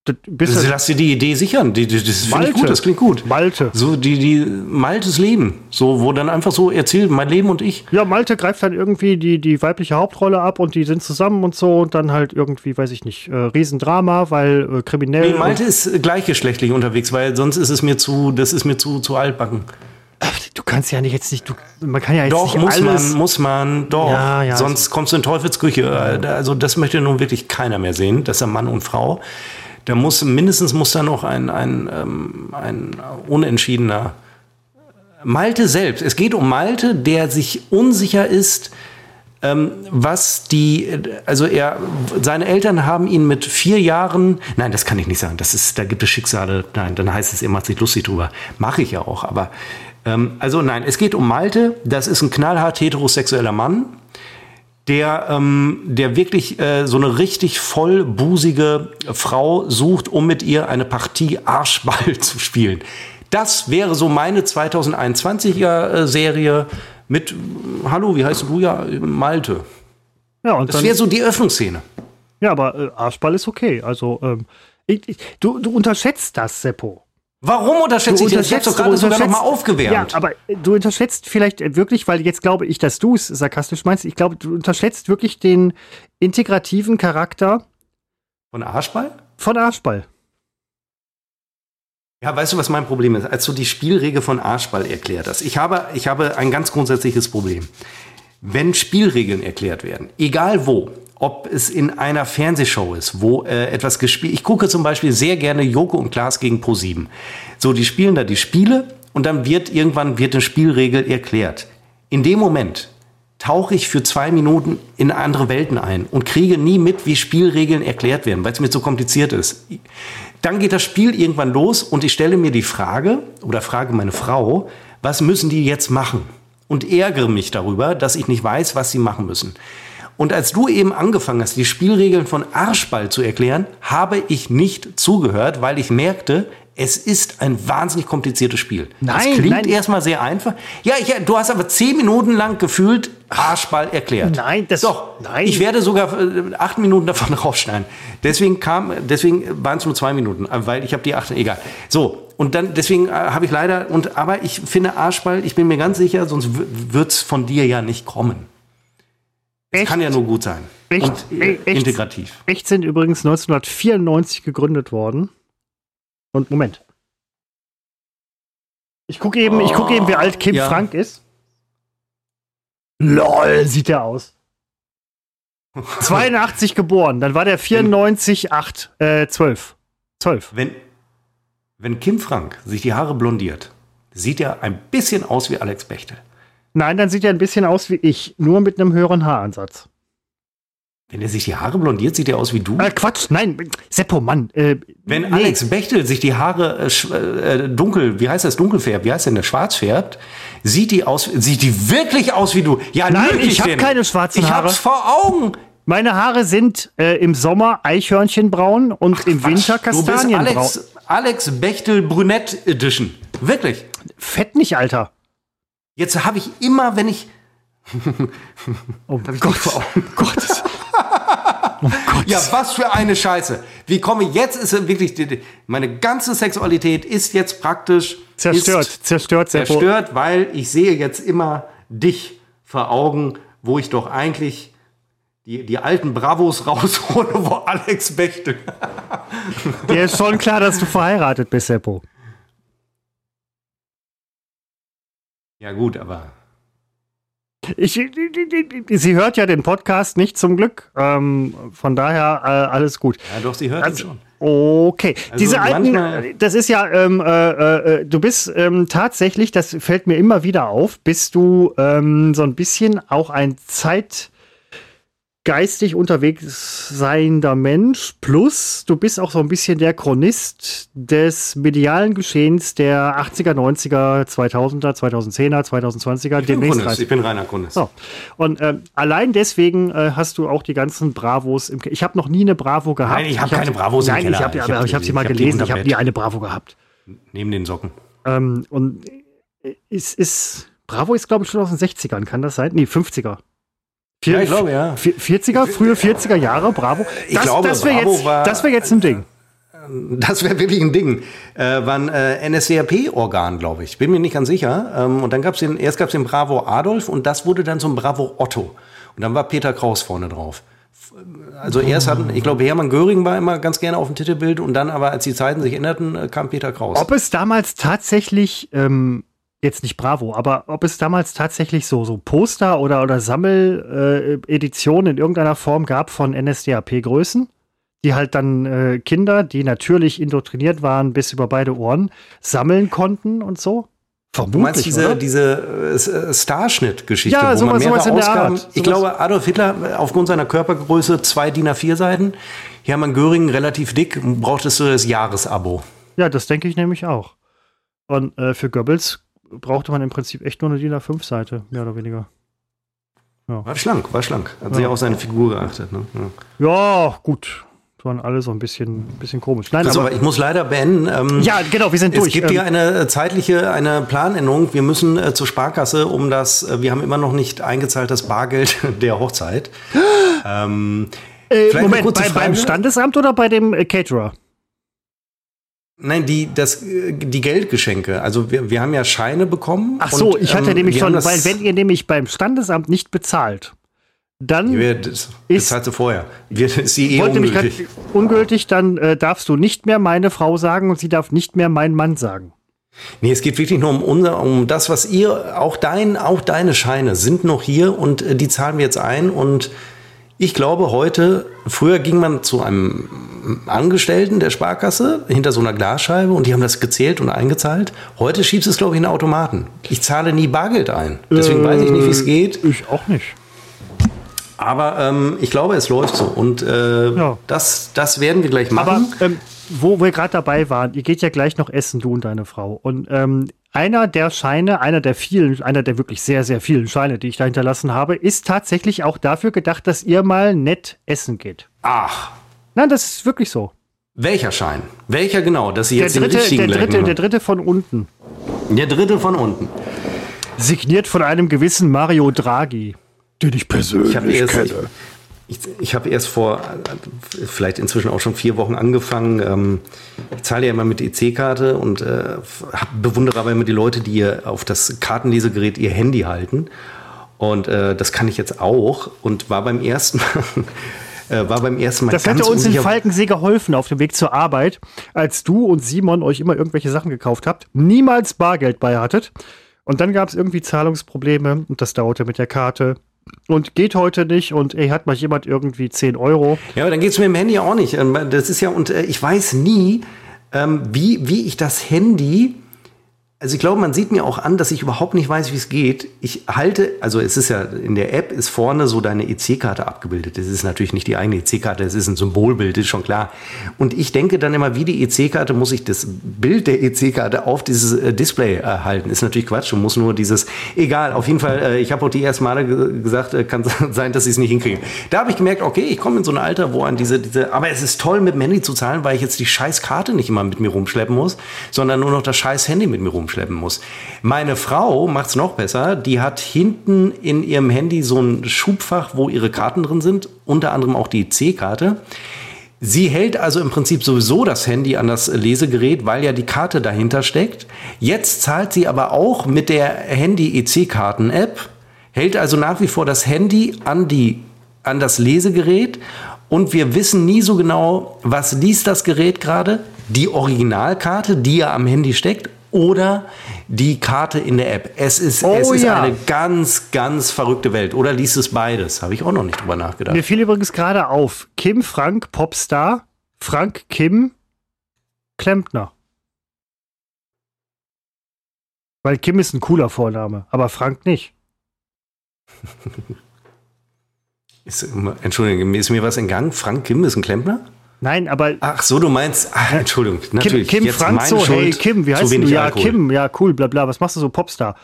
das also, lass dir die Idee sichern. Die, die, das finde ich gut, das klingt gut. Malte. So die, die Maltes Leben. So, wo dann einfach so erzählt, mein Leben und ich. Ja, Malte greift dann irgendwie die, die weibliche Hauptrolle ab und die sind zusammen und so und dann halt irgendwie, weiß ich nicht, äh, Riesendrama, weil äh, kriminell. Nee, Malte ist gleichgeschlechtlich unterwegs, weil sonst ist es mir zu, das ist mir zu, zu altbacken. Du kannst ja nicht jetzt nicht, du, man kann ja jetzt doch, nicht muss alles. man, muss man, doch. Ja, ja, Sonst also. kommst du in Teufelsküche. Also das möchte nun wirklich keiner mehr sehen, dass er Mann und Frau. Da muss mindestens muss da noch ein, ein, ähm, ein unentschiedener Malte selbst. Es geht um Malte, der sich unsicher ist, ähm, was die, also er, seine Eltern haben ihn mit vier Jahren, nein, das kann ich nicht sagen, das ist, da gibt es Schicksale, nein, dann heißt es, er macht sich lustig drüber. Mache ich ja auch, aber ähm, also nein, es geht um Malte. Das ist ein knallhart heterosexueller Mann, der, ähm, der wirklich äh, so eine richtig vollbusige Frau sucht, um mit ihr eine Partie Arschball [LAUGHS] zu spielen. Das wäre so meine 2021er äh, Serie mit, hallo, wie heißt du ja, Malte. Ja, und das wäre so die Öffnungsszene. Ja, aber äh, Arschball ist okay. Also, ähm, ich, ich, du, du unterschätzt das, Seppo. Warum unterschätzt ich das? Ich habe doch gerade sogar noch mal aufgewärmt. Ja, aber du unterschätzt vielleicht wirklich, weil jetzt glaube ich, dass du es sarkastisch meinst. Ich glaube, du unterschätzt wirklich den integrativen Charakter von Arschball? Von Arschball. Ja, weißt du, was mein Problem ist? Als du die Spielregel von Arschball erklärt hast. Ich habe, ich habe ein ganz grundsätzliches Problem. Wenn Spielregeln erklärt werden, egal wo, ob es in einer Fernsehshow ist, wo äh, etwas gespielt. Ich gucke zum Beispiel sehr gerne Joko und Klaas gegen Pro7. So, die spielen da die Spiele und dann wird irgendwann wird eine Spielregel erklärt. In dem Moment tauche ich für zwei Minuten in andere Welten ein und kriege nie mit, wie Spielregeln erklärt werden, weil es mir zu kompliziert ist. Dann geht das Spiel irgendwann los und ich stelle mir die Frage oder frage meine Frau, was müssen die jetzt machen? Und ärgere mich darüber, dass ich nicht weiß, was sie machen müssen. Und als du eben angefangen hast, die Spielregeln von Arschball zu erklären, habe ich nicht zugehört, weil ich merkte, es ist ein wahnsinnig kompliziertes Spiel. Nein, das klingt nein. erstmal sehr einfach. Ja, ich, du hast aber zehn Minuten lang gefühlt Arschball erklärt. Nein, das doch. Nein. Ich werde sogar äh, acht Minuten davon [LAUGHS] rausschneiden. Deswegen kam, deswegen waren es nur zwei Minuten, äh, weil ich habe die acht. Egal. So und dann deswegen äh, habe ich leider und aber ich finde Arschball. Ich bin mir ganz sicher, sonst wird es von dir ja nicht kommen. Es kann ja nur gut sein. Echt, und äh, echt, integrativ. Echt sind übrigens 1994 gegründet worden. Und Moment. Ich gucke eben, ich gucke eben, wie alt Kim Ja. Frank ist. LOL, sieht der aus. [LAUGHS] 82 geboren, dann war der 94, 8, äh, 12. 12. Wenn, wenn Kim Frank sich die Haare blondiert, sieht er ein bisschen aus wie Alex Bechtel. Nein, dann sieht er ein bisschen aus wie ich, nur mit einem höheren Haaransatz. Wenn er sich die Haare blondiert, sieht er aus wie du. Äh, Quatsch, nein, Seppo, Mann. Äh, Wenn nee. Alex Bechtel sich die Haare äh, sch- äh, dunkel, wie heißt das, dunkel färbt, wie heißt denn der, schwarz färbt, sieht die aus, sieht die wirklich aus wie du. Ja, Nein, ich hab denn. keine schwarzen Ich Haare. hab's vor Augen. Meine Haare sind äh, im Sommer Eichhörnchenbraun und im Winter Du bist Kastanienbraun. Alex, Alex Bechtel Brünett Edition. Wirklich. Fett nicht, Alter. Jetzt habe ich immer, wenn ich [LAUGHS] Oh ich Gott. vor Augen. Gott. [LAUGHS] Ja, was für eine Scheiße. Wie komme ich jetzt? Ist wirklich die, meine ganze Sexualität ist jetzt praktisch Zerstört, Ist zerstört, Seppo. zerstört, weil ich sehe jetzt immer dich vor Augen, wo ich doch eigentlich die, die alten Bravos [LAUGHS] raushole, wo Alex Bechtel. Dir ist schon klar, dass du verheiratet bist, Seppo. Ja gut, aber Ich, sie hört ja den Podcast nicht zum Glück. Ähm, von daher äh, alles gut. ja doch, sie hört ihn Also, schon. Okay, diese alten, das ist ja, ähm, äh, äh, du bist ähm, tatsächlich, das fällt mir immer wieder auf, bist du ähm, so ein bisschen auch ein zeitgeistig unterwegs seiender Mensch, plus du bist auch so ein bisschen der Chronist des medialen Geschehens der 80er, 90er, 2000er, 2010er, 2020er, Ich bin, demnächst Chronist, ich bin reiner Chronist. So. Und ähm, allein deswegen äh, hast du auch die ganzen Bravos im Ke Ich habe noch nie eine Bravo gehabt. Nein, ich hab hab- keine Bravos im Nein, Keller. ich habe hab habe die- sie mal ich hab gelesen. Ich habe nie eine Bravo gehabt. Neben den Socken. Ähm, und äh, ist, ist Bravo ist glaube ich schon aus den 60ern, kann das sein? Nee, 50er. Vier- Ja, ich glaube, ja. vier- 40er, frühe 40er Jahre, Bravo. Ich Das, glaube, das wäre jetzt, war- das wär jetzt ein Ding. Das wäre wirklich ein Ding. Äh, war ein äh, NSDAP-Organ, glaube ich. Bin mir nicht ganz sicher. Ähm, und dann gab es den, erst gab es den Bravo Adolf und das wurde dann zum Bravo Otto. Und dann war Peter Kraus vorne drauf. Also erst hatten, ich glaube, Hermann Göring war immer ganz gerne auf dem Titelbild und dann aber, als die Zeiten sich änderten, äh, kam Peter Kraus. Ob es damals tatsächlich, ähm, jetzt nicht Bravo, aber ob es damals tatsächlich so, so Poster oder, oder Sammeleditionen äh, in irgendeiner Form gab von NSDAP-Größen, die halt dann äh, Kinder, die natürlich indoktriniert waren bis über beide Ohren, sammeln konnten und so? Vermutlich, Du meinst diese, oder? diese äh, äh, Starschnitt-Geschichte, Ja, wo sowas- man mehrere sowas in der Ausgaben, Art. ich glaube, Adolf Hitler aufgrund seiner Körpergröße zwei DIN A4 Seiten, Hermann Göring relativ dick, brauchtest du das Jahresabo. Ja, das denke ich nämlich auch. Und äh, für Goebbels brauchte man im Prinzip echt nur eine DIN A5-Seite, mehr oder weniger. War schlank, war schlank. Hat Ja. auf seine Figur geachtet. Ne? Ja. Ja, gut. Das waren alle so ein bisschen, bisschen komisch. Nein, Also, aber, ich muss leider beenden. Ähm, ja, genau, wir sind Es durch. gibt Ähm, hier eine äh, zeitliche, eine Planänderung. Wir müssen äh, zur Sparkasse, um das, äh, wir haben immer noch nicht eingezahlt das Bargeld [LAUGHS] der Hochzeit. [GASPS] ähm, Äh, Moment, bei, beim? Standesamt oder bei dem äh, Caterer? Nein, die, das, die Geldgeschenke. Also wir, wir haben ja Scheine bekommen. Ach so, und, ich hatte ähm, nämlich wir schon, weil wenn ihr nämlich beim Standesamt nicht bezahlt, dann Ja, das, Ist- das hatte vorher. Wir, ist sie eh wollte nämlich grad, ungültig. ungültig, dann äh, darfst du nicht mehr meine Frau sagen und sie darf nicht mehr mein Mann sagen. Nee, es geht wirklich nur um unser, um das, was ihr, auch dein, auch deine Scheine sind noch hier und äh, die zahlen wir jetzt ein. Und ich glaube heute, früher ging man zu einem Angestellten der Sparkasse hinter so einer Glasscheibe und die haben das gezählt und eingezahlt. Heute schiebst du es, glaube ich, in den Automaten. Ich zahle nie Bargeld ein. Deswegen weiß ich nicht, wie es geht. Ich auch nicht. Aber ähm, ich glaube, es läuft so. Und äh, Ja. das, das werden wir gleich Aber machen. ähm, wo wir gerade dabei waren, ihr geht ja gleich noch essen, du und deine Frau. Und ähm, einer der Scheine, einer der vielen, einer der wirklich sehr, sehr vielen Scheine, die ich da hinterlassen habe, ist tatsächlich auch dafür gedacht, dass ihr mal nett essen geht. Ach, Nein, das ist wirklich so. welcher Schein? Welcher genau? Dass Sie Der jetzt den dritte, richtigen der dritte, der dritte von unten. Der dritte von unten. Signiert von einem gewissen Mario Draghi, den ich persönlich Ich habe erst, ich, kenne. ich, ich hab erst vor äh, vielleicht inzwischen auch schon vier Wochen angefangen. Ähm, ich zahle ja immer mit EC-Karte und äh, hab, bewundere aber immer die Leute, die ihr auf das Kartenlesegerät ihr Handy halten. Und äh, das kann ich jetzt auch und war beim ersten Mal. Äh, war beim ersten Mal Das hätte uns in Falkensee geholfen auf dem Weg zur Arbeit, als du und Simon euch immer irgendwelche Sachen gekauft habt, niemals Bargeld bei hattet. Und dann gab es irgendwie Zahlungsprobleme und das dauerte mit der Karte und geht heute nicht und ey, hat mal jemand irgendwie 10 Euro. Ja, aber dann geht es mit dem Handy auch nicht. Ähm, Das ist ja, und äh, ich weiß nie, ähm, wie, wie ich das Handy also ich glaube, man sieht mir auch an, dass ich überhaupt nicht weiß, wie es geht. Ich halte, also es ist ja in der App ist vorne so deine EC-Karte abgebildet. Das ist natürlich nicht die eigene EC-Karte, es ist ein Symbolbild, ist schon klar. Und ich denke dann immer, wie die EC-Karte muss ich das Bild der EC-Karte auf dieses äh, Display äh, halten. Ist natürlich Quatsch. Du musst nur dieses, egal. Auf jeden Fall, äh, ich habe auch die ersten Male ge gesagt, äh, kann [LAUGHS] sein, dass ich es nicht hinkriege. Da habe ich gemerkt, okay, ich komme in so ein Alter, wo an diese, diese, aber es ist toll mit dem Handy zu zahlen, weil ich jetzt die scheiß Karte nicht immer mit mir rumschleppen muss, sondern nur noch das scheiß Handy mit mir rumschleppen muss. Meine Frau macht's noch besser. Die hat hinten in ihrem Handy so ein Schubfach, wo ihre Karten drin sind, unter anderem auch die C-Karte. Sie hält also im Prinzip sowieso das Handy an das Lesegerät, weil ja die Karte dahinter steckt. Jetzt zahlt sie aber auch mit der Handy-EC-Karten-App, hält also nach wie vor das Handy an, die, an das Lesegerät und wir wissen nie so genau, was liest das Gerät gerade. Die Originalkarte, die ja am Handy steckt, oder die Karte in der App. Es ist, Oh es ist ja. eine ganz, ganz verrückte Welt. Oder liest es beides? Habe ich auch noch nicht drüber nachgedacht. Mir fiel übrigens gerade auf, Kim Frank Popstar, Frank Kim Klempner. Weil Kim ist ein cooler Vorname, aber Frank nicht. [LAUGHS] Ist, Entschuldigung, ist mir was entgangen? Frank Kim ist ein Klempner? Nein, aber Ach so, du meinst, ach, Entschuldigung, Kim, natürlich. Kim jetzt Frank so, hey Schuld, Kim, wie heißt du? Ja, Alkohol. Kim, ja, cool, bla bla, was machst du so, Popstar?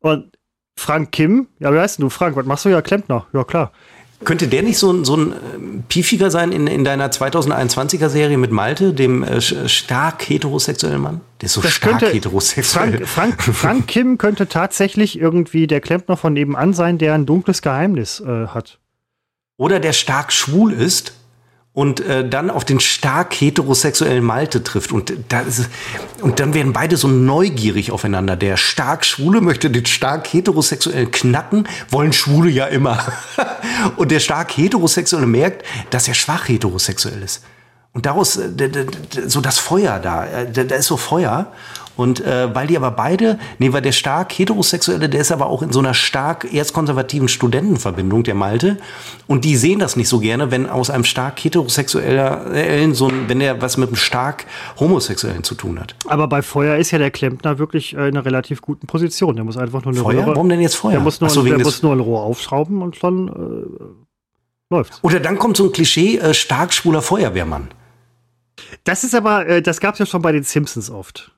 Und Frank Kim, ja, wie heißt du? Frank, was machst du? Ja, Klempner, ja klar. Könnte der nicht so, ein- so ein ähm, Piefiger sein in, in deiner 2021er Serie mit Malte, dem äh, sch- stark heterosexuellen Mann? Der ist so Das stark könnte, heterosexuell. Frank, Frank, [LAUGHS] Frank Kim könnte tatsächlich irgendwie der Klempner von nebenan sein, der ein dunkles Geheimnis äh, hat. Oder der stark schwul ist und äh, dann auf den stark heterosexuellen Malte trifft. Und, da es- und dann werden beide so neugierig aufeinander. Der stark Schwule möchte den stark heterosexuellen knacken, wollen Schwule ja immer. [LAUGHS] und der stark heterosexuelle merkt, dass er schwach heterosexuell ist. Und daraus äh, so das Feuer äh, da da ist so Feuer. Und äh, weil die aber beide, nee, weil der stark heterosexuelle, der ist aber auch in so einer stark erzkonservativen Studentenverbindung, der Malte. Und die sehen das nicht so gerne, wenn aus einem stark heterosexuellen, so ein, wenn der was mit einem stark homosexuellen zu tun hat. Aber bei Feuer ist ja der Klempner wirklich äh, in einer relativ guten Position. Der muss einfach nur eine Feuer? Röhre. Warum denn jetzt Feuer? Der muss nur, so, ein, der muss nur ein Rohr aufschrauben und dann äh, läuft's. Oder dann kommt so ein Klischee, äh, stark schwuler Feuerwehrmann. Das ist aber, äh, das gab's ja schon bei den Simpsons oft.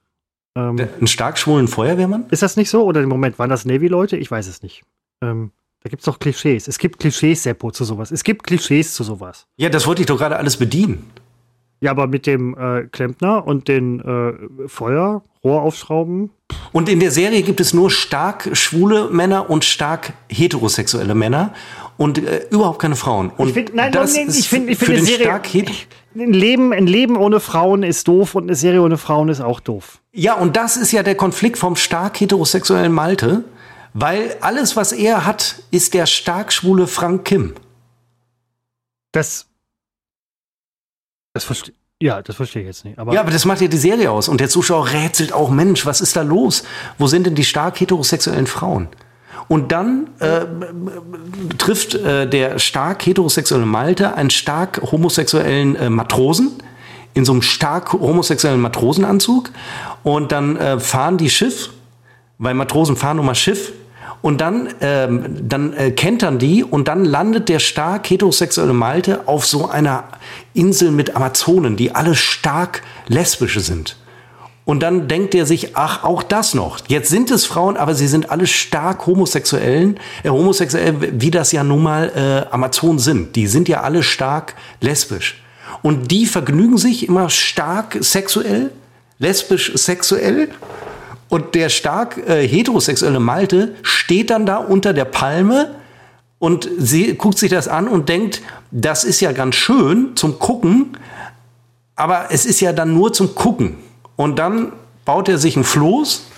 Ähm, Ein stark schwulen Feuerwehrmann? ist das nicht so? Oder im Moment, waren das Navy-Leute? Ich weiß es nicht. Ähm, da gibt's doch Klischees. Es gibt Klischees, Seppo, zu sowas. Es gibt Klischees zu sowas. Ja, das wollte ich doch gerade alles bedienen. Ja, aber mit dem äh, Klempner und den äh, Feuer, Rohr aufschrauben. Und in der Serie gibt es nur stark schwule Männer und stark heterosexuelle Männer und äh, überhaupt keine Frauen. Und Ich find, nein, das nein, ich finde, ich finde den Serie. Ein Leben, ein Leben ohne Frauen ist doof und eine Serie ohne Frauen ist auch doof. Ja, und das ist ja der Konflikt vom stark heterosexuellen Malte, weil alles, was er hat, ist der stark schwule Frank Kim. Das. Das verstehe. Ja, das verstehe ich jetzt nicht. Aber Ja, aber das macht ja die Serie aus. Und der Zuschauer rätselt auch, Mensch, was ist da los? Wo sind denn die stark heterosexuellen Frauen? Und dann äh, trifft äh, der stark heterosexuelle Malte einen stark homosexuellen äh, Matrosen in so einem stark homosexuellen Matrosenanzug. Und dann äh, fahren die Schiff, weil Matrosen fahren nun mal Schiff. Und dann, ähm, dann äh, kentern die und dann landet der stark heterosexuelle Malte auf so einer Insel mit Amazonen, die alle stark lesbische sind. Und dann denkt er sich, ach, auch das noch. Jetzt sind es Frauen, aber sie sind alle stark homosexuellen, äh, homosexuell, wie das ja nun mal äh, Amazonen sind. Die sind ja alle stark lesbisch. Und die vergnügen sich immer stark sexuell, lesbisch sexuell. Und der stark äh, heterosexuelle Malte steht dann da unter der Palme und sie guckt sich das an und denkt, das ist ja ganz schön zum Gucken, aber es ist ja dann nur zum Gucken. Und dann baut er sich ein Floß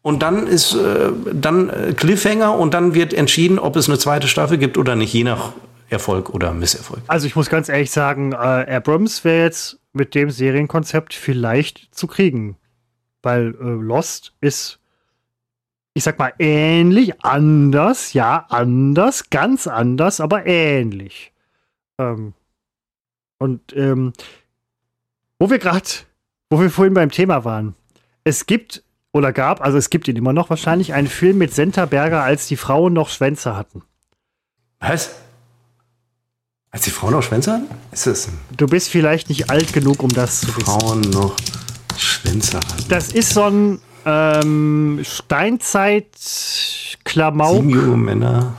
und dann ist äh, dann äh, Cliffhanger und dann wird entschieden, ob es eine zweite Staffel gibt oder nicht, je nach Erfolg oder Misserfolg. Also ich muss ganz ehrlich sagen, äh, Abrams wäre jetzt mit dem Serienkonzept vielleicht zu kriegen. Weil äh, Lost ist, ich sag mal, ähnlich, anders, ja, anders, ganz anders, aber ähnlich. Ähm, und ähm, wo wir gerade, wo wir vorhin beim Thema waren, es gibt oder gab, also es gibt ihn immer noch wahrscheinlich, einen Film mit Senta Berger, als die Frauen noch Schwänze hatten. Was? Als die Frauen noch Schwänze hatten? Ist das Du bist vielleicht nicht alt genug, um das zu wissen. Frauen noch Schwänze hatten? Das ist so ein ähm, Steinzeit-Klamauk. Männer.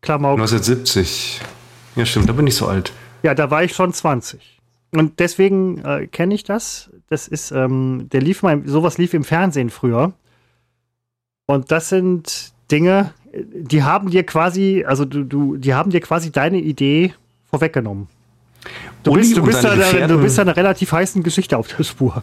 Klamauk. 1970. Ja, stimmt, da bin ich so alt. Ja, da war ich schon 20. Und deswegen äh, kenne ich das. Das ist, ähm, der lief mal, sowas lief im Fernsehen früher. Und das sind Dinge, die haben dir quasi, also du, du, die haben dir quasi deine Idee vorweggenommen. Du Uli bist, du, bist da, du bist da einer relativ heißen Geschichte auf der Spur.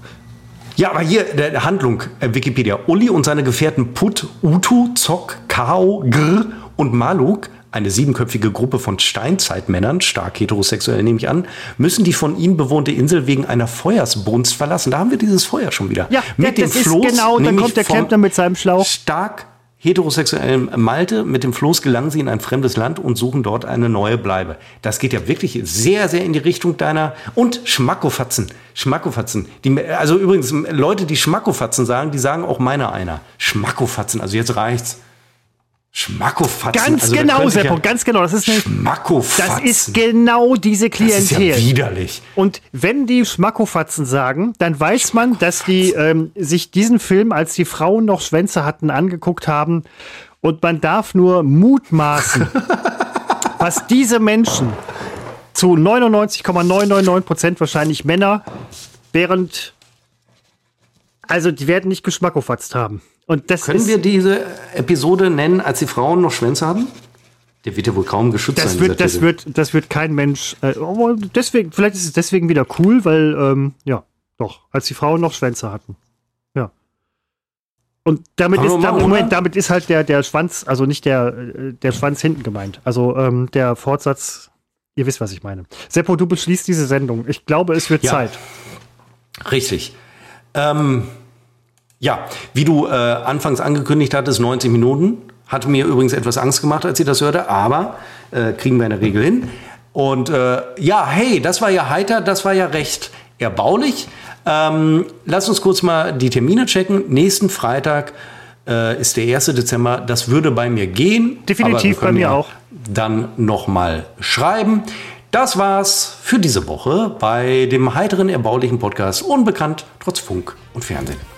Ja, aber hier, der Handlung, äh, Wikipedia. Uli und seine Gefährten Put, Utu, Zok, Kao, Gr und Maluk, eine siebenköpfige Gruppe von Steinzeitmännern, stark heterosexuell nehme ich an, müssen die von ihnen bewohnte Insel wegen einer Feuersbrunst verlassen. Da haben wir dieses Feuer schon wieder. Ja, mit dem ist Floß, genau, dann kommt der Klempner mit seinem Schlauch. Stark heterosexuellen Malte. Mit dem Floß gelangen sie in ein fremdes Land und suchen dort eine neue Bleibe. Das geht ja wirklich sehr, sehr in die Richtung deiner. Und Schmackofatzen. Schmackofatzen. Die, also übrigens, Leute, die Schmackofatzen sagen, die sagen auch meiner einer. Schmackofatzen. Also jetzt reicht's. Schmackofatzen. Ganz also, genau, ich Seppo, ganz genau. Das ist, eine, Schmackofatzen. das ist genau diese Das ist ja Klientel. widerlich. Und wenn die Schmackofatzen sagen, dann weiß man, dass die ähm, sich diesen Film, als die Frauen noch Schwänze hatten, angeguckt haben. Und man darf nur mutmaßen, [LAUGHS] was diese Menschen zu 99,999 Prozent wahrscheinlich Männer, während also die werden nicht geschmackofatzt haben. Und das Können ist, wir diese Episode nennen, als die Frauen noch Schwänze haben? Der wird ja wohl kaum geschützt das sein. wird, das Titel. wird, das wird kein Mensch. Äh, deswegen, vielleicht ist es deswegen wieder cool, weil ähm, ja, doch, als die Frauen noch Schwänze hatten. Ja. Und damit Kann ist, man da, machen, Moment, damit ist halt der, der Schwanz, also nicht der, äh, der Schwanz hinten gemeint. Also ähm, der Fortsatz, ihr wisst, was ich meine. Seppo, du beschließt diese Sendung. Ich glaube, es wird Ja. Zeit. Richtig. Ähm, ja, wie du äh, anfangs angekündigt hattest, 90 Minuten. Hat mir übrigens etwas Angst gemacht, als ich das hörte, aber äh, kriegen wir in der Regel hin. Und äh, ja, hey, das war ja heiter, das war ja recht erbaulich. Ähm, lass uns kurz mal die Termine checken. Nächsten Freitag äh, ist der 1. Dezember. Das würde bei mir gehen. Definitiv, bei mir auch. Dann noch mal schreiben. Das war's für diese Woche bei dem heiteren, erbaulichen Podcast Unbekannt trotz Funk und Fernsehen.